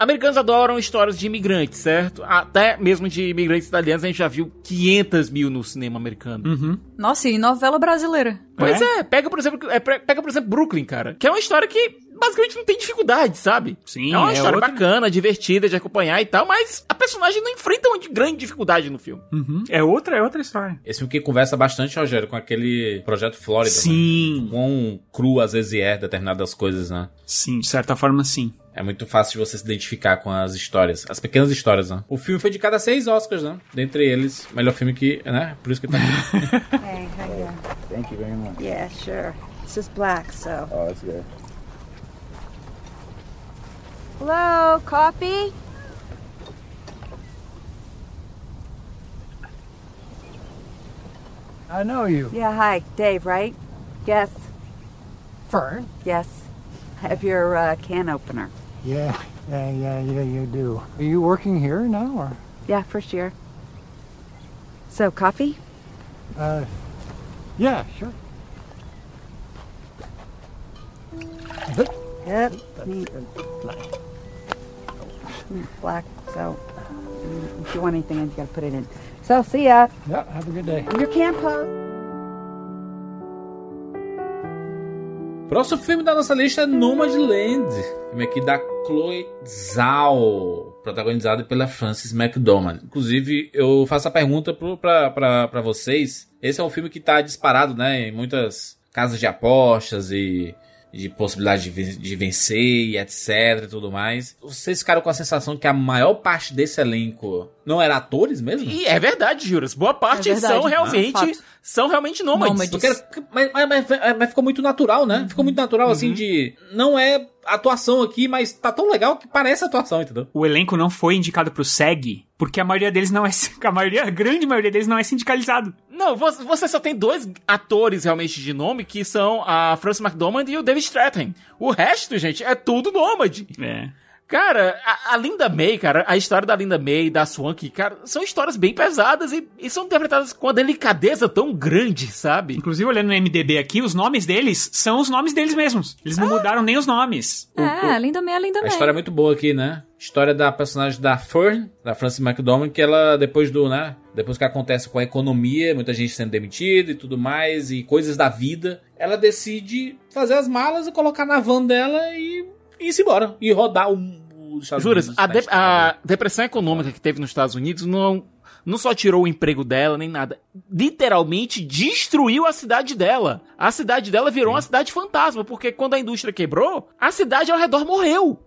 Americanos adoram histórias de imigrantes, certo? Até mesmo de imigrantes italianos, a gente já viu 500 mil no cinema americano. Uhum. Nossa, e novela brasileira. Pois é, é pega por exemplo, é, pega por exemplo Brooklyn, cara, que é uma história que basicamente não tem dificuldade, sabe? Sim, é uma é história outra... bacana, divertida de acompanhar e tal, mas a personagem não enfrenta uma grande dificuldade no filme. Uhum. É outra, é outra história. Esse filme que conversa bastante, Rogério, com aquele projeto Flórida. Né? Sim. Né? Quão cru às vezes é determinadas coisas, né? Sim, de certa forma, sim. É muito fácil de você se identificar com as histórias, as pequenas histórias, né? O filme foi de cada seis Oscars, né? Dentre eles, melhor filme que, né? Por isso que tá aqui. hey, how you Thank you very much. Yeah, sure. This is black, so. Oh, that's good. Hello, coffee? I know you. Yeah, hi. Dave, right? Yes. Fern? Yes. I have your uh, can opener. Yeah, yeah, yeah, yeah, you do. Are you working here now, or? Yeah, first year. So, coffee? Uh, yeah, sure. Yep. Black. So, if you want anything, you gotta put it in. So, see ya. Yeah, have a good day. Your can post. Próximo filme da nossa lista é Nomadland, filme aqui da Chloe Zhao, protagonizado pela Frances McDormand. Inclusive, eu faço a pergunta para vocês. Esse é um filme que está disparado, né, em muitas casas de apostas e de possibilidade de, de vencer e etc e tudo mais. Vocês ficaram com a sensação que a maior parte desse elenco não era atores mesmo? E é verdade, Juras. Boa parte É são realmente fato. São realmente nômades. Nômades. Porque, mas, mas- mas- mas ficou muito natural, né? Ficou muito natural, assim, de... Não é atuação aqui, mas tá tão legal que parece atuação, entendeu? O elenco não foi indicado pro SEG, porque a maioria deles não é. A maioria, a grande maioria deles não é sindicalizado. Não, vo- você só tem dois atores realmente de nome, que são a Frances McDormand e o David Strathairn. O resto, gente, é tudo nômade. É. Cara, a, a Linda May, cara, a história da Linda May e da Swank, cara, são histórias bem pesadas e, e são interpretadas com uma delicadeza tão grande, sabe? Inclusive, olhando no MDB aqui, os nomes deles são os nomes deles mesmos. Eles não mudaram nem os nomes. É, linda May, linda A May. história é muito boa aqui, né? História da personagem da Fern, da Frances McDormand, que ela, depois do, né? Depois que acontece com a economia, muita gente sendo demitida e tudo mais, e coisas da vida, ela decide fazer as malas e colocar na van dela e, e ir embora. E rodar o, os Estados Juras, Unidos. a, na de- a depressão econômica que teve nos Estados Unidos não, não só tirou o emprego dela, nem nada. Literalmente destruiu a cidade dela. A cidade dela virou uma cidade fantasma, porque quando a indústria quebrou, a cidade ao redor morreu.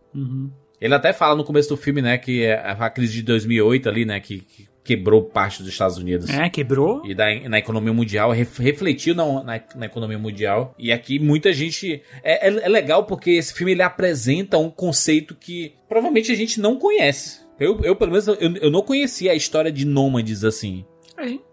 Ele até fala no começo do filme, né, que é a crise de 2008 ali, né, que, que quebrou parte dos Estados Unidos. É, quebrou. E da, na economia mundial, ref- refletiu na, na, na economia mundial. E aqui muita gente. É, é, é legal porque esse filme ele apresenta um conceito que provavelmente a gente não conhece. Eu, eu pelo menos, eu, eu não conhecia a história de nômades assim.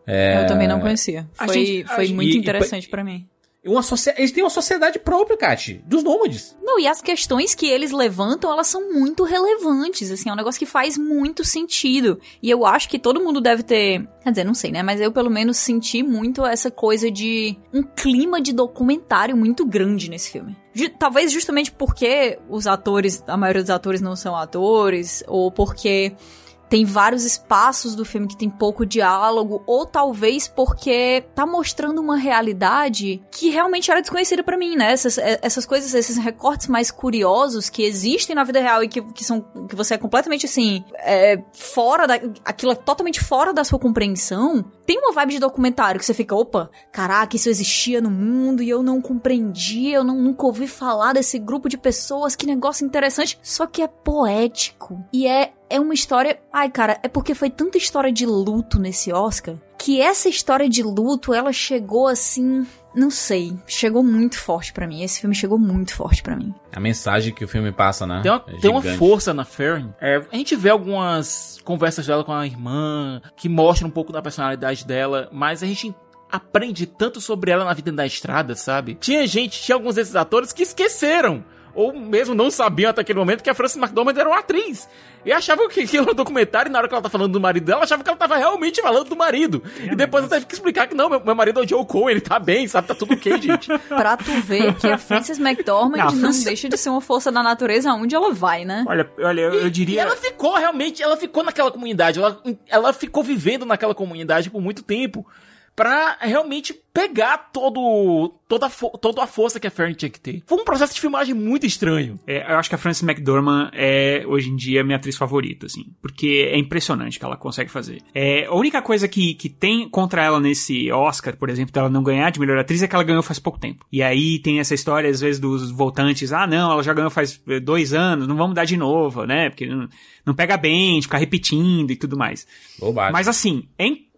É, Eu também não conhecia. Foi, gente- foi gente- muito e- interessante pra mim. Uma Eles têm uma sociedade própria, Kat, dos nômades. Não, e as questões que eles levantam, elas são muito relevantes, assim, é um negócio que faz muito sentido. E eu acho que todo mundo deve ter, quer dizer, não sei, né, mas eu pelo menos senti muito essa coisa de um clima de documentário muito grande nesse filme. Talvez justamente porque os atores, a maioria dos atores não são atores, ou porque tem vários espaços do filme que tem pouco diálogo, ou talvez porque tá mostrando uma realidade que realmente era desconhecida pra mim, né? Essas, eh, essas coisas, esses recortes mais curiosos que existem na vida real e que, que são que você é completamente assim, é, fora da. aquilo é totalmente fora da sua compreensão. Tem uma vibe de documentário que você fica, opa, caraca, isso existia no mundo e eu não compreendia, eu não, nunca ouvi falar desse grupo de pessoas, que negócio interessante. Só que é poético. E é é uma história. Ai, cara, é porque foi tanta história de luto nesse Oscar que essa história de luto ela chegou assim. Não sei, chegou muito forte pra mim. Esse filme chegou muito forte pra mim. A mensagem que o filme passa, né? Tem uma, É tem uma força na Fern. É, a gente vê algumas conversas dela com a irmã que mostram um pouco da personalidade dela, mas a gente aprende tanto sobre ela na vida da estrada, sabe? Tinha gente, tinha alguns desses atores que esqueceram. Ou mesmo não sabiam até aquele momento que a Frances McDormand era uma atriz. E achavam que aquilo era um documentário e na hora que ela tá falando do marido dela, achava que ela tava realmente falando do marido. e depois ela teve que explicar que não, meu, meu marido é o Joe Cole, ele tá bem, sabe? Tá tudo ok, gente. Pra tu ver que a Frances McDormand Não, a não, Frances- deixa de ser uma força da natureza aonde ela vai, né? Olha, olha, eu, eu E diria. ela ficou realmente, ela ficou naquela comunidade, ela, ela ficou vivendo naquela comunidade por muito tempo pra realmente pegar todo, toda, toda a força que a Fern tinha que ter. Foi um processo de filmagem muito estranho. É, eu acho que a Frances McDormand é, hoje em dia, minha atriz favorita, assim. Porque é impressionante o que ela consegue fazer. É, a única coisa que, que tem contra ela nesse Oscar, por exemplo, dela não ganhar de melhor atriz, é que ela ganhou faz pouco tempo. E aí tem essa história, às vezes, dos voltantes. Ah, não, ela já ganhou faz eh, dois anos, não vamos dar de novo, né? Porque não, não pega bem, de ficar repetindo e tudo mais. Bobagem. Mas assim, é incrível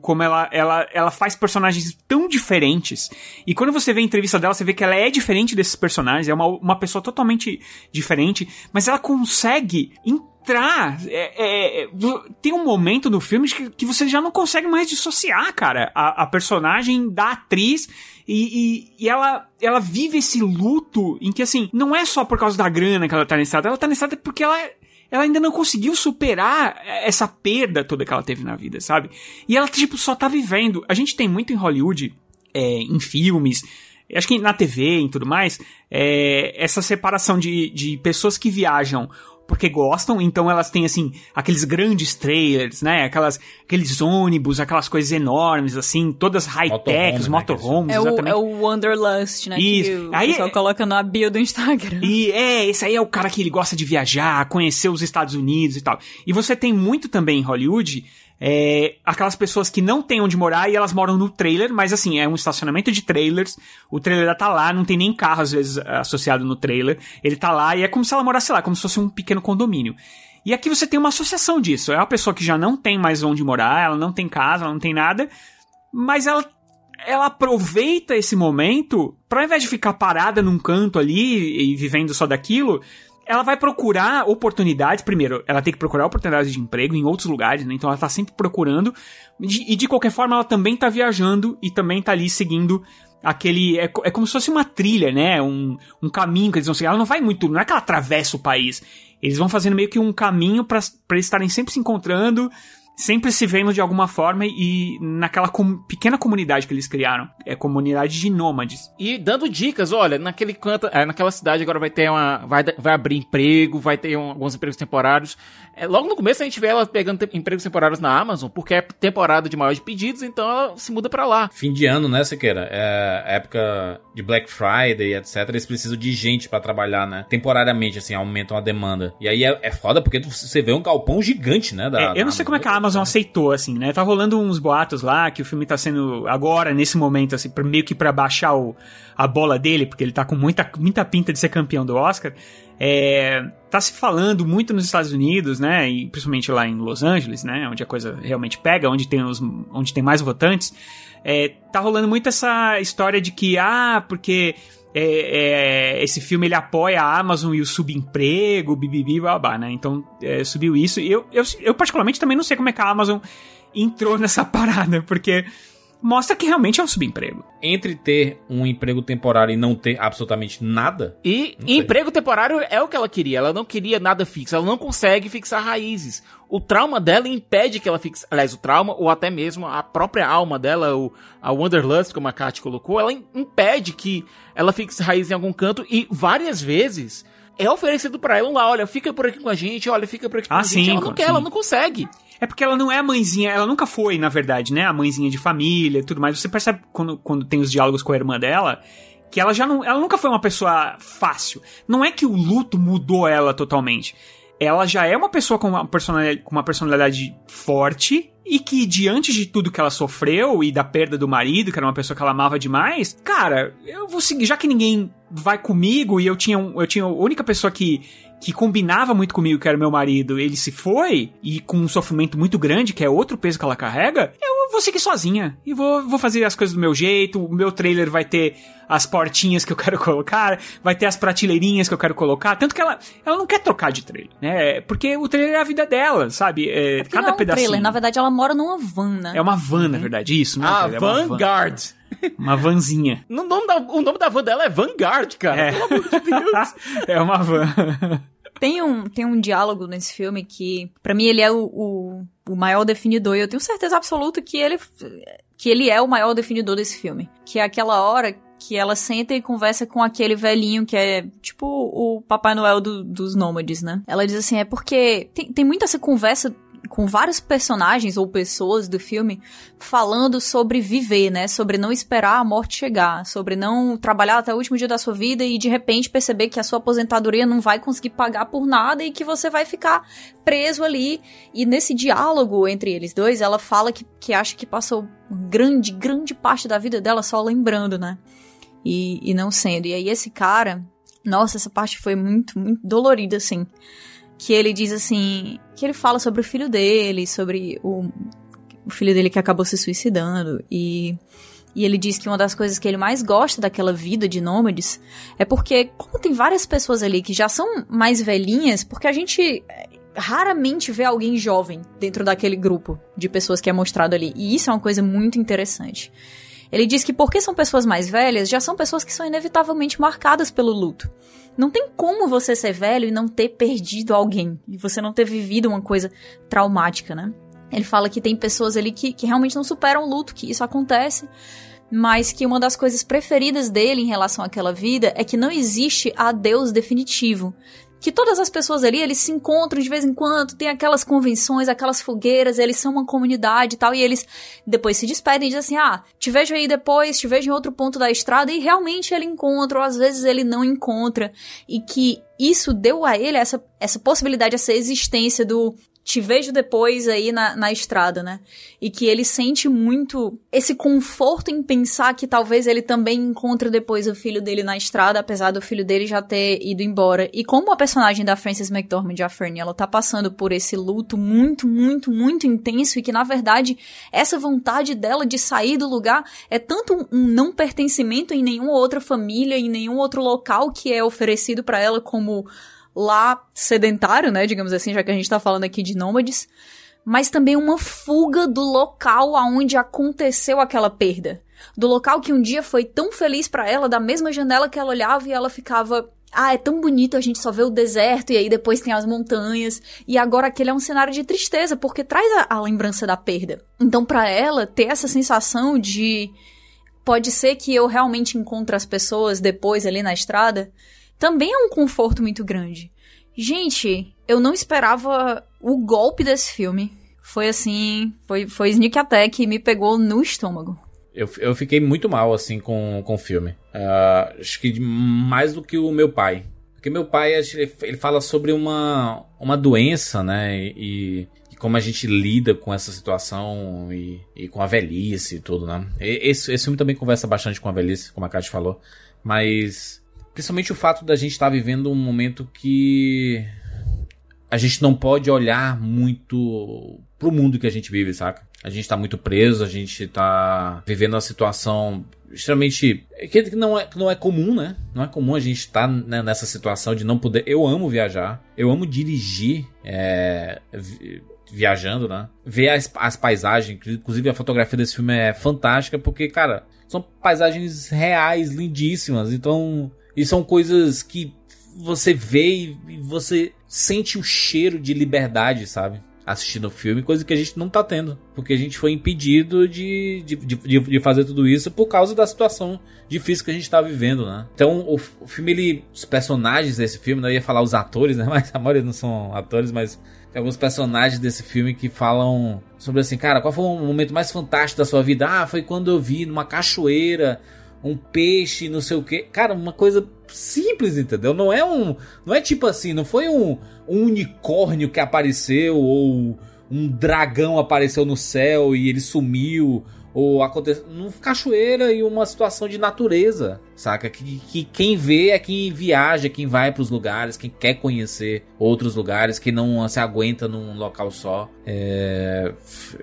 como ela, ela, ela faz personagens tão diferentes. E quando você vê a entrevista dela, você vê que ela é diferente desses personagens, é uma, uma pessoa totalmente diferente, mas ela consegue entrar. é- é- tem um momento no filme que, que você já não consegue mais dissociar, cara, a, a personagem da atriz. E, e- e ela, ela vive esse luto em que, assim, não é só por causa da grana que ela tá estrada, ela tá na estrada porque ela ela ainda não conseguiu superar essa perda toda que ela teve na vida, sabe? E ela, tipo, só tá vivendo. A gente tem muito em Hollywood, é, em filmes, acho que na TV e tudo mais, é, essa separação de, de pessoas que viajam porque gostam, então elas têm, assim, aqueles grandes trailers, né? Aquelas, aqueles ônibus, aquelas coisas enormes, assim, todas high-techs, motorhomes, É o, exatamente. é o Wanderlust, né? Isso. Que o Aí pessoal é- coloca na bio do Instagram. E é, esse aí é o cara que ele gosta de viajar, conhecer os Estados Unidos e tal. E você tem muito também em Hollywood é, aquelas pessoas que não têm onde morar e elas moram no trailer, mas assim, é um estacionamento de trailers, o trailer tá lá, não tem nem carro às vezes associado no trailer, ele tá lá e é como se ela morasse lá, como se fosse um pequeno condomínio. E aqui você tem uma associação disso, é uma pessoa que já não tem mais onde morar, ela não tem casa, ela não tem nada, mas ela ela aproveita esse momento para ao invés de ficar parada num canto ali e vivendo só daquilo, ela vai procurar oportunidades. Primeiro, ela tem que procurar oportunidades de emprego em outros lugares, né? Então ela tá sempre procurando. E de qualquer forma, ela também tá viajando e também tá ali seguindo aquele. É, é como se fosse uma trilha, né? Um, um caminho que eles vão seguir. Ela não vai muito. Não é que ela atravessa o país. Eles vão fazendo meio que um caminho para estarem sempre se encontrando sempre se vendo de alguma forma e naquela com pequena comunidade que eles criaram. É comunidade de nômades. E dando dicas, olha, naquele canto, é, naquela cidade agora vai ter uma. Vai, vai abrir emprego, vai ter um, alguns empregos temporários. É, logo no começo a gente vê ela pegando te empregos temporários na Amazon, porque é temporada de maior de pedidos, então ela se muda para lá. Fim de ano, né, Sequeira? É época de Black Friday, etc. Eles precisam de gente para trabalhar, né? Temporariamente, assim, aumentam a demanda. E aí é, é foda porque você vê um galpão gigante, né? Da, é, eu não sei como é que a Amazon aceitou, assim, né? Tá rolando uns boatos lá que o filme tá sendo agora, nesse momento, assim, meio que pra baixar o, a bola dele, porque ele tá com muita, muita pinta de ser campeão do Oscar. É, tá se falando muito nos Estados Unidos, né, e principalmente lá em Los Angeles, né, onde a coisa realmente pega, onde tem, os, onde tem mais votantes, é, tá rolando muito essa história de que, ah, porque é, é, esse filme ele apoia a Amazon e o subemprego, bibibi, babá, né? Então é, subiu isso. E eu, eu, eu, particularmente, também não sei como é que a Amazon entrou nessa parada, porque mostra que realmente é um subemprego. Entre ter um emprego temporário e não ter absolutamente nada. E emprego temporário é o que ela queria. Ela não queria nada fixo. Ela não consegue fixar raízes. O trauma dela impede que ela fixe. Aliás, o trauma, ou até mesmo a própria alma dela, o, a Wanderlust, como a Kat colocou, ela impede que ela fixe raízes em algum canto. E várias vezes é oferecido para ela lá, olha, fica por aqui com a gente, olha, fica por aqui com ah, a sim, gente. Ela não quer, sim. ela não consegue. É porque ela não é a mãezinha, ela nunca foi, na verdade, né? A mãezinha de família e tudo mais. Você percebe quando, quando tem os diálogos com a irmã dela que ela já não. Ela nunca foi uma pessoa fácil. Não é que o luto mudou ela totalmente. Ela já é uma pessoa com uma personalidade, com uma personalidade forte e que diante de tudo que ela sofreu e da perda do marido, que era uma pessoa que ela amava demais, cara, eu vou seguir, já que ninguém vai comigo e eu tinha, um, eu tinha a única pessoa que que combinava muito comigo, que era meu marido, ele se foi, e com um sofrimento muito grande, que é outro peso que ela carrega, eu vou seguir sozinha. E vou, vou fazer as coisas do meu jeito. O meu trailer vai ter as portinhas que eu quero colocar, vai ter as prateleirinhas que eu quero colocar. Tanto que ela, ela não quer trocar de trailer, né? Porque o trailer é a vida dela, sabe? É, É cada não é um pedacinho. trailer, na verdade ela mora numa van, né? É uma van, na verdade, isso, não é um Ah, é uma van. Uma vanzinha. No nome da- o nome da van dela é Vanguard, cara. É. Pelo amor de Deus. é uma van. Tem um, tem um diálogo nesse filme que, pra mim, ele é o, o, o maior definidor. E eu tenho certeza absoluta que ele, que ele é o maior definidor desse filme. Que é aquela hora que ela senta e conversa com aquele velhinho que é tipo o Papai Noel do- dos nômades, né? Ela diz assim: é porque tem, tem muito essa conversa com vários personagens ou pessoas do filme falando sobre viver, né? Sobre não esperar a morte chegar, sobre não trabalhar até o último dia da sua vida e de repente perceber que a sua aposentadoria não vai conseguir pagar por nada e que você vai ficar preso ali. E nesse diálogo entre eles dois, ela fala que, que acha que passou grande, grande parte da vida dela só lembrando, né? E, e não sendo. E aí esse cara, nossa, essa parte foi muito, muito dolorida, assim que ele diz assim, que ele fala sobre o filho dele, sobre o, o filho dele que acabou se suicidando e e ele diz que uma das coisas que ele mais gosta daquela vida de nômades é porque, como tem várias pessoas ali que já são mais velhinhas, porque a gente eh, raramente vê alguém jovem dentro daquele grupo de pessoas que é mostrado ali. E isso é uma coisa muito interessante. Ele diz que porque são pessoas mais velhas, já são pessoas que são inevitavelmente marcadas pelo luto. Não tem como você ser velho e não ter perdido alguém, e você não ter vivido uma coisa traumática, né? Ele fala que tem pessoas ali que, que realmente não superam o luto, que isso acontece, mas que uma das coisas preferidas dele em relação àquela vida é que não existe adeus definitivo. Que todas as pessoas ali, eles se encontram de vez em quando, tem aquelas convenções, aquelas fogueiras, eles são uma comunidade e tal, e eles depois se despedem e dizem assim: ah, te vejo aí depois, te vejo em outro ponto da estrada, e realmente ele encontra, ou às vezes ele não encontra, e que isso deu a ele essa, essa possibilidade, essa existência do te vejo depois aí na, na estrada, né? E que ele sente muito esse conforto em pensar que talvez ele também encontre depois o filho dele na estrada, apesar do filho dele já ter ido embora. E como a personagem da Frances McDormand, a Fernie, ela tá passando por esse luto muito, muito, muito intenso e que na verdade essa vontade dela de sair do lugar é tanto um não pertencimento em nenhuma outra família, em nenhum outro local que é oferecido para ela como lá sedentário, né, digamos assim, já que a gente tá falando aqui de nômades, mas também uma fuga do local aonde aconteceu aquela perda. Do local que um dia foi tão feliz para ela, da mesma janela que ela olhava e ela ficava ah, é tão bonito, a gente só vê o deserto e aí depois tem as montanhas. E agora aquele é um cenário de tristeza, porque traz a, a lembrança da perda. Então, para ela, ter essa sensação de. Pode ser que eu realmente encontre as pessoas depois ali na estrada também é um conforto muito grande. Gente, eu não esperava o golpe desse filme. Foi assim, foi, foi Sneak Attack e me pegou no estômago. Eu, eu fiquei muito mal, assim, com, com o filme. Uh, acho que mais do que o meu pai. Porque meu pai, ele fala sobre uma, uma doença, né? E, e como a gente lida com essa situação e, e com a velhice e tudo, né? Esse, esse filme também conversa bastante com a velhice, como a Kátia falou. Mas Principalmente o fato da gente estar tá vivendo um momento que a gente não pode olhar muito pro mundo que a gente vive, saca? A gente tá muito preso, a gente tá vivendo uma situação extremamente. que não é, que não é comum, né? Não é comum a gente estar tá, né, nessa situação de não poder. Eu amo viajar, eu amo dirigir. É, viajando, né? Ver as, as paisagens, inclusive a fotografia desse filme é fantástica, porque, cara, são paisagens reais, lindíssimas. Então, e são coisas que você vê e você sente o cheiro de liberdade, sabe? Assistindo o filme, coisa que a gente não tá tendo. Porque a gente foi impedido de, de, de, de fazer tudo isso por causa da situação difícil que a gente tá vivendo, né? Então, o, o filme, ele. Os personagens desse filme, não ia falar os atores, né? Mas a maioria não são atores, mas tem alguns personagens desse filme que falam sobre assim, cara, qual foi o momento mais fantástico da sua vida? Ah, foi quando eu vi numa cachoeira um peixe, não sei o que. Cara, uma coisa simples, entendeu? Não é um. Não é tipo assim, não foi um, um unicórnio que apareceu, ou um dragão apareceu no céu e ele sumiu, ou aconteceu numa cachoeira e uma situação de natureza, saca? Que, que quem vê é quem viaja, quem vai para os lugares, quem quer conhecer outros lugares, que não se aguenta num local só. É,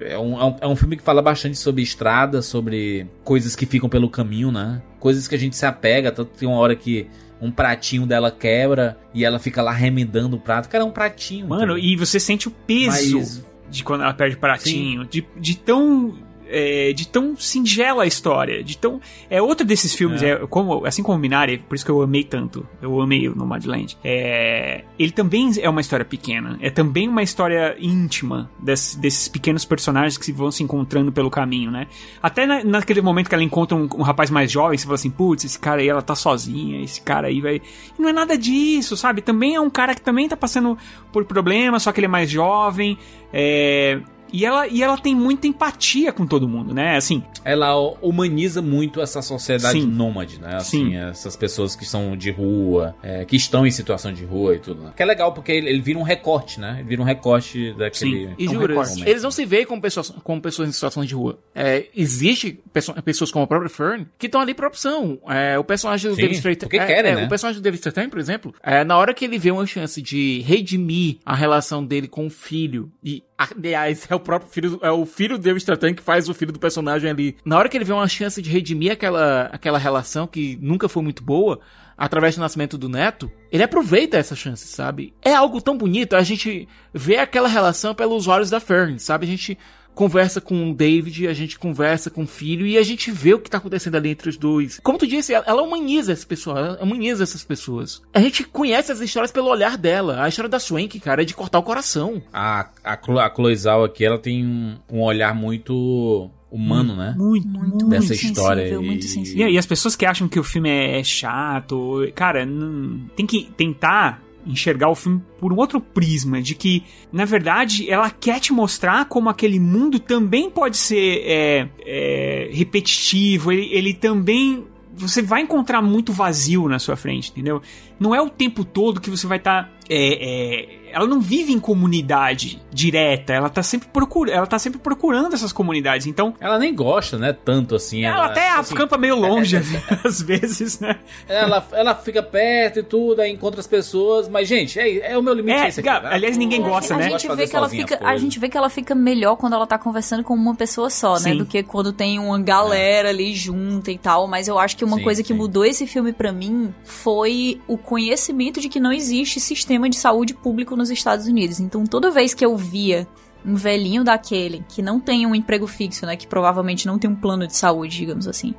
é, um, é, um, é um filme que fala bastante sobre estrada, sobre coisas que ficam pelo caminho, né? Coisas que a gente se apega, tanto tem uma hora que um pratinho dela quebra e ela fica lá remendando o prato. Cara, é um pratinho. Mano, e você sente o peso Mas... de quando ela perde pratinho, de, de tão é, de tão singela a história, de tão é outro desses filmes, é. é. como assim como Minari, por isso que eu amei tanto, eu amei o Nomadland. É, ele também é uma história pequena, é também uma história íntima desse, desses pequenos personagens que vão se encontrando pelo caminho, né? Até na, naquele momento que ela encontra um, um, rapaz mais jovem, você fala assim, putz, esse cara aí ela tá sozinha, esse cara aí vai, e não é nada disso, sabe? Também é um cara que também tá passando por problemas, só que ele é mais jovem. É, e ela, e ela tem muita empatia com todo mundo, né? Assim. Ela humaniza muito essa sociedade sim. nômade, né? Assim, sim. essas pessoas que são de rua, é, que estão em situação de rua e tudo. Né? Que é legal porque ele, ele, vira um recorte, né? Ele vira um recorte daquele. Sim. E um jura, eles não se veem como pessoas, como pessoas em situação de rua. É, existe pessoas como a própria Fern que estão ali por opção. É, o personagem do David Stratton. Porque é, querem, é, né? O personagem do David Stratton, por exemplo, é, na hora que ele vê uma chance de redimir a relação dele com o filho e Aliás, é o próprio filho, é o filho do Stratton que faz o filho do personagem ali. Na hora que ele vê uma chance de redimir aquela, aquela relação que nunca foi muito boa, através do nascimento do neto, ele aproveita essa chance, sabe? É algo tão bonito, a gente vê aquela relação pelos olhos da Fern, sabe? A gente conversa com o David, a gente conversa com o filho e a gente vê o que tá acontecendo ali entre os dois. Como tu disse, ela humaniza essa pessoa, ela humaniza essas pessoas. A gente conhece as histórias pelo olhar dela. A história da Swank, cara, é de cortar o coração. A, a, a Cloizal aqui, ela tem um, um olhar muito humano, né? Muito, muito, dessa muito história. Sensível, e... Muito sensível. E, e, as pessoas que acham que o filme é chato, cara, não, tem que tentar enxergar o filme por um outro prisma, de que, na verdade, ela quer te mostrar como aquele mundo também pode ser é, é, repetitivo, ele, ele também você vai encontrar muito vazio na sua frente, entendeu? Não é o tempo todo que você vai estar. Tá, é, é, ela não vive em comunidade direta, ela tá sempre procurando, ela tá sempre procurando essas comunidades. Então, ela nem gosta, né, tanto assim. Ela, ela até assim, acampa meio longe é, é, às vezes, né? Ela, ela fica perto e tudo, aí encontra as pessoas, mas gente, é, é o meu limite é, esse aqui, né? Aliás, ninguém gosta, a né? Gente vê que ela fica, a gente vê que ela fica melhor quando ela tá conversando com uma pessoa só, sim. né, do que quando tem uma galera ali junta e tal, mas eu acho que uma sim, coisa que sim. mudou esse filme para mim foi o conhecimento de que não existe sistema de saúde público nos Estados Unidos. Então, toda vez que eu via um velhinho daquele que não tem um emprego fixo, né, que provavelmente não tem um plano de saúde, digamos assim,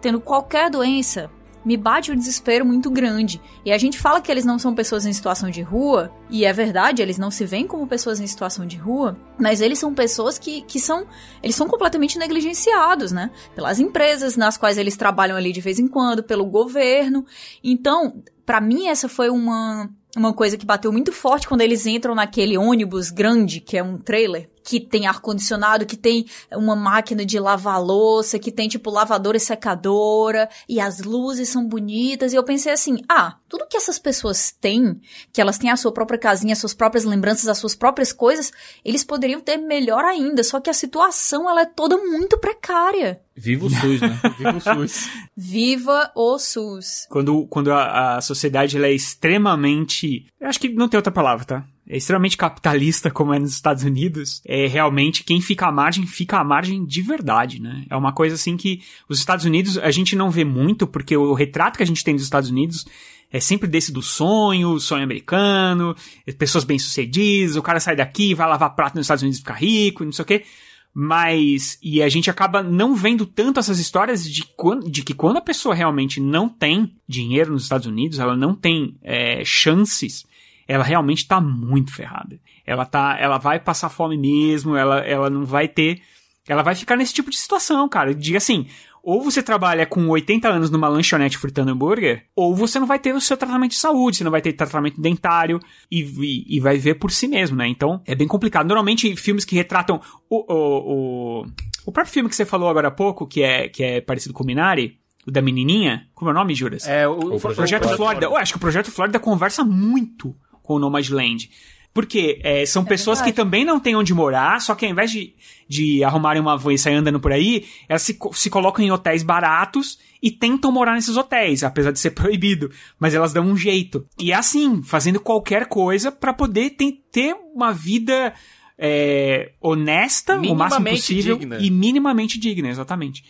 tendo qualquer doença, me bate um desespero muito grande. E a gente fala que eles não são pessoas em situação de rua, e é verdade, eles não se veem como pessoas em situação de rua, mas eles são pessoas que, que são. Eles são completamente negligenciados, né? Pelas empresas nas quais eles trabalham ali de vez em quando, pelo governo. Então, para mim, essa foi uma, uma coisa que bateu muito forte quando eles entram naquele ônibus grande, que é um trailer, que tem ar-condicionado, que tem uma máquina de lavar louça, que tem tipo lavadora e secadora, e as luzes são bonitas. E eu pensei assim: ah, tudo que essas pessoas têm, que elas têm a sua própria casinha, as suas próprias lembranças, as suas próprias coisas, eles poderiam ter melhor ainda. Só que a situação ela é toda muito precária. Viva o SUS, né? Viva o SUS. Viva o SUS. Quando, quando a, a sociedade ela é extremamente. Eu acho que não tem outra palavra, tá? É extremamente capitalista, como é nos Estados Unidos, é realmente quem fica à margem, fica à margem de verdade, né? É uma coisa assim que os Estados Unidos a gente não vê muito, porque o retrato que a gente tem dos Estados Unidos é sempre desse do sonho, sonho americano, pessoas bem-sucedidas, o cara sai daqui, vai lavar prato nos Estados Unidos e fica rico, não sei o quê. Mas, e a gente acaba não vendo tanto essas histórias de, quando, de que quando a pessoa realmente não tem dinheiro nos Estados Unidos, ela não tem é, chances ela realmente tá muito ferrada. Ela tá, ela vai passar fome mesmo, ela, ela não vai ter, ela vai ficar nesse tipo de situação, cara. Diga assim, ou você trabalha com 80 anos numa lanchonete fritando hambúrguer, ou você não vai ter o seu tratamento de saúde, você não vai ter tratamento dentário e, e, e vai ver por si mesmo, né? Então é bem complicado. Normalmente, filmes que retratam o, o, o, o próprio filme que você falou agora há pouco, que é, que é parecido com o Minari, o da menininha, como é o nome, Juras? É, o, o Projeto, Projeto Flórida. Flórida. Eu acho que o Projeto Flórida conversa muito com o Nomadland. Porque é, são é pessoas verdade. que também não têm onde morar, só que ao invés de, de arrumarem uma van e sair andando por aí, elas se, se colocam em hotéis baratos e tentam morar nesses hotéis, apesar de ser proibido. Mas elas dão um jeito. E é assim, fazendo qualquer coisa para poder ter, ter uma vida é, honesta, o máximo possível, digna. e minimamente digna, exatamente.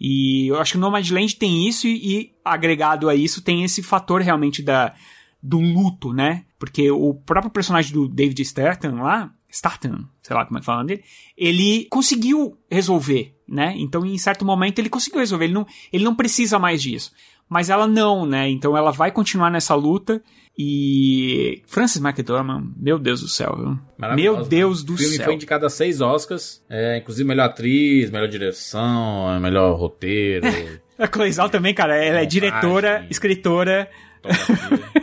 E eu acho que o Nomadland tem isso e, e agregado a isso tem esse fator realmente da do luto, né? Porque o próprio personagem do David Statham lá, Statham, sei lá como é que fala dele, ele conseguiu resolver, né? Então, em certo momento, ele conseguiu resolver. Ele não, ele não precisa mais disso. Mas ela não, né? Então, ela vai continuar nessa luta. E. Francis McDormand, meu Deus do céu, viu? Meu Deus do céu. O filme céu. foi indicado a seis Oscars, é, inclusive melhor atriz, melhor direção, melhor roteiro. a Cloizal também, cara, ela é diretora, escritora.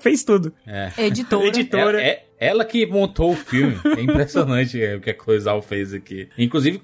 Fez tudo. É. Editora. Editora. É, é, ela que montou o filme. É impressionante o que a Cloizal fez aqui. Inclusive,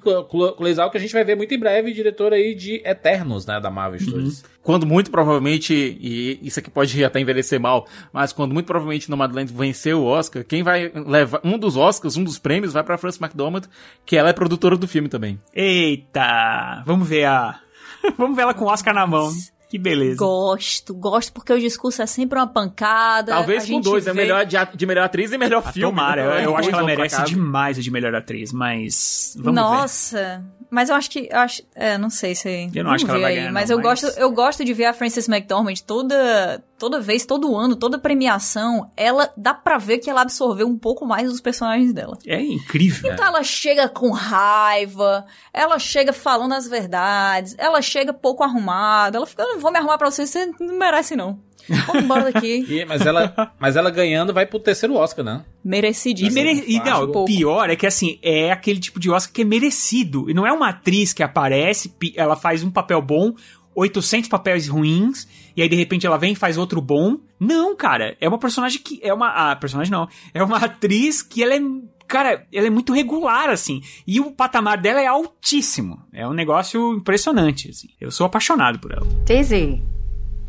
Cloizal que a gente vai ver muito em breve, diretor aí de Eternos, né, da Marvel Studios. Uhum. Quando muito provavelmente, e isso aqui pode até envelhecer mal, mas quando muito provavelmente Nomadland vencer o Oscar, quem vai levar um dos Oscars, um dos prêmios, vai pra Frances McDormand, que ela é produtora do filme também. Eita! Vamos ver a... Vamos ver ela com o Oscar na mão. Que beleza. Gosto, gosto porque o discurso é sempre uma pancada. Talvez com dois, é vê... é melhor de, de, melhor atriz e melhor a filme. Tomara, eu, eu acho que ela merece demais de melhor atriz, mas vamos Nossa, ver. mas eu acho que, eu acho, é, não sei se... Eu não acho que ela vai ganhar, Mas, não, eu, mas... Gosto, eu gosto de ver a Frances McDormand toda, toda vez, todo ano, toda premiação, ela, dá pra ver que ela absorveu um pouco mais dos personagens dela. É incrível. Então ela chega com raiva, ela chega falando as verdades, ela chega pouco arrumada, ela fica, eu não vou me arrumar pra você, você não merece não. Vamos embora daqui. e, mas, ela, mas ela ganhando vai pro terceiro Oscar, né? Merecidíssimo. E, mere... e não, o pior é que assim, é aquele tipo de Oscar que é merecido. E não é uma atriz que aparece, ela faz um papel bom, 800 papéis ruins, e aí de repente ela vem e faz outro bom. Não, cara, é uma personagem que. É uma. Ah, personagem não. É uma atriz que ela é. Cara, ela é muito regular, assim. E o patamar dela é altíssimo. É um negócio impressionante, assim. Eu sou apaixonado por ela. Daisy.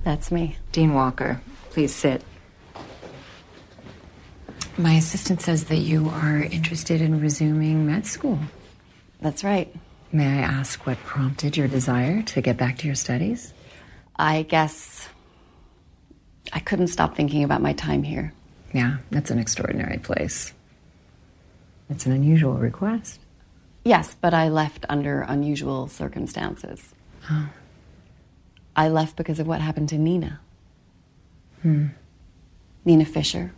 That's me, Dean Walker. Please sit. My assistant says that you are interested in resuming med school. That's right. May I ask what prompted your desire to get back to your studies? I guess I couldn't stop thinking about my time here. Yeah, that's an extraordinary place. It's an unusual request. Yes, but I left under unusual circumstances. Oh. I left because of what happened to Nina. Hmm. Nina Fisher.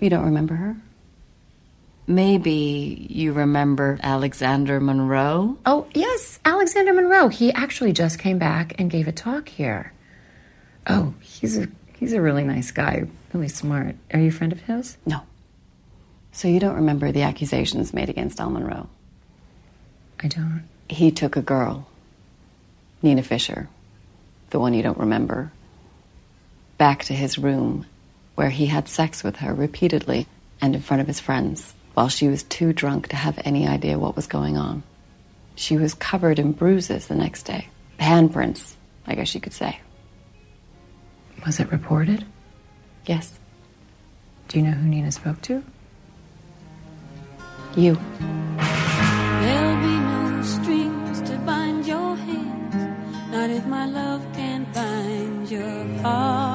You don't remember her? Maybe you remember Alexander Monroe? Oh, yes, Alexander Monroe. He actually just came back and gave a talk here. Oh, he's a he's a really nice guy, really smart. Are you a friend of his? No. So you don't remember the accusations made against Al Monroe? I don't. He took a girl, Nina Fisher, the one you don't remember, back to his room where he had sex with her repeatedly and in front of his friends while she was too drunk to have any idea what was going on. She was covered in bruises the next day. Handprints, I guess you could say. Was it reported? Yes. Do you know who Nina spoke to? You. There'll be no strings to bind your hands, not if my love can bind your heart.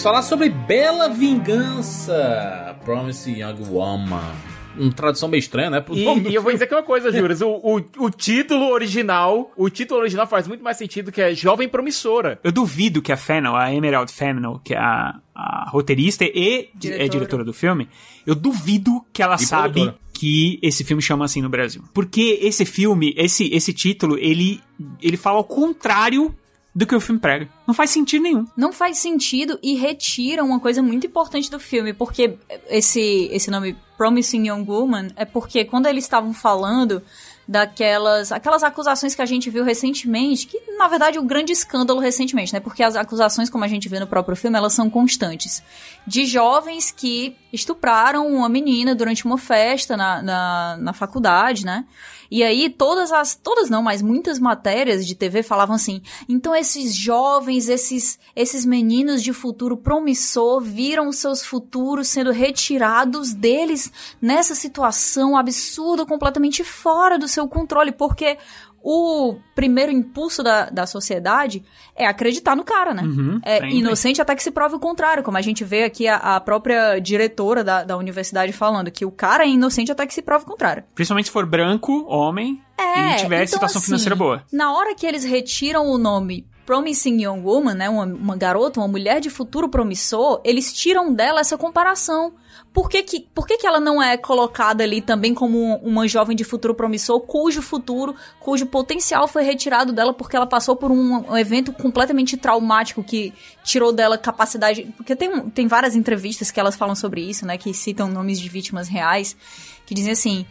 Vamos falar sobre Bela Vingança, Promise Young Woman. Uma tradução bem estranha, né? Pro E, e eu vou dizer aqui uma coisa, Juras. O, o, o título original, o título original faz muito mais sentido que é Jovem Promissora. Eu duvido que a Fennel, a Emerald Fennel, que é a, a roteirista e Diretora. é diretora do filme, eu duvido que ela E sabe produtora. que esse filme chama assim no Brasil. Porque esse filme, esse, esse título, ele, ele fala ao contrário do que o filme prega. Não faz sentido nenhum. Não faz sentido e retira uma coisa muito importante do filme, porque esse, esse nome Promising Young Woman é porque quando eles estavam falando daquelas aquelas acusações que a gente viu recentemente, que na verdade é um grande escândalo recentemente, né? Porque as acusações, como a gente vê no próprio filme, elas são constantes. De jovens que estupraram uma menina durante uma festa na, na, na faculdade, né? E aí todas as, todas não, mas muitas matérias de TV falavam assim, então esses jovens, esses, esses meninos de futuro promissor viram seus futuros sendo retirados deles nessa situação absurda, completamente fora do seu controle, porque o primeiro impulso da, da sociedade é acreditar no cara, né? Uhum, é sempre. inocente até que se prove o contrário, como a gente vê aqui a, a própria diretora da, da universidade falando, que o cara é inocente até que se prove o contrário. Principalmente se for branco, homem, É, e tiver então, situação assim, financeira boa. Na hora que eles retiram o nome Promising Young Woman, né, uma, uma garota, uma mulher de futuro promissor, eles tiram dela essa comparação. Por que que, por que que ela não é colocada ali também como uma jovem de futuro promissor, cujo futuro, cujo potencial foi retirado dela porque ela passou por um, um evento completamente traumático que tirou dela capacidade... Porque tem, tem várias entrevistas que elas falam sobre isso, né, que citam nomes de vítimas reais, que dizem assim...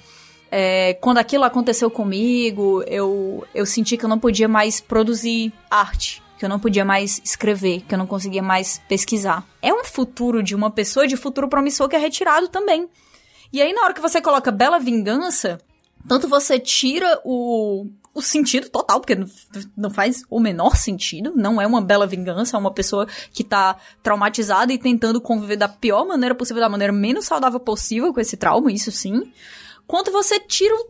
É, quando aquilo aconteceu comigo, eu, eu senti que eu não podia mais produzir arte, que eu não podia mais escrever, que eu não conseguia mais pesquisar. É um futuro de uma pessoa de futuro promissor que é retirado também. E aí, na hora que você coloca Bela Vingança, tanto você tira o, o sentido total, porque não, faz o menor sentido, não é uma bela vingança, é uma pessoa que tá traumatizada e tentando conviver da pior maneira possível, da maneira menos saudável possível com esse trauma, isso sim. Quanto você tira o-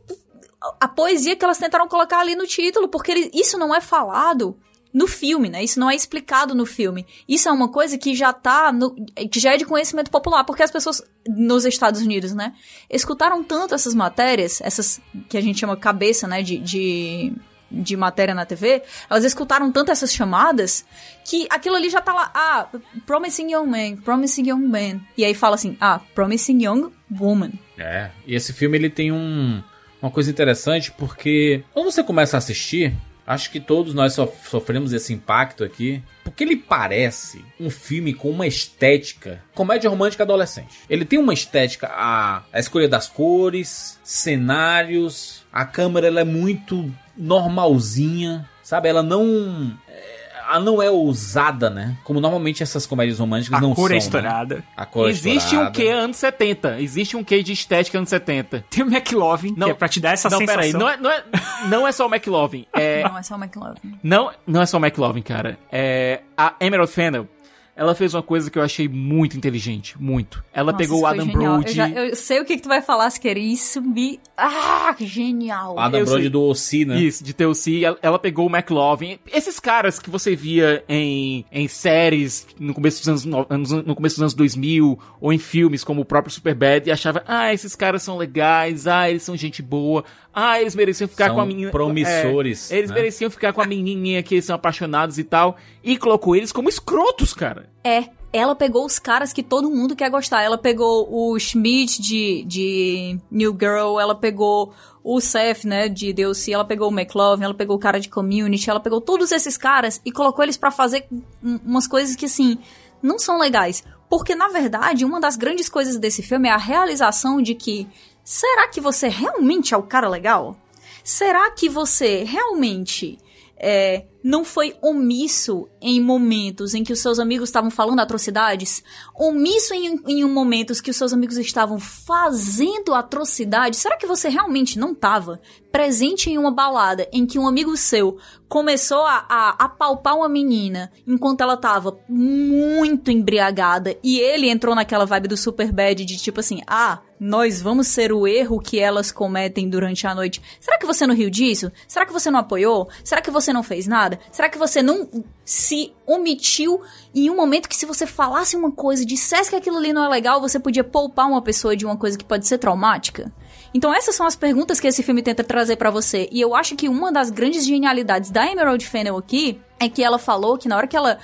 a poesia que elas tentaram colocar ali no título, porque ele- isso não é falado no filme, né? Isso não é explicado no filme. Isso é uma coisa que já tá no, que já é de conhecimento popular, porque as pessoas nos Estados Unidos, né, escutaram tanto essas matérias, essas que a gente chama cabeça, né, de, de de matéria na TV, elas escutaram tanto essas chamadas que aquilo ali já tá lá, ah, Promising Young Man, Promising Young Man. E aí fala assim, ah, Promising Young Woman. É, e esse filme ele tem um, uma coisa interessante porque quando você começa a assistir, acho que todos nós sof- sofremos esse impacto aqui, porque ele parece um filme com uma estética comédia romântica adolescente. Ele tem uma estética, a, a escolha das cores, cenários, a câmera ela é muito normalzinha, sabe? Ela não ela não é ousada, né? Como normalmente essas comédias românticas A não cor são. é né? estourada. A cor é Existe um estourada. quê anos 70. Existe um quê de estética anos 70. Tem o McLovin, que é pra te dar essa não, sensação. peraí, não é, não, é, não é só o McLovin. É, Não, é só o McLovin. não, não é só o McLovin, cara. É, a Emerald Fennel, ela fez uma coisa que eu achei muito inteligente, muito. Ela Nossa, pegou o Adam genial. Brody. Eu, já- eu sei o que, que tu vai falar, se querer. Isso me. Ah, que genial. Adam Eu Brody sei. do OC, né? Isso, de TLC, ela, ela pegou o McLovin. Esses caras que você via em, em séries no começo, dos anos, no, anos- no começo dos anos 2000, ou em filmes como o próprio Superbad, e achava, ah, esses caras são legais, ah, eles são gente boa, ah, eles mereciam ficar São com a menina... promissores, É, eles né? mereciam ficar com a menininha que eles são apaixonados e tal, e colocou eles como escrotos, cara. É, ela pegou os caras que todo mundo quer gostar. Ela pegou o Schmidt de, de New Girl, ela pegou o Seth, né, de DLC, ela pegou o McLovin, ela pegou o cara de Community, ela pegou todos esses caras e colocou eles pra fazer um- umas coisas que, assim, não são legais. Porque, na verdade, uma das grandes coisas desse filme é a realização de que será que você realmente é o cara legal? Será que você realmente é, não foi omisso em momentos em que os seus amigos estavam falando atrocidades? Omisso em, em momentos que os seus amigos estavam fazendo atrocidades? Será que você realmente não estava presente em uma balada em que um amigo seu começou a, a apalpar uma menina enquanto ela tava muito embriagada e ele entrou naquela vibe do super bad de tipo assim, ah, nós vamos ser o erro que elas cometem durante a noite. Será que você não riu disso? Será que você não apoiou? Será que você não fez nada? Será que você não se omitiu em um momento que se você falasse uma coisa, dissesse que aquilo ali não é legal, você podia poupar uma pessoa de uma coisa que pode ser traumática? Então essas são as perguntas que esse filme tenta trazer pra você. E eu acho que uma das grandes genialidades da Emerald Fennel aqui é que ela falou que na hora que ela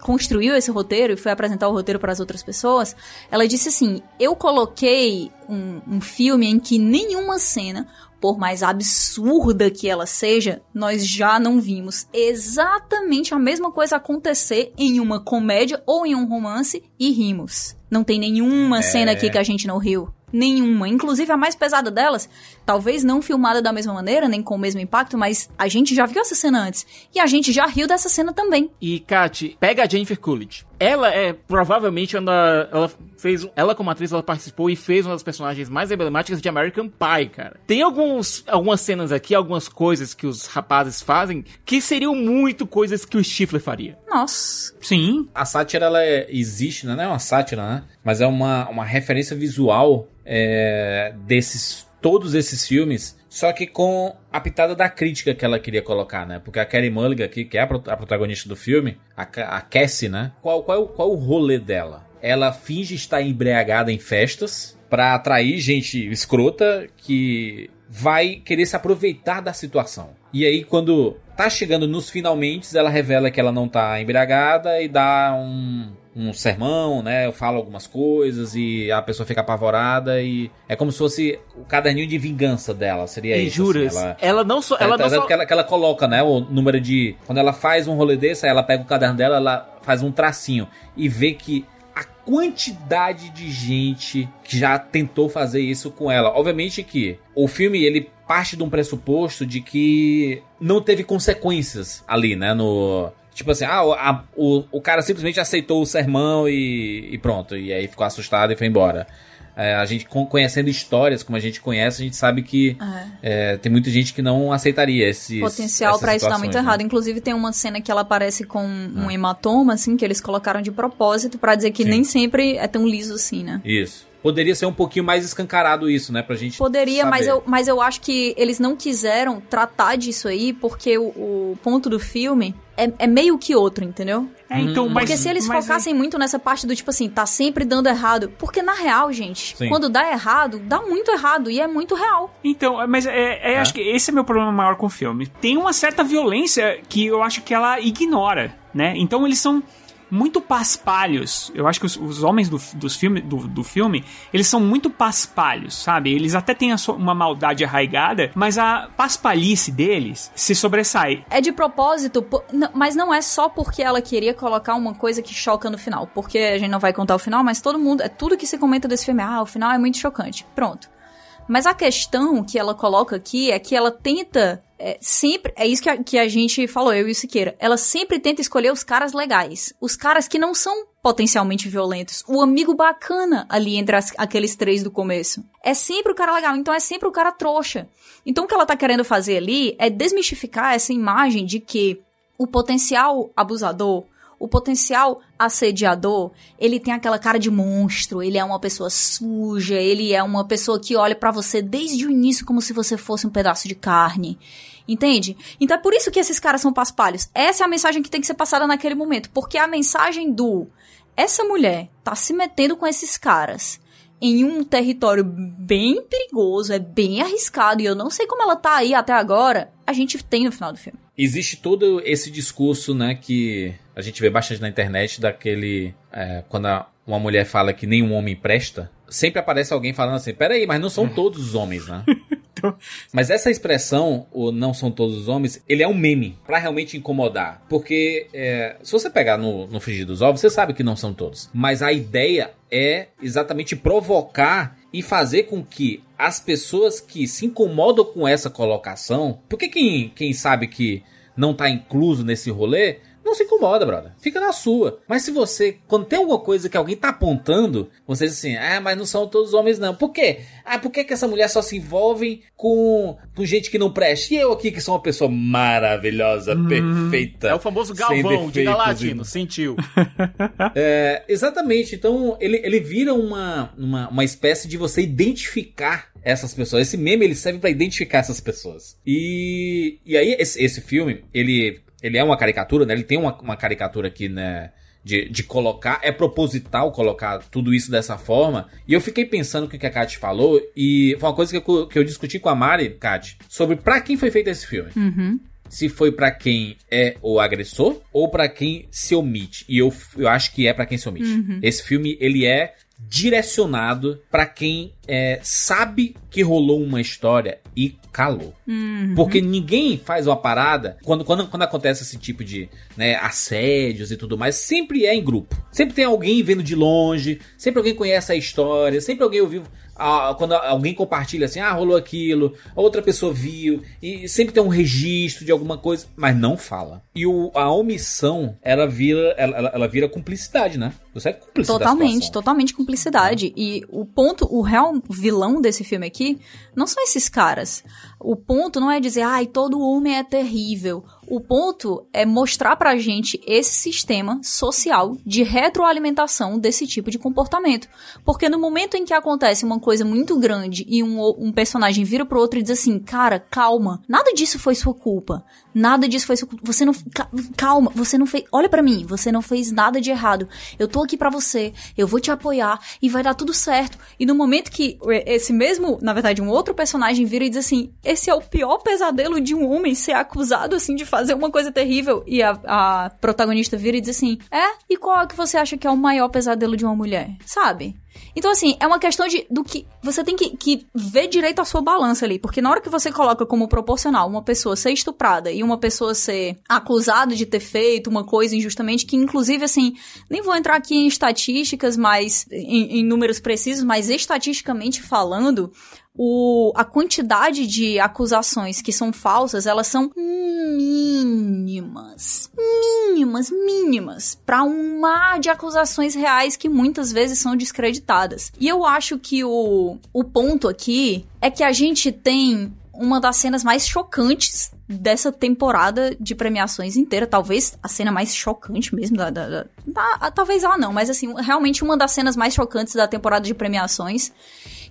construiu esse roteiro e foi apresentar o roteiro para as outras pessoas, ela disse assim: Eu coloquei um, um filme em que nenhuma cena, por mais absurda que ela seja, nós já não vimos exatamente a mesma coisa acontecer em uma comédia ou em um romance e rimos. Não tem nenhuma É. cena aqui que a gente não riu. Nenhuma. Inclusive a mais pesada delas, talvez não filmada da mesma maneira, nem com o mesmo impacto, mas a gente já viu essa cena antes. E a gente já riu dessa cena também. E, Kat, pega a Jennifer Coolidge. Ela é provavelmente uma. Ela fez. Ela, como atriz, ela participou e fez uma das personagens mais emblemáticas de American Pie, cara. Tem alguns, algumas cenas aqui, algumas coisas que os rapazes fazem que seriam muito coisas que o Stifler faria. Nossa. Sim. A sátira, ela é- existe, né? Não é uma sátira, né? Mas é uma, uma referência visual é, desses todos esses filmes, só que com a pitada da crítica que ela queria colocar, né? Porque a Carey Mulligan aqui, que é a, pro- a protagonista do filme, a, a Cassie, né? Qual, qual, é qual é o rolê dela? Ela finge estar embriagada em festas pra atrair gente escrota que vai querer se aproveitar da situação. E aí, quando tá chegando nos finalmente, ela revela que ela não tá embriagada e dá um, um sermão, né? Fala algumas coisas e a pessoa fica apavorada e é como se fosse o caderninho de vingança dela, seria e isso. juras, assim, ela, não só. Ela Tá- não tá- só... que, ela, que ela coloca, né? O número de. Quando ela faz um rolê desse, aí ela pega o caderno dela, ela faz um tracinho e vê que a quantidade de gente que já tentou fazer isso com ela. Obviamente que o filme ele parte de um pressuposto de que não teve consequências ali, né? No. Tipo assim, ah, o- a- o, o cara simplesmente aceitou o sermão e, e pronto. E aí ficou assustado e foi embora. É, a gente con- conhecendo histórias como a gente conhece, a gente sabe que é, tem muita gente que não aceitaria esse potencial pra isso dar muito errado. Inclusive tem uma cena que ela aparece com um hematoma, assim, que eles colocaram de propósito pra dizer que Sim. nem sempre é tão liso assim, né? Isso. Poderia ser um pouquinho mais escancarado isso, né? Pra gente. Poderia, saber. mas eu, mas eu acho que eles não quiseram tratar disso aí, porque o, o ponto do filme é, é meio que outro, entendeu? É, então, mas- Porque se eles mas focassem muito nessa parte do tipo assim, tá sempre dando errado. Porque na real, gente, Sim. quando dá errado, dá muito errado. E é muito real. Então, mas é, é, acho que esse é meu problema maior com o filme. Tem uma certa violência que eu acho que ela ignora, né? Então eles são muito paspalhos. Eu acho que os, os homens do, dos filme, do, do filme, eles são muito paspalhos, sabe? Eles até têm uma maldade arraigada, mas a paspalhice deles se sobressai. É de propósito, mas não é só porque ela queria colocar uma coisa que choca no final. Porque a gente não vai contar o final, mas todo mundo. É tudo que se comenta desse filme. Ah, o final é muito chocante. Pronto. Mas a questão que ela coloca aqui é que ela tenta. é, sempre. É isso que a, que a gente falou, eu e o Siqueira. Ela sempre tenta escolher os caras legais. Os caras que não são potencialmente violentos. O amigo bacana ali entre as- aqueles três do começo. É sempre o cara legal, então é sempre o cara trouxa. Então o que ela tá querendo fazer ali é desmistificar essa imagem de que o potencial abusador o potencial assediador, ele tem aquela cara de monstro, ele é uma pessoa suja, ele é uma pessoa que olha pra você desde o início como se você fosse um pedaço de carne. Entende? Então é por isso que esses caras são paspalhos. Essa é a mensagem que tem que ser passada naquele momento. Porque a mensagem do. Essa mulher tá se metendo com esses caras em um território bem perigoso, é bem arriscado, e eu não sei como ela tá aí até agora, a gente tem no final do filme. Existe todo esse discurso, né, que a gente vê bastante na internet, daquele. É, quando a, uma mulher fala que nenhum homem presta, sempre aparece alguém falando assim: peraí, mas não são todos os homens, né? Mas essa expressão, o não são todos os homens, ele é um meme pra realmente incomodar. Porque é, se você pegar no, no dos ovos, você sabe que não são todos. Mas a ideia é exatamente provocar e fazer com que as pessoas que se incomodam com essa colocação. Porque quem, quem sabe que não tá incluso nesse rolê não se incomoda, brother. Fica na sua. Mas se você, quando tem alguma coisa que alguém tá apontando, você diz assim, ah, mas não são todos homens, não. Por quê? Ah, por que, que essa mulher só se envolve com, com gente que não presta? E eu aqui, que sou uma pessoa maravilhosa, Hum. perfeita. É o famoso Galvão, defeitos latino, e- sentiu. É, exatamente. Então, ele, ele vira uma, uma, uma espécie de você identificar essas pessoas. Esse meme, ele serve pra identificar essas pessoas. E, e aí, esse, esse filme, ele, ele é uma caricatura, né? Ele tem uma, uma caricatura aqui, né? De, de colocar, é proposital colocar tudo isso dessa forma. E eu fiquei pensando o que a Kat falou, e foi uma coisa que eu, que eu discuti com a Mari, Kat, sobre pra quem foi feito esse filme Uhum. se foi pra quem é o agressor ou pra quem se omite. E eu, eu acho que é pra quem se omite. Uhum. Esse filme ele é direcionado pra quem é, sabe que rolou uma história e calou. Uhum. Porque ninguém faz uma parada quando, quando, quando acontece esse tipo de né, assédios e tudo mais, sempre é em grupo. Sempre tem alguém vendo de longe, sempre alguém conhece a história, sempre alguém ouviu. ah, quando alguém compartilha assim, ah, rolou aquilo, a outra pessoa viu, e sempre tem um registro de alguma coisa, mas não fala. E o, a omissão, ela vira, ela, ela- ela vira cumplicidade, né? Você é cúmplice Totalmente, totalmente cumplicidade. E o ponto, o real vilão desse filme aqui, não são esses caras. O ponto não é dizer, ai, todo homem é terrível. O ponto é mostrar pra gente esse sistema social de retroalimentação desse tipo de comportamento. Porque no momento em que acontece uma coisa muito grande e um, um personagem vira pro outro e diz assim, cara, calma, nada disso foi sua culpa. Nada disso foi. Você não. ca- Calma, você não fez. Olha pra mim, você não fez nada de errado. Eu tô aqui pra você, eu vou te apoiar e vai dar tudo certo. E no momento que esse mesmo, na verdade, um outro personagem vira e diz assim: esse é o pior pesadelo de um homem ser acusado assim de fazer uma coisa terrível. E a, a protagonista vira e diz assim: é? E qual é que você acha que é o maior pesadelo de uma mulher? Sabe? Então, assim, é uma questão de do que você tem que, que ver direito a sua balança ali. Porque na hora que você coloca como proporcional uma pessoa ser estuprada e uma pessoa ser acusada de ter feito uma coisa injustamente, que inclusive, assim, nem vou entrar aqui em estatísticas, mas em, em números precisos, mas estatisticamente falando, o, a quantidade de acusações que são falsas, elas são mínimas. Mínimas, mínimas. Pra um mar de acusações reais que muitas vezes são descreditadas. E eu acho que o, o ponto aqui é que a gente tem uma das cenas mais chocantes dessa temporada de premiações inteira. Talvez a cena mais chocante mesmo da. da- da- da- talvez ela não, mas assim, realmente uma das cenas mais chocantes da temporada de premiações.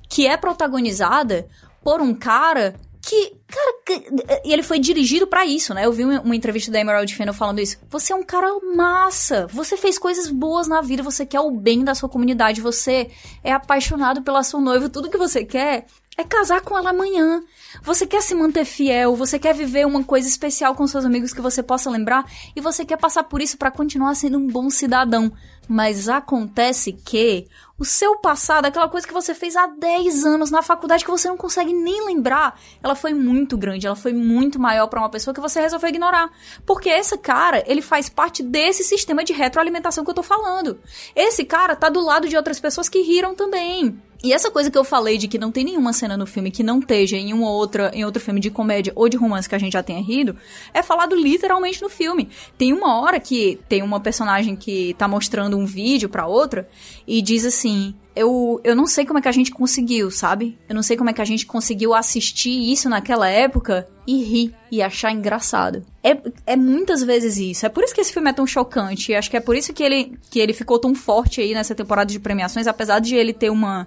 Que é protagonizada por um cara que. Cara, e ele foi dirigido pra isso, né? Eu vi uma, uma entrevista da Emerald Fennel falando isso. Você é um cara massa. Você fez coisas boas na vida. Você quer o bem da sua comunidade. Você é apaixonado pela sua noiva. Tudo que você quer é casar com ela amanhã. Você quer se manter fiel, você quer viver uma coisa especial com seus amigos que você possa lembrar e você quer passar por isso pra continuar sendo um bom cidadão. Mas acontece que o seu passado, aquela coisa que você fez há 10 anos na faculdade que você não consegue nem lembrar, ela foi muito grande, ela foi muito maior pra uma pessoa que você resolveu ignorar. Porque esse cara, ele faz parte desse sistema de retroalimentação que eu tô falando. Esse cara tá do lado de outras pessoas que riram também. E essa coisa que eu falei de que não tem nenhuma cena no filme que não esteja em uma outra, em outro filme de comédia ou de romance que a gente já tenha rido, é falado literalmente no filme. Tem uma hora que tem uma personagem que tá mostrando um vídeo pra outra e diz assim: eu, eu não sei como é que a gente conseguiu, sabe? Eu não sei como é que a gente conseguiu assistir isso naquela época e rir e achar engraçado. É, é muitas vezes isso. É por isso que esse filme é tão chocante. E acho que é por isso que ele, que ele ficou tão forte aí nessa temporada de premiações, apesar de ele ter uma,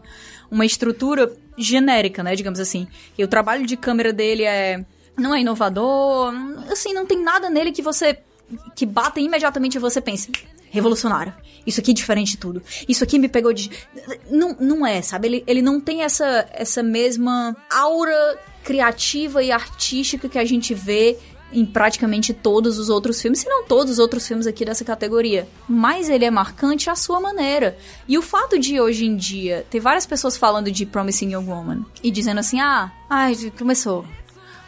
uma estrutura genérica, né? Digamos assim. E o trabalho de câmera dele é. Não é inovador, assim, não tem nada nele que você. que bata imediatamente e você pense. Revolucionário. Isso aqui é diferente de tudo. Isso aqui me pegou de. Não, não é, sabe? Ele, ele não tem essa, essa mesma aura criativa e artística que a gente vê em praticamente todos os outros filmes, se não todos os outros filmes aqui dessa categoria. Mas ele é marcante à sua maneira. E o fato de hoje em dia ter várias pessoas falando de Promising Young Woman e dizendo assim: ah, ai, começou.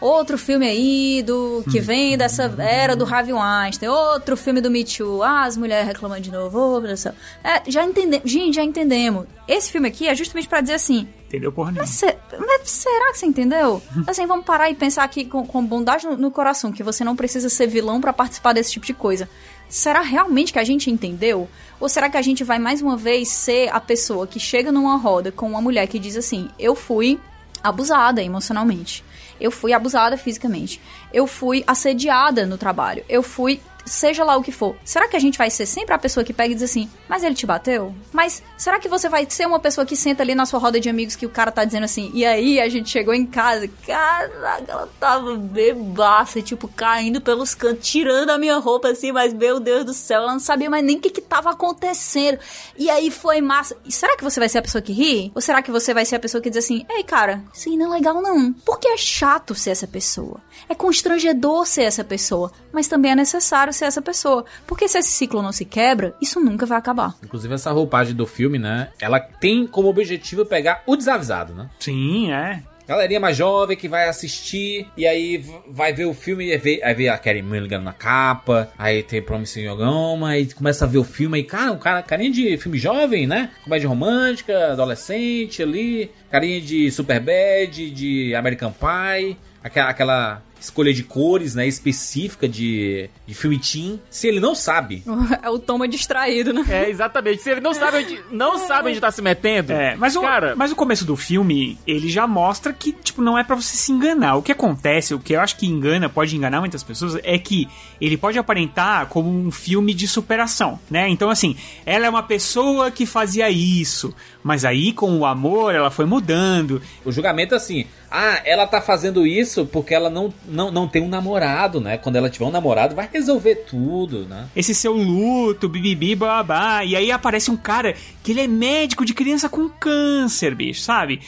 Outro filme aí do que vem dessa era do Harvey Weinstein, outro filme do Me Too, ah, as mulheres reclamando de novo, oh, meu Deus do céu. É, já entendemos, gente, já entendemos. Esse filme aqui é justamente pra dizer assim, Entendeu porra nenhuma. mas, cê- mas será que você entendeu? Assim, vamos parar e pensar aqui com, com bondade no, no coração, que você não precisa ser vilão pra participar desse tipo de coisa. Será realmente que a gente entendeu? Ou será que a gente vai mais uma vez ser a pessoa que chega numa roda com uma mulher que diz assim: Eu fui abusada emocionalmente. Eu fui abusada fisicamente. Eu fui assediada no trabalho. Eu fui. Seja lá o que for. Será que a gente vai ser sempre a pessoa que pega e diz assim, mas ele te bateu? Mas será que você vai ser uma pessoa que senta ali na sua roda de amigos que o cara tá dizendo assim, e aí a gente chegou em casa, caraca, ela tava bebaça, tipo, caindo pelos cantos, tirando a minha roupa assim, mas meu Deus do céu, ela não sabia mais nem o que que tava acontecendo. E aí foi massa. E será que você vai ser a pessoa que ri? Ou será que você vai ser a pessoa que diz assim, ei cara, aí não é legal não. Porque é chato ser essa pessoa. É constrangedor ser essa pessoa. Mas também é necessário ser essa pessoa. Porque se esse ciclo não se quebra, isso nunca vai acabar. Inclusive, essa roupagem do filme, né? Ela tem como objetivo pegar o desavisado, né? Sim, é. Galerinha mais jovem que vai assistir e aí vai ver o filme e vê, aí vê a Carrie Mulligan na capa, aí tem Promising Young Woman, aí começa a ver o filme aí, cara, um cara, carinha de filme jovem, né? Comédia romântica, adolescente ali, carinha de Superbad, de American Pie, aquela, aquela escolha de cores, né, específica de, de filme teen. Se ele não sabe, É o Toma distraído, né? É, exatamente. Se ele não sabe onde, não sabe onde tá se metendo. É, mas o, cara, mas o começo do filme, ele já mostra que, tipo, não é pra você se enganar. O que acontece, o que eu acho que engana, pode enganar muitas pessoas, é que ele pode aparentar como um filme de superação, né? Então, assim, ela é uma pessoa que fazia isso, mas aí, com o amor, ela foi mudando. O julgamento é assim, ah, ela tá fazendo isso porque ela não, não, não tem um namorado, né? Quando ela tiver um namorado, vai resolver tudo, né? Esse seu luto, bibibi, babá. E aí aparece um cara que ele é médico de criança com câncer, bicho, sabe?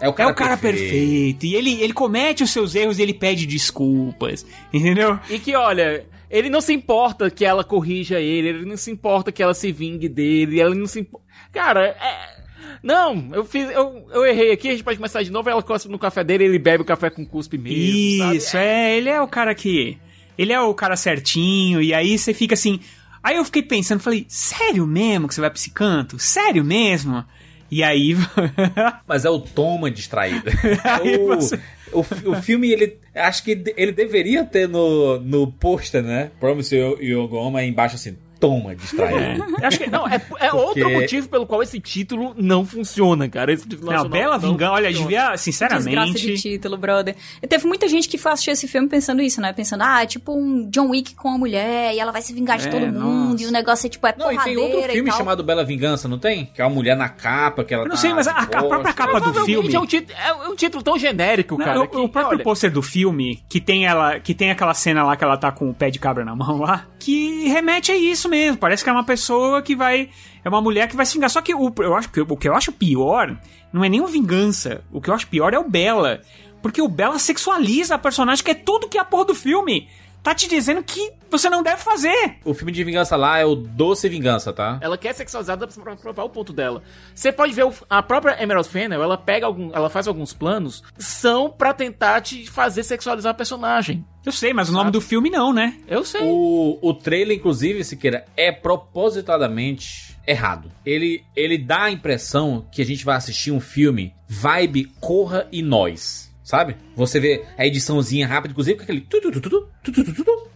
É o cara, é o cara perfeito. E ele, ele comete os seus erros e ele pede desculpas. Entendeu? E que, olha, ele não se importa que ela corrija ele, ele não se importa que ela se vingue dele, ela não se importa. Cara, é. Não, eu fiz. Eu, eu errei aqui, a gente pode começar de novo, ela cospe no café dele, ele bebe o café com cuspe mesmo. Isso, sabe? é, ele é o cara que. Ele é o cara certinho, e aí você fica assim. Aí eu fiquei pensando, falei, sério mesmo que você vai pra esse canto? Sério mesmo? E aí. Mas é o Toma distraído. Aí o, você- o, o filme, ele. Acho que ele deveria ter no, no pôster, né? Promise Young Woman embaixo assim, Toma distraído. É. Acho que, não, é, é outro Porque- motivo pelo qual esse título não funciona, cara. Esse título Não, Bela não Vingança, olha, devia, Desgraça de sinceramente. título, brother. E teve muita gente que foi assistir esse filme pensando isso, né? Pensando, ah, é tipo um John Wick com a mulher e ela vai se vingar de É, todo mundo nossa. e o negócio é tipo, é Não, e tem porradeira outro filme chamado Bela Vingança, não tem? Que é uma mulher na capa, que ela Eu não tá sei, mas a, a própria capa do filme. É um, título, é um título tão genérico, Não, cara. o, que, o próprio olha, pôster do filme, que tem ela, que tem aquela cena lá que ela tá com o pé de cabra na mão lá, que remete a isso mesmo. Parece que é uma pessoa que vai. É uma mulher que vai se vingar. Só que o, eu acho que o que eu acho pior não é nem o vingança. O que eu acho pior é o Bella. Porque o Bella sexualiza a personagem, que é tudo que é a porra do filme. Tá te dizendo que você não deve fazer. O filme de vingança lá é o Doce Vingança, tá? Ela quer sexualizada pra provar o ponto dela. Você pode ver o- a própria Emerald Fennel, ela pega algum, ela faz alguns planos, são pra tentar te fazer sexualizar a personagem. Eu sei, mas o nome do filme não, né? Eu sei. O, o trailer, inclusive, Siqueira, é propositadamente errado. Ele, ele dá a impressão que a gente vai assistir um filme vibe Corra e Nós sabe? Você vê a ediçãozinha rápida, inclusive com aquele tu, tu, tu,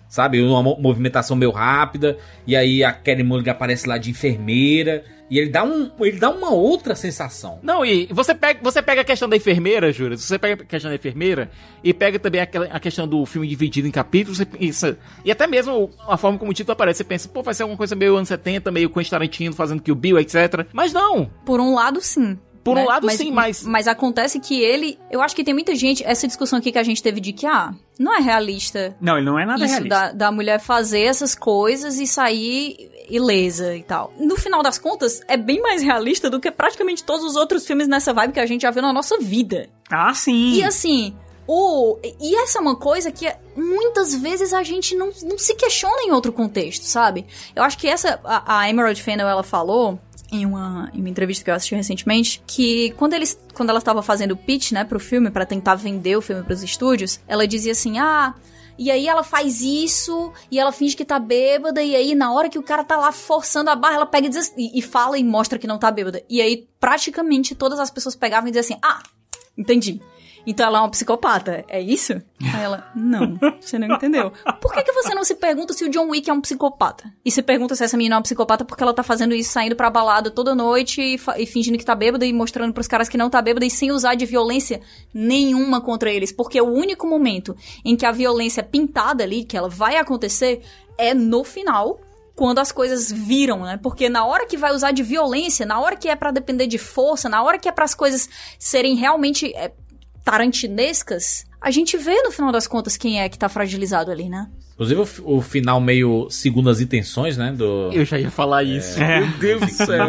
sabe? Uma movimentação meio rápida, e aí a Kelly Mulligan aparece lá de enfermeira, e ele dá, um, ele dá uma outra sensação. Não, e você pega, você pega a questão da enfermeira, Júlia, você pega a questão da enfermeira, e pega também aquela, a questão do filme dividido em capítulos, e, e até mesmo a forma como o título aparece, você pensa, pô, vai ser alguma coisa meio anos 70, meio com Tarantino fazendo que o Bill, etc. Mas não! Por um lado, sim. Por né? um lado, sim, mas. Mas acontece que ele. Eu acho que tem muita gente. Essa discussão aqui que a gente teve de que, ah, não é realista. Não, ele não é nada isso realista. Da, da mulher fazer essas coisas e sair ilesa e tal. No final das contas, é bem mais realista do que praticamente todos os outros filmes nessa vibe que a gente já viu na nossa vida. Ah, sim. E assim, o. E essa é uma coisa que muitas vezes a gente não, não se questiona em outro contexto, sabe? Eu acho que essa. A, a Emerald Fennel, ela falou em uma, em uma entrevista que eu assisti recentemente, que quando eles quando ela estava fazendo o pitch, né, pro filme para tentar vender o filme para os estúdios, ela dizia assim: "Ah, e aí ela faz isso, e ela finge que tá bêbada, e aí na hora que o cara tá lá forçando a barra, ela pega e, diz, e, e fala e mostra que não tá bêbada. E aí praticamente todas as pessoas pegavam e diziam assim: "Ah, entendi". Então ela é uma psicopata, é isso? Aí ela, não, você não entendeu. Por que, que você não se pergunta se o John Wick é um psicopata? E se pergunta se essa menina é uma psicopata porque ela tá fazendo isso saindo pra balada toda noite e, e fingindo que tá bêbada e mostrando pros caras que não tá bêbada e sem usar de violência nenhuma contra eles. Porque o único momento em que a violência é pintada ali, que ela vai acontecer, é no final, quando as coisas viram, né? Porque na hora que vai usar de violência, na hora que é para depender de força, na hora que é para as coisas serem realmente é, tarantinescas, a gente vê no final das contas quem é que tá fragilizado ali, né? Inclusive o, o final meio segundo as intenções, né? Do, Eu já ia falar isso. É. Meu Deus do céu.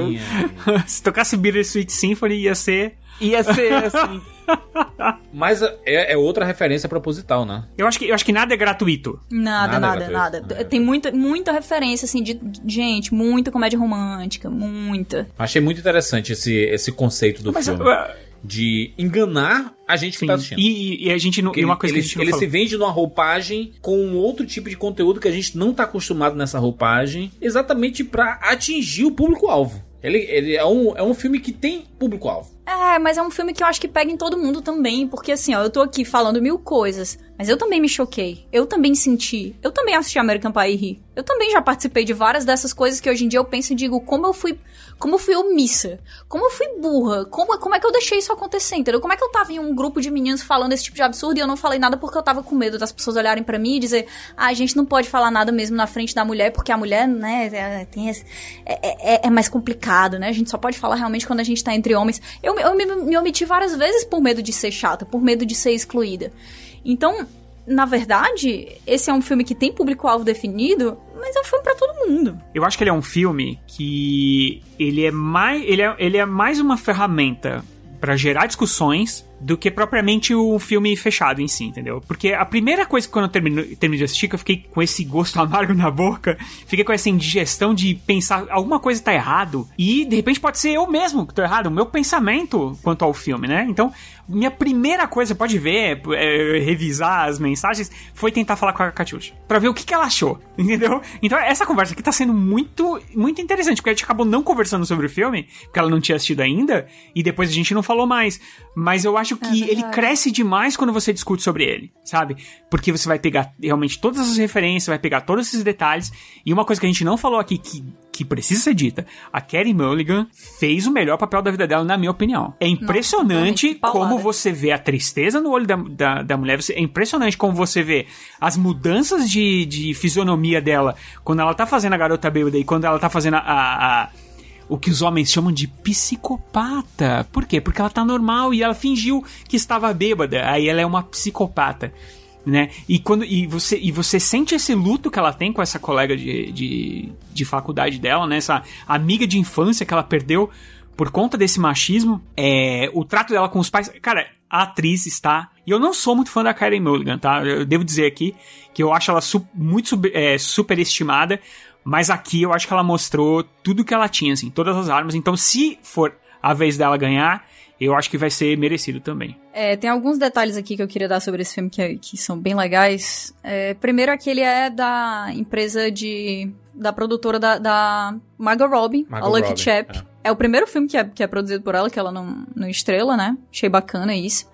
Se tocasse Bittersweet Symphony, ia ser. Ia ser assim. Mas é, é outra referência proposital, né? Eu acho que, eu acho que nada é gratuito. Nada, Nada nada, nada. gratuito, Tem muita, muita referência, assim, de, de- gente, muita comédia romântica, muita. Achei muito interessante esse, esse conceito do Mas, filme. uh, De enganar a gente que tá assistindo. E, e a gente não. Porque E uma coisa ele, que a gente não ele falou. se vende numa roupagem com um outro tipo de conteúdo que a gente não tá acostumado nessa roupagem, exatamente pra atingir o público-alvo. Ele, ele é, um, é um filme que tem público-alvo. É, mas é um filme que eu acho que pega em todo mundo também, porque assim, ó, eu tô aqui falando mil coisas, mas eu também me choquei, eu também senti, eu também assisti American Pie e ri. Eu também já participei de várias dessas coisas que hoje em dia eu penso e digo, como eu fui, como eu fui omissa, como eu fui burra, como, como é que eu deixei isso acontecer, entendeu? Como é que eu tava em um grupo de meninos falando esse tipo de absurdo e eu não falei nada porque eu tava com medo das pessoas olharem pra mim e dizer, ah, a gente não pode falar nada mesmo na frente da mulher, porque a mulher, né, é, tem esse, é, é- é mais complicado, né? A gente só pode falar realmente quando a gente tá entre homens. Eu, eu me, me omiti várias vezes por medo de ser chata, por medo de ser excluída. Então, na verdade, esse é um filme que tem público-alvo definido, mas é um filme pra todo mundo. Eu acho que ele é um filme que ele é mais, ele é, ele é mais uma ferramenta pra gerar discussões do que propriamente o filme fechado em si, entendeu? Porque a primeira coisa que quando eu termino, de assistir, que eu fiquei com esse gosto amargo na boca, fiquei com essa indigestão de pensar alguma coisa tá errado e de repente pode ser eu mesmo que tô errado, o meu pensamento quanto ao filme, né? Então, minha primeira coisa, pode ver, é, revisar as mensagens, foi tentar falar com a Katiusha. Pra ver o que, que ela achou, entendeu? Então, essa conversa aqui tá sendo muito, muito interessante, porque a gente acabou não conversando sobre o filme, porque ela não tinha assistido ainda, e depois a gente não falou mais. Mas eu acho que ele cresce demais quando você discute sobre ele, sabe? Porque você vai pegar realmente todas as referências, vai pegar todos esses detalhes, e uma coisa que a gente não falou aqui que que precisa ser dita. A Carey Mulligan fez o melhor papel da vida dela, na minha opinião. É impressionante paulada. como você vê a tristeza no olho da, da, da mulher. É impressionante como você vê as mudanças de, de fisionomia dela quando ela tá fazendo a garota bêbada e quando ela tá fazendo a- a o que os homens chamam de psicopata. Por quê? Porque ela tá normal e ela fingiu que estava bêbada. Aí ela é uma psicopata. Né? E, quando, e, você, e você sente esse luto que ela tem com essa colega de, de, de faculdade dela, né? Essa amiga de infância que ela perdeu por conta desse machismo. É, o trato dela com os pais. Cara, a atriz está. E eu não sou muito fã da Karen Mulligan, tá? Eu devo dizer aqui que eu acho ela su- muito sub- é, superestimada. Mas aqui eu acho que ela mostrou tudo que ela tinha, assim, todas as armas. Então, se for a vez dela ganhar, eu acho que vai ser merecido também. É, tem alguns detalhes aqui que eu queria dar sobre esse filme que, que são bem legais. É, primeiro é que ele é da empresa de. da produtora da, da Margot Robbie, Margot a Lucky Robbie, Chap. É. o primeiro filme que é, que é produzido por ela, que ela não, não estrela, né? Achei bacana isso.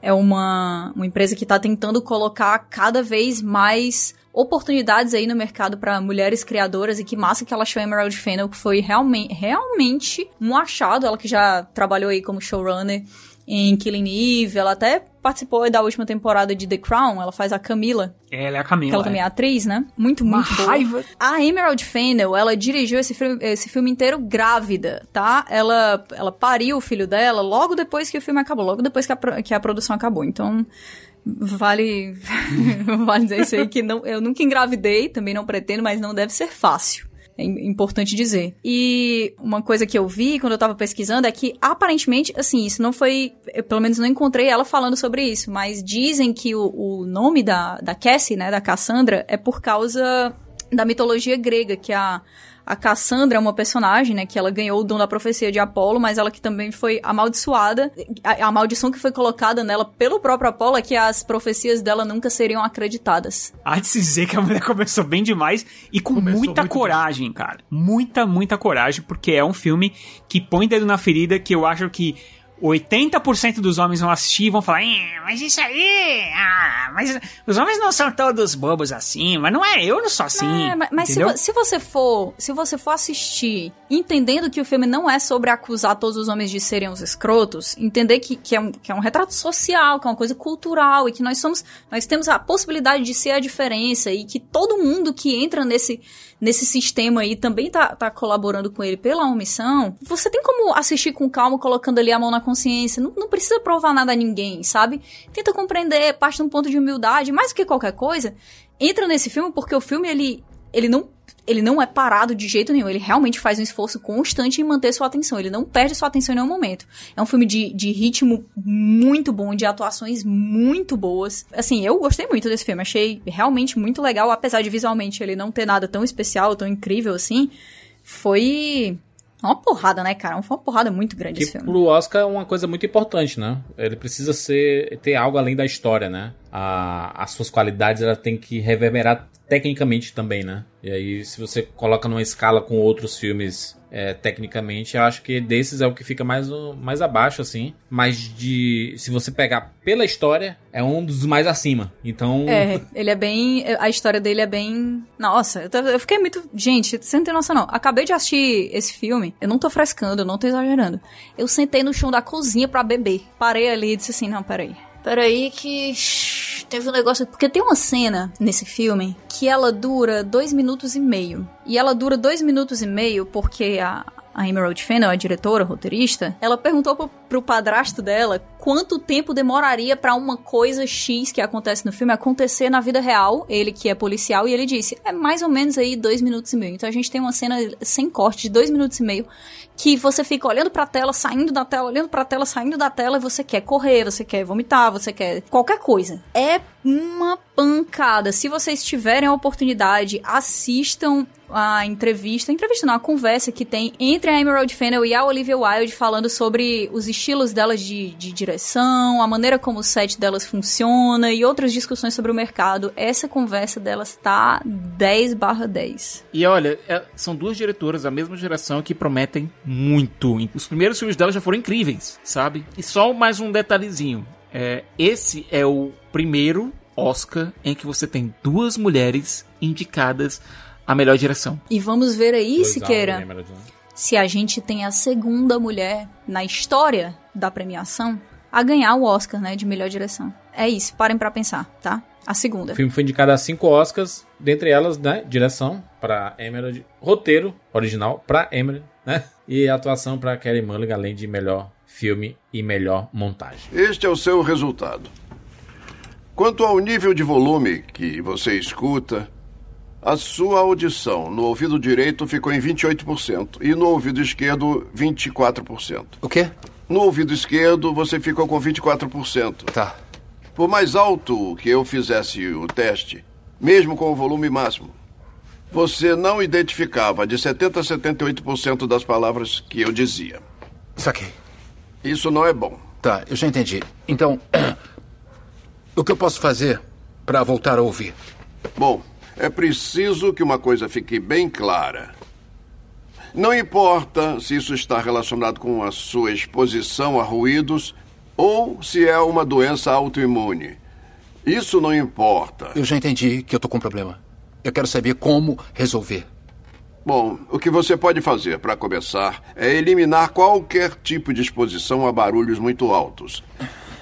É uma, uma empresa que está tentando colocar cada vez mais oportunidades aí no mercado para mulheres criadoras e que massa que ela achou Emerald Fennel, que foi realmente, realmente um achado, ela que já trabalhou aí como showrunner em Killing Eve, ela até participou da última temporada de The Crown, ela faz a Camila. Ela é a Camila. Ela também é atriz, né? Muito, Uma muito boa. raiva. A Emerald Fennel, ela dirigiu esse filme, esse filme inteiro grávida, tá? Ela, ela pariu o filho dela logo depois que o filme acabou, logo depois que a, que a produção acabou. Então, vale, vale dizer isso aí que não, eu nunca engravidei, também não pretendo, mas não deve ser fácil. É im- importante dizer. E uma coisa que eu vi quando eu tava pesquisando é que, aparentemente, assim, isso não foi. Eu pelo menos não encontrei ela falando sobre isso, mas dizem que o, o nome da, da Cassie, né, da Cassandra, é por causa da mitologia grega, que a. A Cassandra é uma personagem, né, que ela ganhou o dom da profecia de Apolo, mas ela que também foi amaldiçoada. A, a maldição que foi colocada nela pelo próprio Apolo é que as profecias dela nunca seriam acreditadas. Há de se dizer que a mulher começou bem demais e com muita coragem, cara. Muita, muita coragem, porque é um filme que põe dedo na ferida que eu acho que 80% dos homens vão assistir e vão falar, "Ih, mas isso aí, ah, mas os homens não são todos bobos assim, mas não é, eu não sou assim. É, mas- mas se, vo- se você for, se você for assistir, entendendo que o filme não é sobre acusar todos os homens de serem os escrotos, entender que, que, é um, que é um retrato social, que é uma coisa cultural e que nós somos, nós temos a possibilidade de ser a diferença e que todo mundo que entra nesse nesse sistema aí também tá, tá colaborando com ele pela omissão, você tem como assistir com calma, colocando ali a mão na consciência. Não, não precisa provar nada a ninguém, sabe? Tenta compreender, parte de um ponto de humildade, mais do que qualquer coisa. Entra nesse filme porque o filme, ele, ele não. Ele não é parado de jeito nenhum, ele realmente faz um esforço constante em manter sua atenção, ele não perde sua atenção em nenhum momento. É um filme de, de ritmo muito bom, de atuações muito boas. Assim, eu gostei muito desse filme, achei realmente muito legal, apesar de visualmente ele não ter nada tão especial, tão incrível assim. Foi uma porrada, né, cara? Foi uma porrada muito grande esse Que filme. pro Oscar é uma coisa muito importante, né? Ele precisa ser ter algo além da história, né? A, as suas qualidades ela tem que reverberar tecnicamente também, né? E aí, se você coloca numa escala com outros filmes é, tecnicamente, eu acho que desses é o que fica mais, mais abaixo, assim. Mas de. Se você pegar pela história, é um dos mais acima. Então. É, ele é bem. A história dele é bem. Nossa, eu, eu fiquei muito. Gente, você não tem noção, não. Acabei de assistir esse filme. Eu não tô frescando, eu não tô exagerando. Eu sentei no chão da cozinha pra beber. Parei ali e disse assim: não, peraí. Peraí, que. Teve um negócio. Porque tem uma cena nesse filme que ela dura dois minutos e meio. E ela dura dois minutos e meio porque a. A Emerald Fennel, a diretora, a roteirista, ela perguntou pro, pro padrasto dela quanto tempo demoraria pra uma coisa X que acontece no filme acontecer na vida real. Ele que é policial, e ele disse: é mais ou menos aí dois minutos e meio. Então a gente tem uma cena sem corte de dois minutos e meio que você fica olhando pra tela, saindo da tela, olhando pra tela, saindo da tela, e você quer correr, você quer vomitar, você quer qualquer coisa. É uma pancada. Se vocês tiverem a oportunidade, assistam a entrevista, entrevista não, a conversa que tem entre a Emerald Fennel e a Olivia Wilde falando sobre os estilos delas de, de direção, a maneira como o set delas funciona e outras discussões sobre o mercado. Essa conversa delas tá 10 barra 10. E olha, é- são duas diretoras da mesma geração que prometem muito. Os primeiros filmes delas já foram incríveis, sabe? E só mais um detalhezinho. É, esse é o primeiro Oscar em que você tem duas mulheres indicadas à melhor direção. E vamos ver aí, Dois Siqueira, né? se a gente tem a segunda mulher na história da premiação a ganhar o Oscar, né, de melhor direção. É isso, parem pra pensar, tá? A segunda. O filme foi indicado a cinco Oscars, dentre elas, né, direção para Emerald, roteiro original para Emerald, né, e atuação para Kelly Mulligan, além de melhor filme e melhor montagem. Este é o seu resultado. Quanto ao nível de volume que você escuta, a sua audição no ouvido direito ficou em 28% e no ouvido esquerdo 24%. O quê? No ouvido esquerdo você ficou com 24%. Tá. Por mais alto que eu fizesse o teste, mesmo com o volume máximo, você não identificava de 70 a 78% das palavras que eu dizia. Saquei. Isso não é bom. Tá, eu já entendi. Então, o que eu posso fazer para voltar a ouvir? Bom, é preciso que uma coisa fique bem clara. Não importa se isso está relacionado com a sua exposição a ruídos ou se é uma doença autoimune. Isso não importa. Eu já entendi que eu tô com um problema. Eu quero saber como resolver. Bom, o que você pode fazer, para começar, é eliminar qualquer tipo de exposição a barulhos muito altos.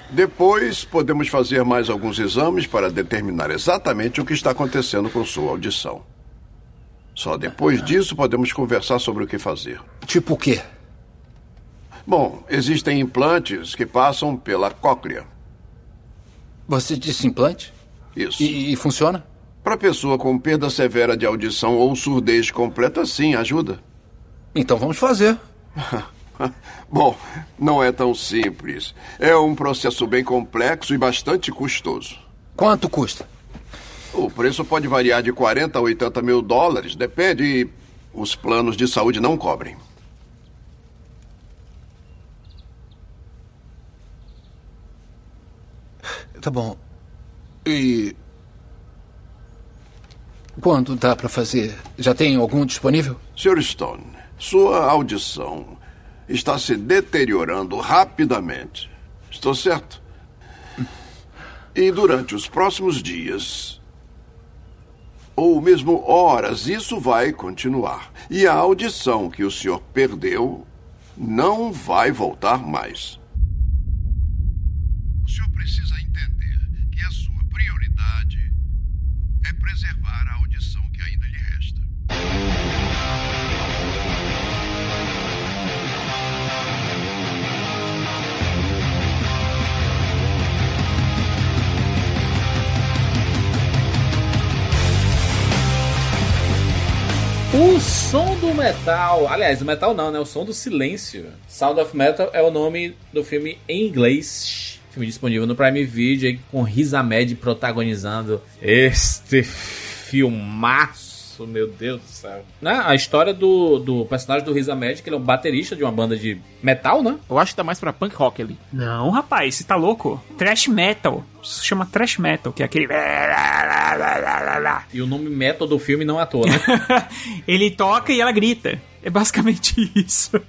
Depois, podemos fazer mais alguns exames para determinar exatamente o que está acontecendo com sua audição. Só depois disso podemos conversar sobre o que fazer. Tipo o quê? Bom, existem implantes que passam pela cóclea. Você disse implante? Isso. E, e funciona? Para pessoa com perda severa de audição ou surdez completa, sim, ajuda. Então vamos fazer. Bom, não é tão simples. É um processo bem complexo e bastante custoso. Quanto custa? O preço pode variar de 40 a 80 mil dólares, depende. Os planos de saúde não cobrem. Tá bom. E. Quando dá para fazer? Já tem algum disponível? Sr. Stone, sua audição está se deteriorando rapidamente. Estou certo? E durante os próximos dias, ou mesmo horas, isso vai continuar. E a audição que o senhor perdeu não vai voltar mais. O senhor precisa O som do metal, aliás, o metal não, né? O som do silêncio. Sound of Metal é o nome do filme em inglês. Filme disponível no Prime Video com Riz Ahmed protagonizando este filmaço, meu Deus do céu. Né? A história do, do personagem do Riz Ahmed, que ele é um baterista de uma banda de metal, né? Eu acho que tá mais pra punk rock ali. Não, rapaz, você tá louco? Trash metal. Isso se chama trash metal, que é aquele. E o nome metal do filme não é à toa, né? Ele toca e ela grita. É basicamente isso.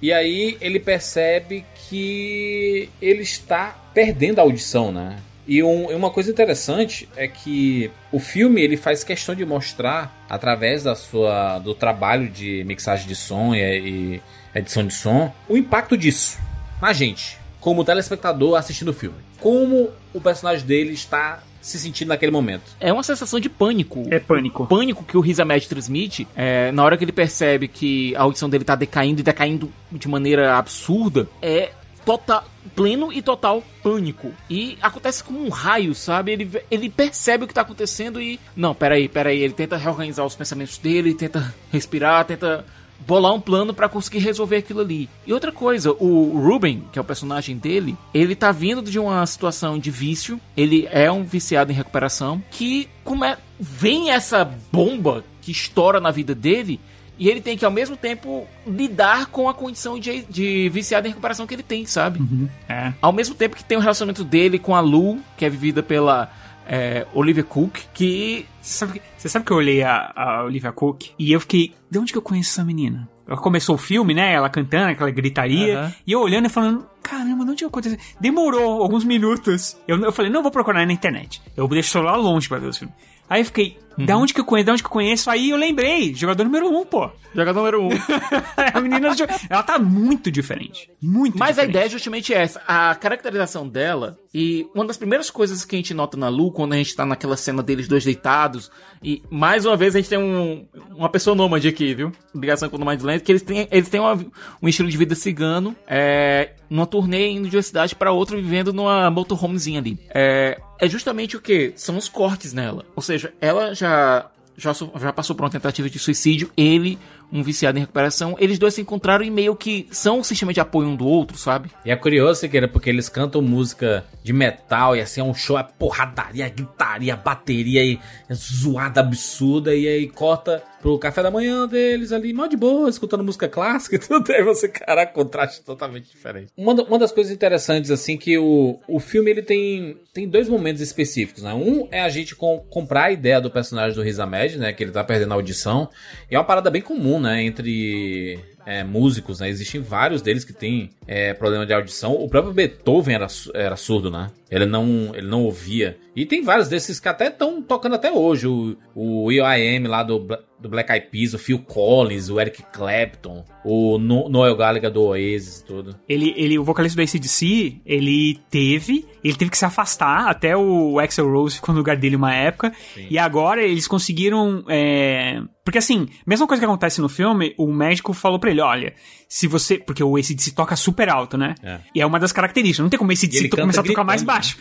E aí ele percebe que ele está perdendo a audição, né? E um- uma coisa interessante é que o filme ele faz questão de mostrar através da sua do trabalho de mixagem de som e, e edição de som o impacto disso na gente, como telespectador assistindo o filme. Como o personagem dele está se sentindo naquele momento. É uma sensação de pânico. É pânico. O pânico que o Riz Ahmed transmite, é, na hora que ele percebe que a audição dele tá decaindo e decaindo de maneira absurda, é total, pleno e total pânico. E acontece como um raio, sabe? Ele, ele percebe o que tá acontecendo e. Não, peraí, peraí. Ele tenta reorganizar os pensamentos dele, tenta respirar, tenta bolar um plano pra conseguir resolver aquilo ali. E outra coisa, o Ruben, que é o personagem dele, ele tá vindo de uma situação de vício, ele é um viciado em recuperação, que como é, vem essa bomba que estoura na vida dele, e ele tem que ao mesmo tempo lidar com a condição de, de viciado em recuperação que ele tem, sabe? É. Ao mesmo tempo que tem o relacionamento dele com a Lu, que é vivida pela é, Olivia Cook, que Você sabe, que- você sabe que eu olhei a, a Olivia Cook e eu fiquei, de onde que eu conheço essa menina? Ela começou o filme, né? Ela cantando, aquela gritaria. Aham. E eu olhando e falando, caramba, de onde eu aconteceu? Demorou alguns minutos. Eu, eu falei, não vou procurar na internet. Eu deixo o celular longe pra ver os filmes. Aí eu fiquei, da onde que eu conheço? Da onde que eu conheço? Aí eu lembrei, jogador número um, pô. Jogador número um. a menina, ela tá muito diferente. Muito Mas a diferente. ideia é justamente essa. A caracterização dela, e uma das primeiras coisas que a gente nota na Lu, quando a gente tá naquela cena deles dois deitados, e mais uma vez a gente tem um, uma pessoa nômade aqui, viu? Ligação com o Nomadland, que eles têm, eles têm uma- um estilo de vida cigano, é, numa turnê indo de uma cidade pra outra, vivendo numa motorhomezinha ali. É, é justamente o que? São os cortes nela. Ou seja, ela já já, so- já passou por uma tentativa de suicídio, ele, um viciado em recuperação, eles dois se encontraram e meio que são um sistema de apoio um do outro, sabe? E é curioso, Siqueira, porque eles cantam música de metal e assim é um show, é porradaria, gritaria, bateria e é zoada absurda. E aí corta pro café da manhã deles ali, mal de boa, escutando música clássica e tudo. Aí você, caraca, contraste totalmente diferente. Uma, uma das coisas interessantes, assim, que o, o filme ele tem, tem dois momentos específicos, né? Um é a gente com- comprar a ideia do personagem do Riz Ahmed, né? Que ele tá perdendo a audição. E é uma parada bem comum, né? Entre é, músicos, né? Existem vários deles que têm é, problema de audição. O próprio Beethoven era, era surdo, né? Ele não, ele não ouvia. E tem vários desses que até estão tocando até hoje. O, o I.O.I.M. lá do, do Black Eyed Peas, o Phil Collins, o Eric Clapton, o No- Noel Gallagher do Oasis e tudo. Ele, ele, o vocalista do ACDC, ele teve, ele teve que se afastar, até o Axel Rose ficou no lugar dele uma época, e agora eles conseguiram, é... porque assim, mesma coisa que acontece no filme, o médico falou pra ele, olha, se você, porque o ACDC toca super alto, né, É. e é uma das características, não tem como o ACDC começar a canta tocar mais gritando, baixo.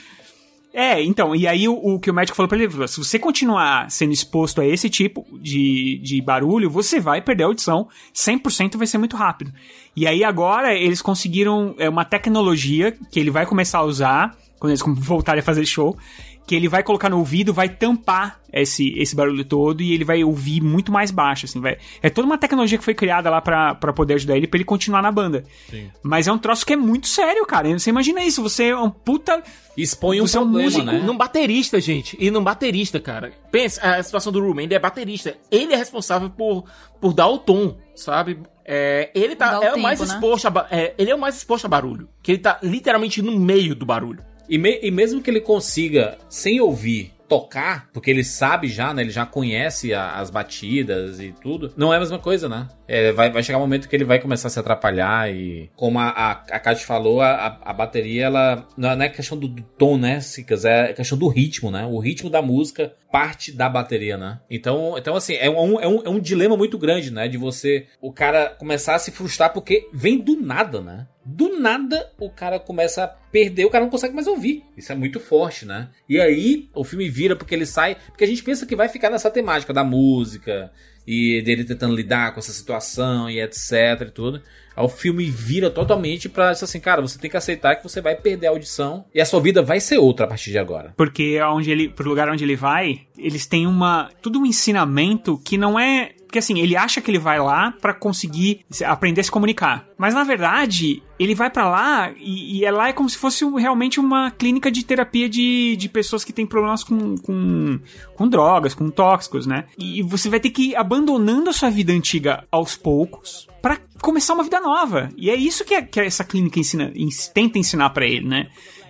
É, então, e aí o, o que o médico falou pra ele, se você continuar sendo exposto a esse tipo de, de barulho, você vai perder a audição, 100% vai ser muito rápido. E aí agora eles conseguiram é, uma tecnologia que ele vai começar a usar, quando eles voltarem a fazer show, que ele vai colocar no ouvido, vai tampar esse, esse barulho todo e ele vai ouvir muito mais baixo, assim, vai. É toda uma tecnologia que foi criada lá pra, pra poder ajudar ele, pra ele continuar na banda. Sim. Mas é um troço que é muito sério, cara. Você imagina isso, você é um puta... Expõe um você é um problema, músico, né? Num baterista, gente. E num baterista, cara. Pensa, a situação do Ruben, ele é baterista. Ele é responsável por, por dar o tom, sabe? É, ele tá, o é o tempo, mais né? exposto a, é, ele é o mais exposto a barulho. Que ele tá literalmente no meio do barulho. E, me- e mesmo que ele consiga, sem ouvir, tocar, porque ele sabe já, né? Ele já conhece a- as batidas e tudo. Não é a mesma coisa, né? É, vai, vai chegar um momento que ele vai começar a se atrapalhar e... Como a, a, a Kátia falou, a, a- bateria, ela... Não é não é questão do, do tom, né, Cicas? É questão do ritmo, né? O ritmo da música parte da bateria, né? Então, então assim, é um, é, um, é um dilema muito grande, né? De você... O cara começar a se frustrar porque vem do nada, né? Do nada o cara começa a perder, o cara não consegue mais ouvir. Isso é muito forte, né? E aí o filme vira porque ele sai. Porque a gente pensa que vai ficar nessa temática da música e dele tentando lidar com essa situação e etc e tudo. Aí o filme vira totalmente pra assim, cara, você tem que aceitar que você vai perder a audição e a sua vida vai ser outra a partir de agora. Porque aonde ele, pro lugar onde ele vai, eles têm uma tudo um ensinamento que não é, porque assim, ele acha que ele vai lá pra conseguir se- aprender a se comunicar. Mas na verdade, ele vai pra lá e, e é lá é como se fosse realmente uma clínica de terapia de, de pessoas que têm problemas com, com, com drogas, com tóxicos, né? E você vai ter que ir abandonando a sua vida antiga aos poucos pra começar uma vida nova. E é isso que, é- que essa clínica ensina, ens- tenta ensinar pra ele, né?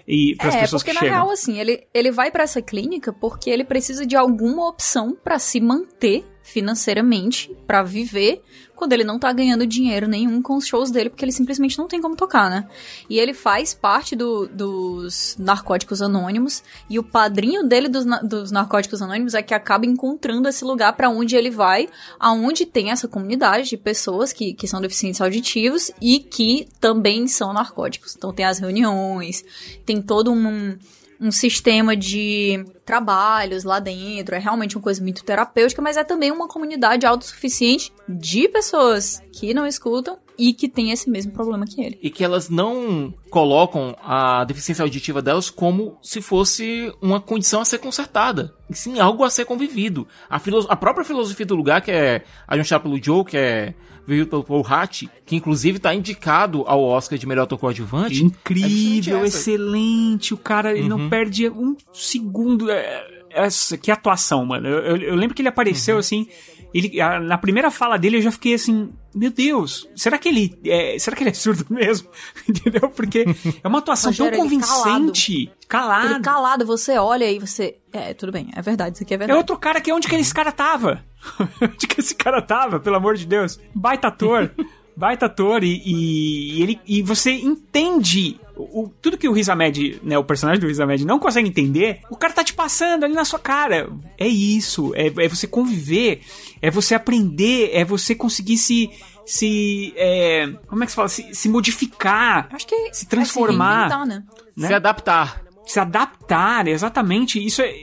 E para as é, pessoas porque que na chegam. real, assim, ele, ele vai pra essa clínica porque ele precisa de alguma opção pra se manter financeiramente, pra viver, quando ele não tá ganhando dinheiro nenhum com os shows dele, porque ele simplesmente não tem como tocar, né? E ele faz parte do- dos Narcóticos Anônimos, e o padrinho dele dos, dos Narcóticos Anônimos é que acaba encontrando esse lugar pra onde ele vai, aonde tem essa comunidade de pessoas que, que são deficientes auditivos e que também são narcóticos. Então tem as reuniões, tem todo um, um sistema de trabalhos lá dentro, é realmente uma coisa muito terapêutica, mas é também uma comunidade autossuficiente de pessoas que não escutam e que tem esse mesmo problema que ele. E que elas não colocam a deficiência auditiva delas como se fosse uma condição a ser consertada. E sim algo a ser convivido. A, filo- a própria filosofia do lugar, que é ajustada pelo Joe, que é vivido pelo Paul Hatt, que inclusive está indicado ao Oscar de melhor ator coadjuvante. Incrível, é excelente. O cara ele não Uhum. perde um segundo. É, essa, que atuação, mano. Eu, eu- eu lembro que ele apareceu assim. Ele, a- na primeira fala dele eu já fiquei assim, meu Deus, será que ele é, será que ele é surdo mesmo? Entendeu? Porque é uma atuação tão ele convincente, calado. Ele calado, você olha e você. É, tudo bem, é verdade, isso aqui é É verdade. outro cara que onde que esse cara tava? onde que esse cara tava, pelo amor de Deus? Baita ator. Baita ator e, e, e ele, e você entende o, o- tudo que o Riz Ahmed, né, o personagem do Riz Ahmed não consegue entender, o cara tá te passando ali na sua cara. É isso, é, é você conviver, é você aprender, é você conseguir se... se é, como é que se fala? Se, se modificar, Acho que se transformar. É se reinventar, né? né? Se adaptar. Se adaptar, exatamente. Isso é,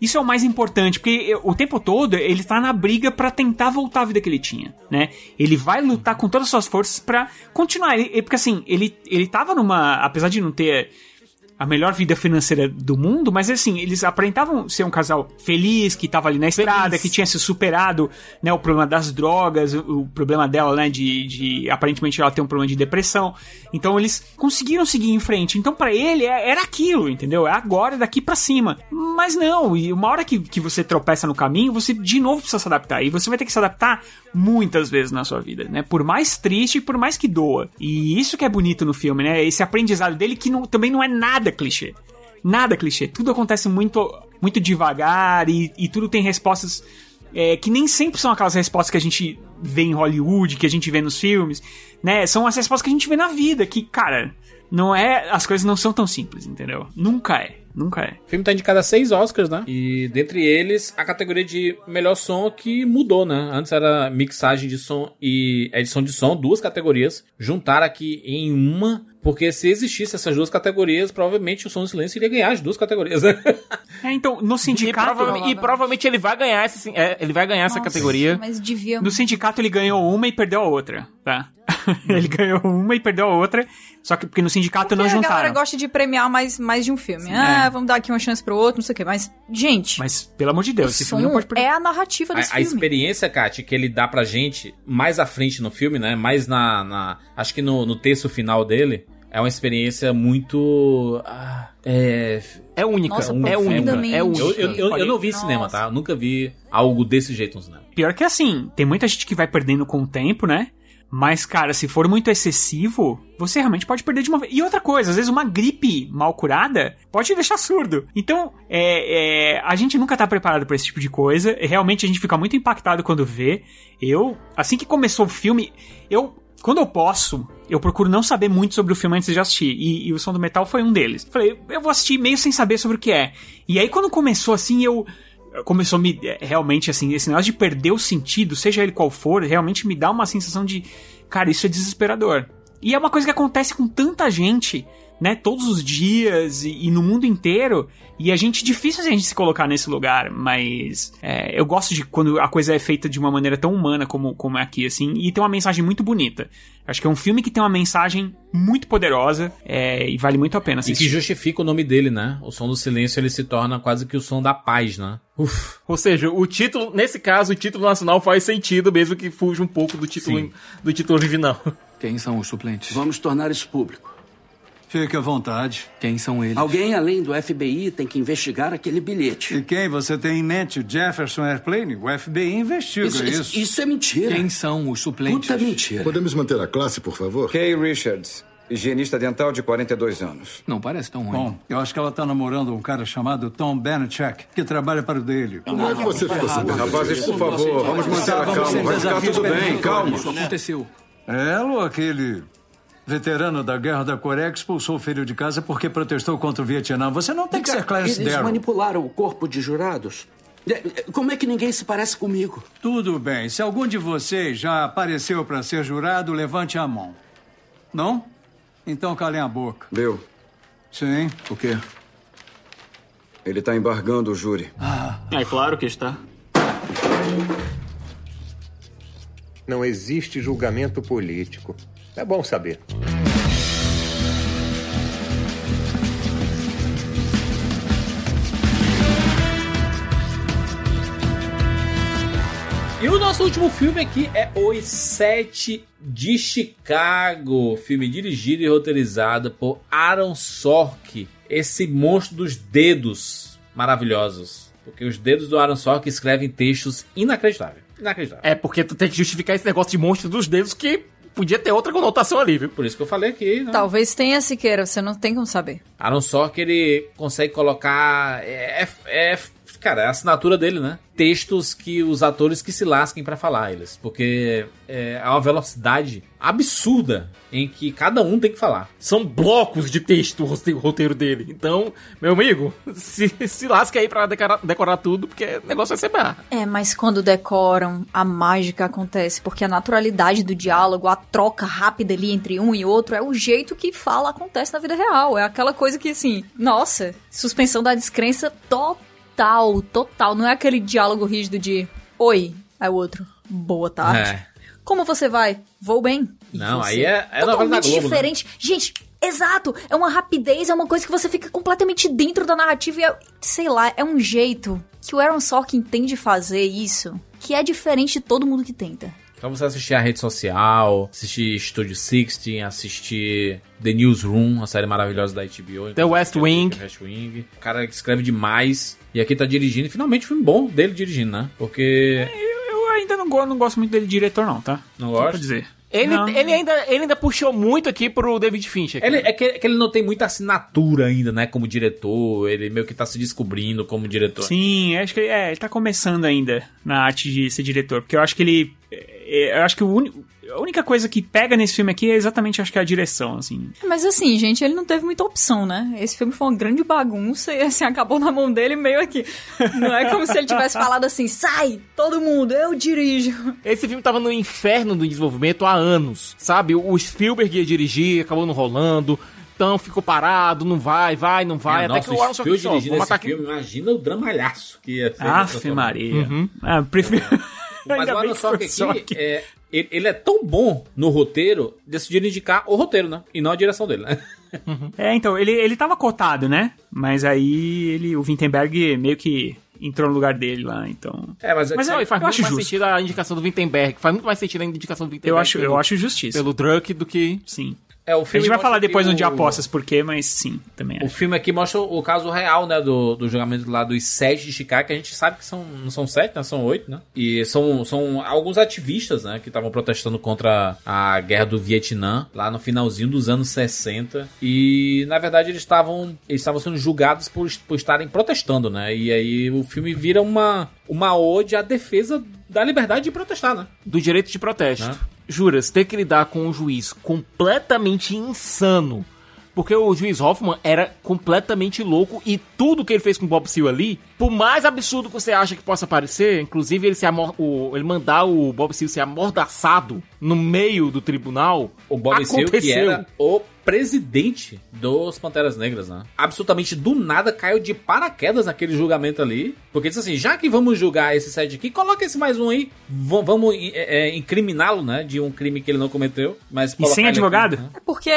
isso é o mais importante, porque o tempo todo ele tá na briga pra tentar voltar à vida que ele tinha, né? Ele vai lutar com todas as suas forças pra continuar. Ele- porque assim, ele, ele tava numa. Apesar de não ter a melhor vida financeira do mundo, mas assim, eles aparentavam ser um casal feliz, que tava ali na estrada, que tinha se superado, né, o problema das drogas, o, o problema dela, né, de, de aparentemente ela tem um problema de depressão. Então eles conseguiram seguir em frente. Então para ele é- era aquilo, entendeu? É agora, daqui pra cima. Mas não, e uma hora que, que você tropeça no caminho, você de novo precisa se adaptar. E você vai ter que se adaptar muitas vezes na sua vida, né? Por mais triste e por mais que doa. E isso que é bonito no filme, né? Esse aprendizado dele que não- também não é nada clichê. Nada clichê. Tudo acontece muito, muito devagar e, e tudo tem respostas é, que nem sempre são aquelas respostas que a gente vê em Hollywood, que a gente vê nos filmes, né? São as respostas que a gente vê na vida, que, cara, não é. As coisas não são tão simples, entendeu? Nunca é. Nunca é. O filme tá indicado a seis Oscars, né? E dentre eles, a categoria de melhor som que mudou, né? Antes era mixagem de som e edição de som, duas categorias. Juntaram aqui em uma, porque se existisse essas duas categorias, provavelmente o Som do Silêncio iria ganhar as duas categorias, né? É, então, no E, sindicato. prova- e provavelmente ele vai ganhar, esse, é, ele vai ganhar essa Nossa, categoria. Mas devia. No sindicato ele ganhou uma e perdeu a outra, tá? ele ganhou uma e perdeu a outra, só que porque no sindicato não Porque a galera juntaram. gosta de premiar mais, mais de um filme. É. Ah, vamos dar aqui uma chance pro outro, não sei o quê. Mas, gente, Mas, pelo amor de Deus, esse filme não pode perder. é a narrativa desse A, a filme. experiência, Kat, que ele dá pra gente mais à frente no filme, né? Mais na. na- acho que no, no terço final dele. É uma experiência muito. ah, é. É única, Nossa, é única, é única. Eu, eu, eu, eu não vi Nossa. cinema, tá? Eu nunca vi algo desse jeito no cinema. Pior que assim, tem muita gente que vai perdendo com o tempo, né? Mas, cara, se for muito excessivo, você realmente pode perder de uma vez. E outra coisa, às vezes uma gripe mal curada pode te deixar surdo. Então, é, é, a gente nunca tá preparado pra esse tipo de coisa. Realmente a gente fica muito impactado quando vê. Eu, assim que começou o filme, eu, quando eu posso, eu procuro não saber muito sobre o filme antes de assistir. E, e o Som do Metal foi um deles. Falei, eu vou assistir meio sem saber sobre o que é. E aí, quando começou assim, eu começou a me é, realmente assim, esse negócio de perder o sentido, seja ele qual for, realmente me dá uma sensação de, cara, isso é desesperador. E é uma coisa que acontece com tanta gente, né, todos os dias e, e no mundo inteiro, e a gente difícil a gente se colocar nesse lugar, mas é, eu gosto de quando a coisa é feita de uma maneira tão humana como, como é aqui, assim, e tem uma mensagem muito bonita. Acho que é um filme que tem uma mensagem muito poderosa é, e vale muito a pena E que assistir. justifica o nome dele, né? O som do silêncio ele se torna quase que o som da paz, né? Uf. Ou seja, o título, nesse caso, o título nacional faz sentido, mesmo que fuja um pouco do título, do título original. Quem são os suplentes? Vamos tornar isso público. Fique à vontade. Quem são eles? Alguém além do FBI tem que investigar aquele bilhete. E quem você tem em mente? O Jefferson Airplane? O FBI investiga Isso, isso. isso, isso é mentira. Quem são os suplentes? Puta mentira. Podemos manter a classe, por favor? Kay Richards, higienista dental de 42 anos. Não parece tão ruim. Bom, eu acho que ela tá namorando um cara chamado Tom Banachek, que trabalha para o dele. Como é que você ficou sabendo? Rapazes, por favor, vamos manter a calma. Vai ficar tudo bem, calma. Isso aconteceu. Ela ou aquele veterano da guerra da Coreia que expulsou o filho de casa porque protestou contra o Vietnã? Você não tem que ser Clarence Eles Darrow. manipularam o corpo de jurados? É, Como é que ninguém se parece comigo? Tudo bem. Se algum de vocês já apareceu para ser jurado, levante a mão. Não? Então calem a boca. Bill, Sim. o quê? Ele tá embargando o júri. É claro que está. Não existe julgamento político. É bom saber. E o nosso último filme aqui é Os Sete de Chicago, filme dirigido e roteirizado por Aaron Sork, esse monstro dos dedos maravilhosos. Porque os dedos do Aaron Sork escrevem textos inacreditáveis. Inacreditável. É porque tu tem que justificar esse negócio de monstro dos dedos que podia ter outra conotação ali, viu? Por isso que eu falei aqui, né? Talvez tenha Siqueira, você não tem como saber. Aaron Sork, ele consegue colocar... É, é- é- cara, é a assinatura dele, né? Textos que os atores que se lasquem pra falar eles. Porque é uma velocidade absurda em que cada um tem que falar. São blocos de texto o rote- o roteiro dele. Então, meu amigo, se, se lasca aí pra decorar, decorar tudo, porque o negócio vai ser barra. É, mas quando decoram, a mágica acontece, porque a naturalidade do diálogo, a troca rápida ali entre um e outro, é o jeito que fala acontece na vida real. É aquela coisa que, assim, nossa, suspensão da descrença total, total. Não é aquele diálogo rígido de oi, aí o outro, boa tarde. É. Como você vai? Vou bem. E Não, você? aí é, é Totalmente Globo, né? diferente. Gente, Exato! É uma rapidez, é uma coisa que você fica completamente dentro da narrativa e é, sei lá, é um jeito que o Aaron Sorkin tem de fazer isso que é diferente de todo mundo que tenta. Então você assistir a rede social, assistir Studio 60, assistir The Newsroom, a série maravilhosa da HBO. The West Wing. The West Wing. O cara escreve demais. E aqui tá dirigindo. E finalmente filme bom dele dirigindo, né? Porque. Eu, eu ainda não, go não gosto muito dele diretor, não, tá? Não Só pra dizer. Ele, Não. ele, ainda, ele ainda puxou muito aqui pro David Fincher. Ele, é, que, é que ele não tem muita assinatura ainda, né? Como diretor. Ele meio que tá se descobrindo como diretor. Sim, acho que é, ele tá começando ainda na arte de ser diretor, porque eu acho que ele. É, Eu acho que o único. A única coisa que pega nesse filme aqui é exatamente, acho que é a direção, assim. Mas assim, gente, ele não teve muita opção, né? Esse filme foi uma grande bagunça e assim, acabou na mão dele meio aqui. Não é como se ele tivesse falado assim, sai, todo mundo, eu dirijo. Esse filme tava no inferno do desenvolvimento há anos, sabe? O Spielberg ia dirigir, acabou não rolando. Então ficou parado, não vai, vai, não vai. É, até nossa, que o Aaron só, dirigindo esse matar aqui. filme, imagina o dramalhaço que ia ser. Aff, Maria. Uhum. Ah, prefiro. Mas Ainda o bem Aaron que Sorkin só aqui, é, ele, ele é tão bom no roteiro, decidiram indicar o roteiro, né? E não a direção dele, né? É, então, ele, ele tava cotado, né? Mas aí ele, o Wittenberg meio que entrou no lugar dele lá, então. É, mas, Mas eu- não, e faz eu muito acho mais justo. sentido a indicação do Wittenberg. Faz muito mais sentido a indicação do Wittenberg. Eu acho, eu pelo- acho justiça. Pelo Druck do que. Sim. É, o A filme gente vai falar depois no o- de apostas por quê, mas sim, também O acho. filme aqui mostra o caso real, né, do, do julgamento lá dos sete de Chicago, que a gente sabe que são, não são sete, né, são oito, né? E são, são alguns ativistas, né, que estavam protestando contra a guerra do Vietnã, lá no finalzinho dos anos 60. E, na verdade, eles estavam eles estavam sendo julgados por, por estarem protestando, né? E aí o filme vira uma, uma ode à defesa da liberdade de protestar, né? do direito de protesto. Né? Juras, ter que lidar com um juiz completamente insano. Porque o juiz Hoffman era completamente louco e tudo que ele fez com o Bob Seale ali, por mais absurdo que você acha que possa parecer, inclusive ele, se amor o, ele mandar o Bob Seale ser amordaçado no meio do tribunal, O Bob Seale, que aconteceu. era o presidente dos Panteras Negras, né? Absolutamente do nada caiu de paraquedas naquele julgamento ali. Porque disse assim: já que vamos julgar esse sete aqui, coloca esse mais um aí. V- vamos é, é, incriminá-lo, né? De um crime que ele não cometeu. Mas E sem ele aqui, advogado? né? É porque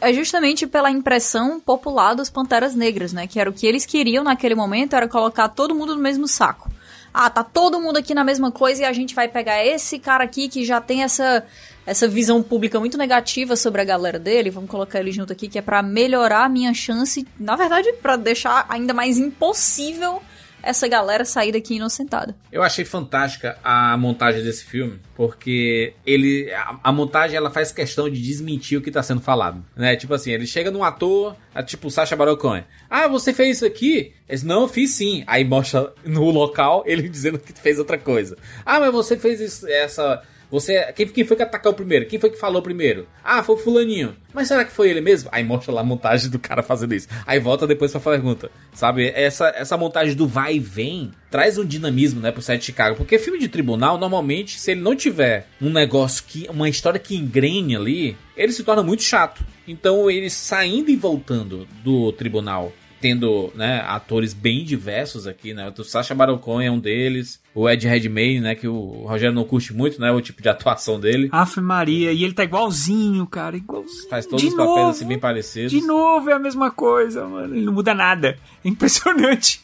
é justamente pela impressão popular dos Panteras Negras, né? Que era o que eles queriam naquele momento, era colocar todo mundo no mesmo saco. Ah, tá todo mundo aqui na mesma coisa e a gente vai pegar esse cara aqui que já tem essa essa visão pública muito negativa sobre a galera dele, vamos colocar ele junto aqui, que é pra melhorar a minha chance, na verdade, pra deixar ainda mais impossível essa galera sair daqui inocentada. Eu achei fantástica a montagem desse filme, porque ele a, a montagem ela faz questão de desmentir o que tá sendo falado, né? Tipo assim, ele chega num ator, é tipo Sacha Baron Cohen. Ah, você fez isso aqui? Ele não, eu fiz sim. Aí mostra no local ele dizendo que fez outra coisa. Ah, mas você fez isso, essa você, quem, quem foi que atacou primeiro? Quem foi que falou primeiro? Ah, foi o fulaninho. Mas será que foi ele mesmo? Aí mostra lá a montagem do cara fazendo isso. Aí volta depois pra pergunta. Sabe, essa, essa montagem do vai e vem traz um dinamismo, né, pro set de Chicago. Porque filme de tribunal, normalmente, se ele não tiver um negócio que. uma história que engrene ali, ele se torna muito chato. Então, eles saindo e voltando do tribunal tendo, né, atores bem diversos aqui, né? O Sacha Baron Cohen é um deles, o Ed Redmayne, né, que o Rogério não curte muito, né, o tipo de atuação dele. Aff, Maria, e ele tá igualzinho, cara, igualzinho. Faz todos De os papéis novo, assim bem parecidos. De novo é a mesma coisa, mano. Ele não muda nada. É impressionante.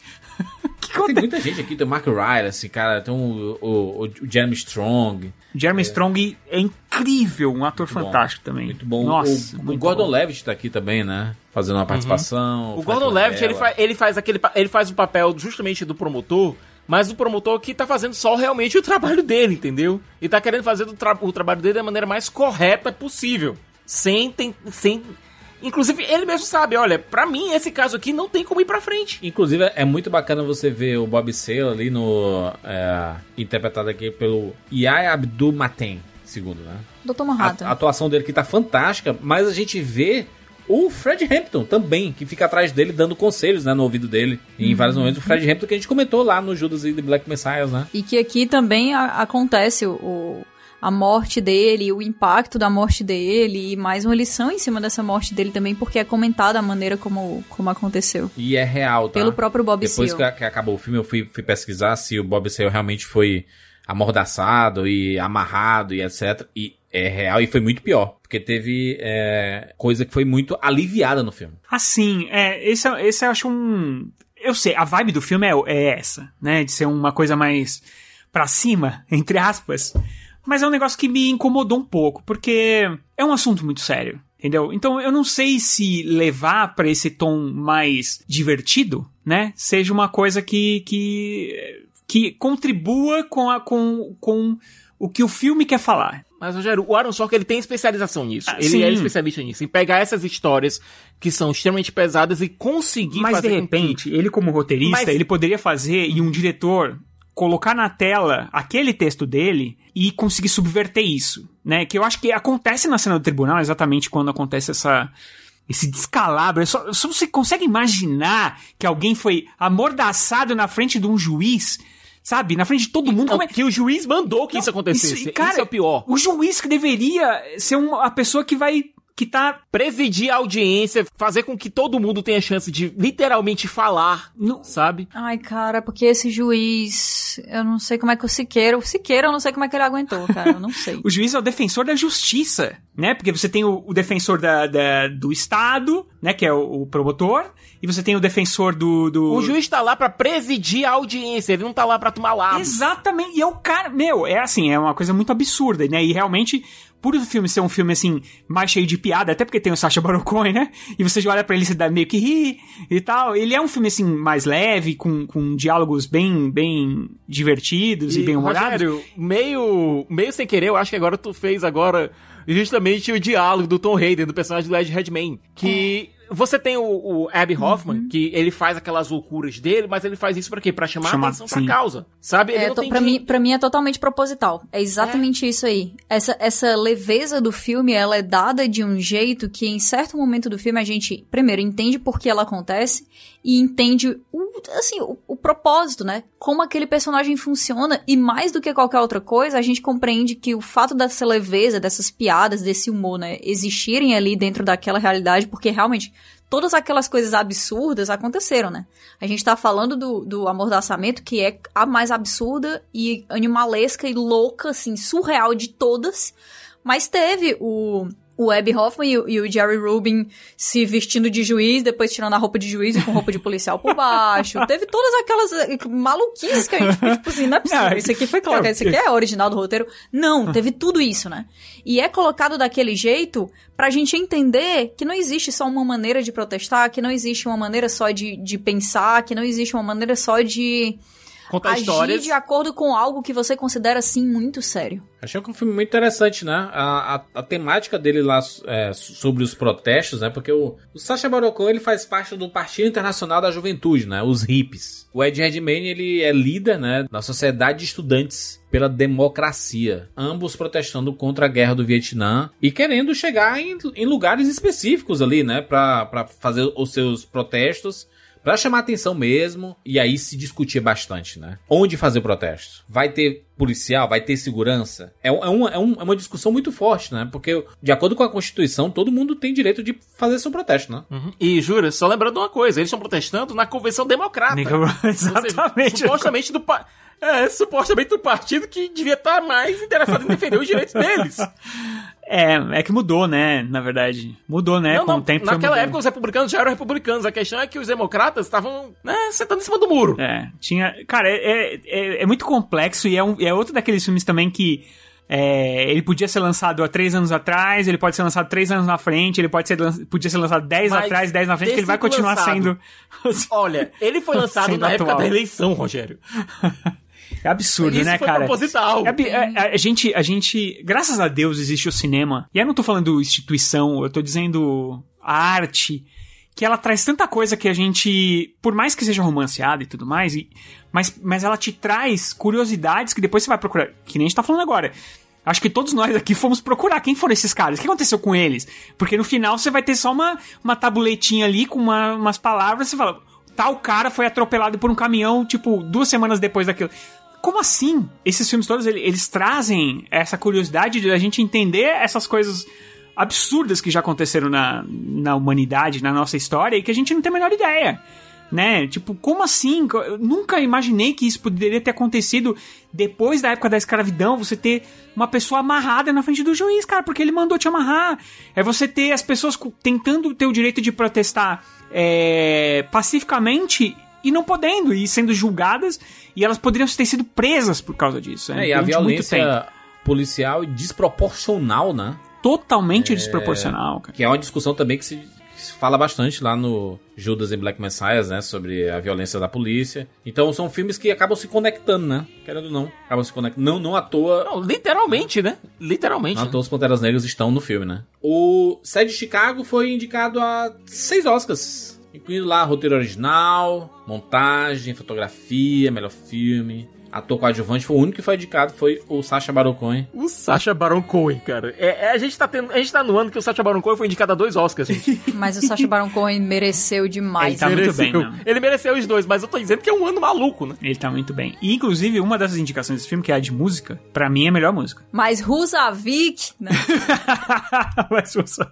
Tem muita gente aqui, tem o Mark Rylance, assim, cara, tem o, o, o Jeremy Strong. Jeremy Strong é incrível, um ator bom, fantástico também. Muito bom. Nossa, o, o muito Gordon bom. Levitt tá aqui também, né? Fazendo uma participação. O faz Gordon Levitt, ele, novela. fa ele faz aquele ele faz o papel justamente do promotor, mas do promotor que tá fazendo só realmente o trabalho dele, entendeu? E tá querendo fazer tra- o trabalho dele da maneira mais correta possível. Sem, sem Inclusive, ele mesmo sabe, olha, pra mim esse caso aqui não tem como ir pra frente. Inclusive, é muito bacana você ver o Bob Sale ali no. é, interpretado aqui pelo Yahya Abdul Mateen, segundo, né? Dr. A, Manhattan. a atuação dele que tá fantástica, mas a gente vê o Fred Hampton também, que fica atrás dele dando conselhos, né, no ouvido dele. E em Uhum. vários momentos, o Fred Hampton que a gente comentou lá no Judas e The Black Messiah, né? E que aqui também a- acontece o- a morte dele, o impacto da morte dele, e mais uma lição em cima dessa morte dele também, porque é comentada a maneira como, como aconteceu. E é real, tá? Pelo próprio Bob Depois Seale. que, que acabou o filme, eu fui, fui pesquisar se o Bob Seale realmente foi amordaçado e amarrado e etc. E é real e foi muito pior. Porque teve é, coisa que foi muito aliviada no filme. Assim, é, esse, é- esse eu acho um. Eu sei, a vibe do filme é, é essa, né? De ser uma coisa mais pra cima, entre aspas. Mas é um negócio que me incomodou um pouco, porque é um assunto muito sério, entendeu? Então eu não sei se levar pra esse tom mais divertido, né? Seja uma coisa que. que, que contribua com, a, com, com o que o filme quer falar. Mas, Rogério, o Aaron Sorkin, ele tem especialização nisso. Ah, ele sim. é especialista nisso. Em pegar essas histórias que são extremamente pesadas e conseguir Mas fazer de com repente, ele como roteirista, Mas- ele poderia fazer e um diretor colocar na tela aquele texto dele e conseguir subverter isso, né? Que eu acho que acontece na cena do tribunal exatamente quando acontece essa esse descalabro. É Só, só você consegue imaginar que alguém foi amordaçado na frente de um juiz, sabe? Na frente de todo mundo. Como é- Que o juiz mandou que isso acontecesse. cara, isso é o pior. O juiz que deveria ser uma, a pessoa que vai que tá Presidir a audiência, fazer com que todo mundo tenha chance de literalmente falar, sabe? Ai, cara, porque esse juiz. Eu não sei como é que o Siqueira. O Siqueira, eu não sei como é que ele aguentou, cara. Eu não sei. O juiz é o defensor da justiça, né? Porque você tem o, o defensor da, da- do Estado, né? Que é o, o promotor, e você tem o defensor do. do... O juiz tá lá pra presidir a audiência, ele não tá lá pra tomar lado. Exatamente. E é o cara. Meu, é assim, é uma coisa muito absurda, né? E realmente. Por o filme ser um filme, assim, mais cheio de piada, até porque tem o Sacha Baron Cohen, né? E você já olha pra ele e dá meio que ri e tal. Ele é um filme, assim, mais leve, com, com diálogos bem, bem divertidos e, bem humorados. Rogério, meio, meio sem querer, eu acho que agora tu fez agora justamente o diálogo do Tom Hayden, do personagem do Ed Redmayne, que você tem o, o Abby Hoffman, que ele faz aquelas loucuras dele, mas ele faz isso pra quê? Pra chamar Chamar- atenção sim. pra causa, sabe? Ele É, tem pra, mim, pra mim é totalmente proposital. É exatamente isso aí. Essa, essa leveza do filme, ela é dada de um jeito que em certo momento do filme a gente, primeiro, entende por que ela acontece e entende o, assim, o, o propósito, né? Como aquele personagem funciona e mais do que qualquer outra coisa, a gente compreende que o fato dessa leveza, dessas piadas, desse humor, né, existirem ali dentro daquela realidade, porque realmente todas aquelas coisas absurdas aconteceram, né? A gente tá falando do, do amordaçamento, que é a mais absurda e animalesca e louca, assim, surreal de todas. Mas teve o, o Abby Hoffman e o, e o Jerry Rubin se vestindo de juiz, depois tirando a roupa de juiz e com roupa de policial por baixo. teve todas aquelas eh, maluquices que a gente fica, tipo assim, não é possível. Não, isso aqui foi colocado, isso aqui é original do roteiro. Não, teve tudo isso, né? E é colocado daquele jeito pra gente entender que não existe só uma maneira de protestar, que não existe uma maneira só de, de pensar, que não existe uma maneira só de Contar agir histórias. de acordo com algo que você considera, assim, muito sério. Achei um filme muito interessante, né? A, a, a temática dele lá é, sobre os protestos, né? Porque o, o Sacha Baron Cohen, ele faz parte do Partido Internacional da Juventude, né? Os hippies. O Ed Redmayne, ele é líder, né? Da Sociedade de Estudantes pela Democracia. Ambos protestando contra a Guerra do Vietnã e querendo chegar em, em lugares específicos ali, né? Pra, pra fazer os seus protestos. Pra chamar atenção mesmo, e aí se discutia bastante, né? Onde fazer protesto? Vai ter policial? Vai ter segurança? É, um- é, uma, é, um- é uma discussão muito forte, né? Porque, de acordo com a Constituição, todo mundo tem direito de fazer seu protesto, né? E jura, só lembrando uma coisa, eles estão protestando na Convenção Democrata. Exatamente. supostamente do pa- é, supostamente do partido que devia estar mais interessado em defender os direitos deles. É, é que mudou, né? Na verdade. Mudou, né? não, Com não, o tempo naquela época os republicanos já eram republicanos. A questão é que os democratas estavam né, sentando em cima do muro. É, tinha. Cara, é, é, é muito complexo e é, um, é outro daqueles filmes também que. é, ele podia ser lançado há três anos atrás, ele pode ser lançado três anos na frente, ele pode ser, podia ser lançado dez Mas atrás, dez na frente, que ele vai continuar lançado- sendo. Olha, ele foi lançado na época atual. da eleição, Rogério. É absurdo, Isso né, foi cara? proposital. É é- é- a, gente, a gente, graças a Deus existe o cinema. E aí eu não tô falando instituição, eu tô dizendo a arte, que ela traz tanta coisa que a gente, por mais que seja romanceada e tudo mais, e- mas, mas ela te traz curiosidades que depois você vai procurar, que nem a gente tá falando agora. Acho que todos nós aqui fomos procurar quem foram esses caras, o que aconteceu com eles. Porque no final você vai ter só uma, uma tabuletinha ali com uma- umas palavras, você fala, tal cara foi atropelado por um caminhão, tipo, duas semanas depois daquilo. Como assim? Esses filmes todos, ele- eles trazem essa curiosidade de a gente entender essas coisas absurdas que já aconteceram na, na humanidade, na nossa história, e que a gente não tem a menor ideia. né? Tipo, como assim? Eu nunca imaginei que isso poderia ter acontecido depois da época da escravidão, você ter uma pessoa amarrada na frente do juiz, cara, porque ele mandou te amarrar. É você ter as pessoas tentando ter o direito de protestar é, pacificamente e não podendo, e sendo julgadas, e elas poderiam ter sido presas por causa disso. né? É, e a violência policial e desproporcional, né? Totalmente É, desproporcional, cara. Que é uma discussão também que se, que se fala bastante lá no Judas e Black Messiah, né? Sobre a violência da polícia. Então são filmes que acabam se conectando, né? Querendo ou não. Acabam se conectando. Não, não à toa. Não, literalmente, né? Literalmente. Não à toa os Panteras Negras estão no filme, né? O Sede de Chicago foi indicado a seis Oscars. Incluindo lá roteiro original, montagem, fotografia, melhor filme. Ator coadjuvante foi o único que foi indicado, foi o Sacha Baron Cohen. O Sacha Baron Cohen, cara. É, é, a, gente tá tendo, a gente tá no ano que o Sacha Baron Cohen foi indicado a dois Oscars, gente. Mas o Sacha Baron Cohen mereceu demais. Ele tá muito bem, né? Ele mereceu os dois, mas eu tô dizendo que é um ano maluco, né? Ele tá muito bem. E, inclusive, uma dessas indicações desse filme, que é a de música, pra mim é a melhor música. Mas Rusavik, né? Mas você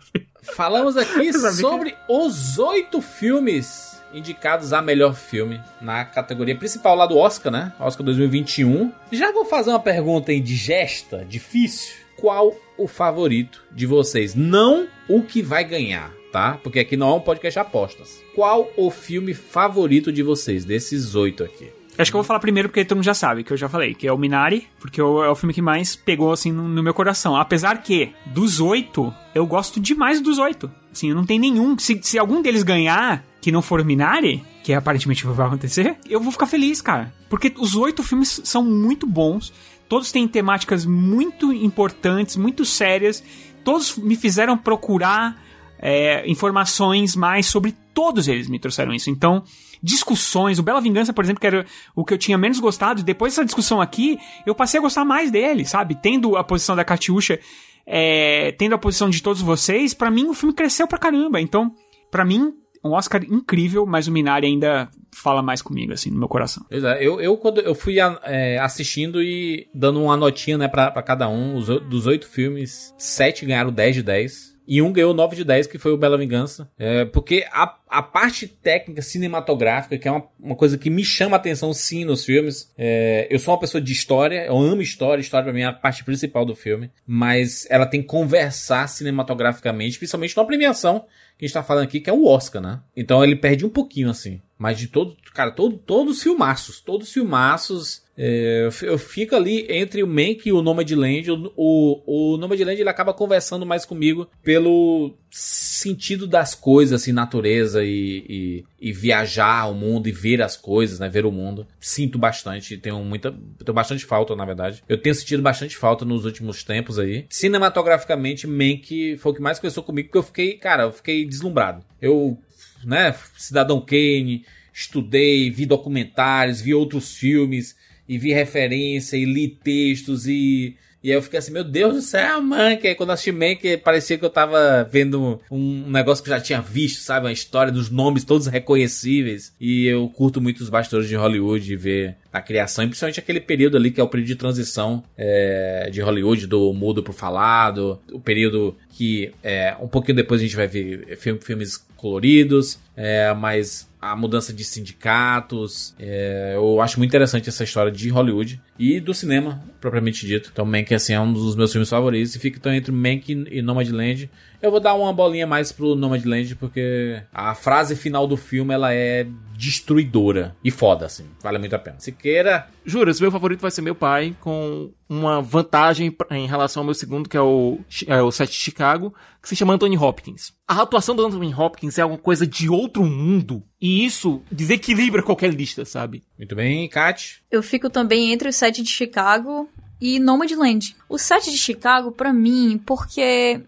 Falamos aqui que- sobre os oito filmes indicados a melhor filme na categoria principal lá do Oscar, né? Oscar 2021. Já vou fazer uma pergunta indigesta, difícil. Qual o favorito de vocês? Não o que vai ganhar, tá? Porque aqui não é um podcast apostas. Qual o filme favorito de vocês, desses oito aqui? Acho que eu vou falar primeiro porque todo mundo já sabe, que eu já falei, que é o Minari, porque é o filme que mais pegou, assim, no, meu coração. Apesar que, dos oito, eu gosto demais dos oito. Assim, não tem nenhum. Se, se algum deles ganhar, que não for o Minari, que aparentemente vai acontecer, eu vou ficar feliz, cara. Porque os oito filmes são muito bons, todos têm temáticas muito importantes, muito sérias, todos me fizeram procurar é, informações mais sobre todos eles me trouxeram isso. Então, discussões, o Bela Vingança, por exemplo, que era o que eu tinha menos gostado, depois dessa discussão aqui, eu passei a gostar mais dele, sabe? Tendo a posição da Katiusha, é, tendo a posição de todos vocês, pra mim o filme cresceu pra caramba. Então, pra mim, um Oscar incrível, mas o Minari ainda fala mais comigo, assim, no meu coração. É, eu, eu quando eu fui é, assistindo e dando uma notinha, né, pra, pra cada um, os, dos oito filmes, sete ganharam 10 de 10. E um ganhou 9 de 10, que foi o Bela Vingança. É, porque a, a parte técnica cinematográfica, que é uma, uma coisa que me chama a atenção sim nos filmes. é, eu sou uma pessoa de história, eu amo história, história pra mim é a parte principal do filme. Mas ela tem que conversar cinematograficamente, principalmente numa premiação que a gente tá falando aqui, que é o Oscar, né? Então ele perde um pouquinho, assim. Mas de todo, cara, todo, todos os filmaços, todos os filmaços, é, eu fi- eu fico ali entre o Mank e o Nomadland. O, o, o Nomadland ele acaba conversando mais comigo pelo sentido das coisas, assim, natureza e, e, e viajar o mundo e ver as coisas, né? Ver o mundo. Sinto bastante, tenho muita, tenho bastante falta, na verdade. Eu tenho sentido bastante falta nos últimos tempos aí. Cinematograficamente, Mank foi o que mais conversou comigo, porque eu fiquei, cara, eu fiquei deslumbrado. Eu, né, Cidadão Kane, estudei, vi documentários, vi outros filmes, e vi referência, e li textos, e... E aí eu fiquei assim, meu Deus do céu, mano, que quando eu assisti Mank, parecia que eu tava vendo um negócio que eu já tinha visto, sabe? Uma história dos nomes todos reconhecíveis. E eu curto muito os bastidores de Hollywood e ver a criação, e principalmente aquele período ali que é o período de transição é, de Hollywood, do mudo pro falado, o período que é, um pouquinho depois a gente vai ver filme- filmes coloridos, é, mas a mudança de sindicatos, é, eu acho muito interessante essa história de Hollywood e do cinema, propriamente dito. Então, Mank, assim, é um dos meus filmes favoritos e fica então entre Mank e Nomadland. Eu vou dar uma bolinha mais pro Nomadland porque a frase final do filme, ela é destruidora e foda, assim. Vale muito a pena. Se queira... Juras, meu favorito vai ser meu pai, com uma vantagem em relação ao meu segundo, que é o, é o Sete de Chicago, que se chama Anthony Hopkins. A atuação do Anthony Hopkins é uma coisa de outro mundo, e isso desequilibra qualquer lista, sabe? Muito bem, Kat. Eu fico também entre o set de Chicago e Nomadland. O set de Chicago, pra mim, porque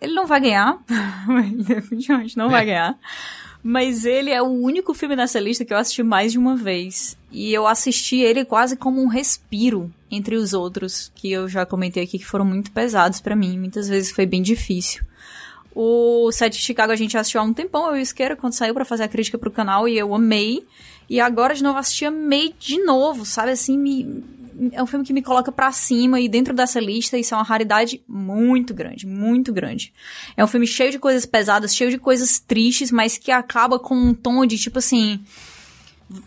ele não vai ganhar. Ele definitivamente não vai ganhar. Mas ele é o único filme nessa lista que eu assisti mais de uma vez. E eu assisti ele quase como um respiro entre os outros, que eu já comentei aqui que foram muito pesados pra mim. Muitas vezes foi bem difícil. O set de Chicago a gente assistiu há um tempão, eu e o Isqueira, quando saiu pra fazer a crítica pro canal, e eu amei. E agora de novo assisti, amei de novo, sabe? Assim, me, é um filme que me coloca pra cima e dentro dessa lista isso é uma raridade muito grande, muito grande. É um filme cheio de coisas pesadas, cheio de coisas tristes, mas que acaba com um tom de tipo assim,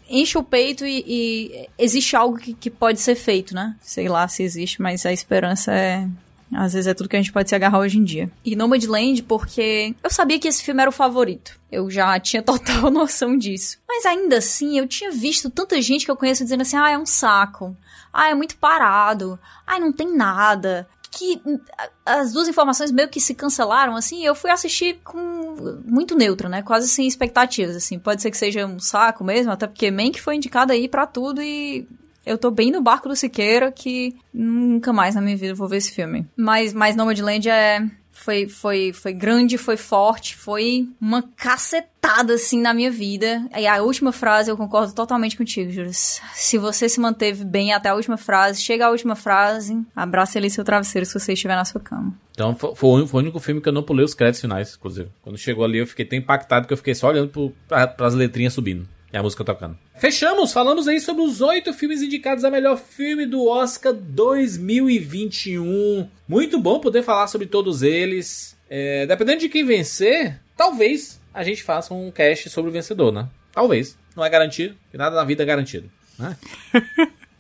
enche o peito e, e existe algo que, que pode ser feito, né? Sei lá se existe, mas a esperança é às vezes é tudo que a gente pode se agarrar hoje em dia. E Nomadland porque eu sabia que esse filme era o favorito. Eu já tinha total noção disso. Mas ainda assim, eu tinha visto tanta gente que eu conheço dizendo assim: ah, é um saco. Ah, é muito parado. Ah, não tem nada. Que as duas informações meio que se cancelaram, assim, eu fui assistir com muito neutro, né? Quase sem expectativas, assim. Pode ser que seja um saco mesmo, até porque Mank foi indicado aí para tudo e eu tô bem no barco do Siqueira que nunca mais na minha vida vou ver esse filme. Mas, mas Nomadland é foi, foi, foi grande, foi forte, foi uma cacetada, assim, na minha vida. E a última frase, eu concordo totalmente contigo, Júlio. Se você se manteve bem até a última frase, chega à última frase, abraça ali seu travesseiro se você estiver na sua cama. Então foi, foi o único filme que eu não pulei os créditos finais, inclusive. Quando chegou ali eu fiquei tão impactado que eu fiquei só olhando pro, pra, pras letrinhas subindo. E a música tocando. Fechamos, falamos aí sobre os oito filmes indicados a melhor filme do Oscar 2021. Muito bom poder falar sobre todos eles. É, dependendo de quem vencer, talvez a gente faça um cast sobre o vencedor, né? Talvez. Não é garantido, porque nada na vida é garantido. Né?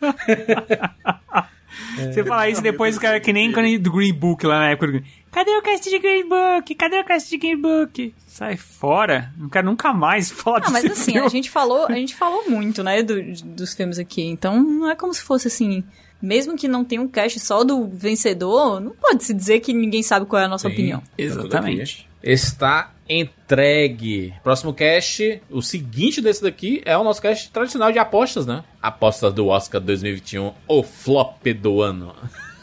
Você fala isso depois, cara, que nem quando do Green Book lá na época do Green. Cadê o cast de Green Book? Cadê o cast de Green Book? Sai fora. Não quero nunca mais falar Ah, mas assim, filme. a gente falou, a gente falou muito, né, do- dos filmes aqui. Então, não é como se fosse assim, mesmo que não tenha um cast só do vencedor, não pode se dizer que ninguém sabe qual é a nossa Sim, opinião. aqui. Está entregue. Próximo cast, o seguinte desse daqui é o nosso cast tradicional de apostas, né? Apostas do Oscar 2021, o flop do ano.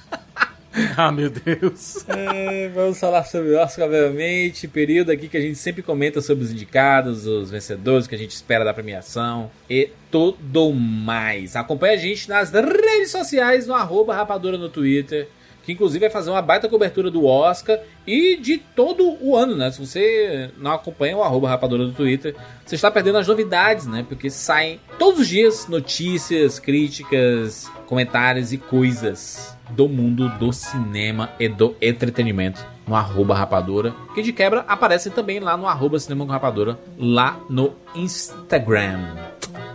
Ah, meu Deus. É, vamos falar sobre o Oscar, obviamente. Período aqui que a gente sempre comenta sobre os indicados, os vencedores que a gente espera da premiação e tudo mais. Acompanhe a gente nas redes sociais, no arroba rapadura no Twitter. Que inclusive vai fazer uma baita cobertura do Oscar e de todo o ano, né? Se você não acompanha o arroba rapadura do Twitter, você está perdendo as novidades, né? Porque saem todos os dias notícias, críticas, comentários e coisas do mundo do cinema e do entretenimento no arroba rapadura. Que de quebra aparece também lá no arroba cinema com rapadura, lá no Instagram.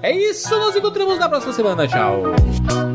É isso, nos encontramos na próxima semana. Tchau.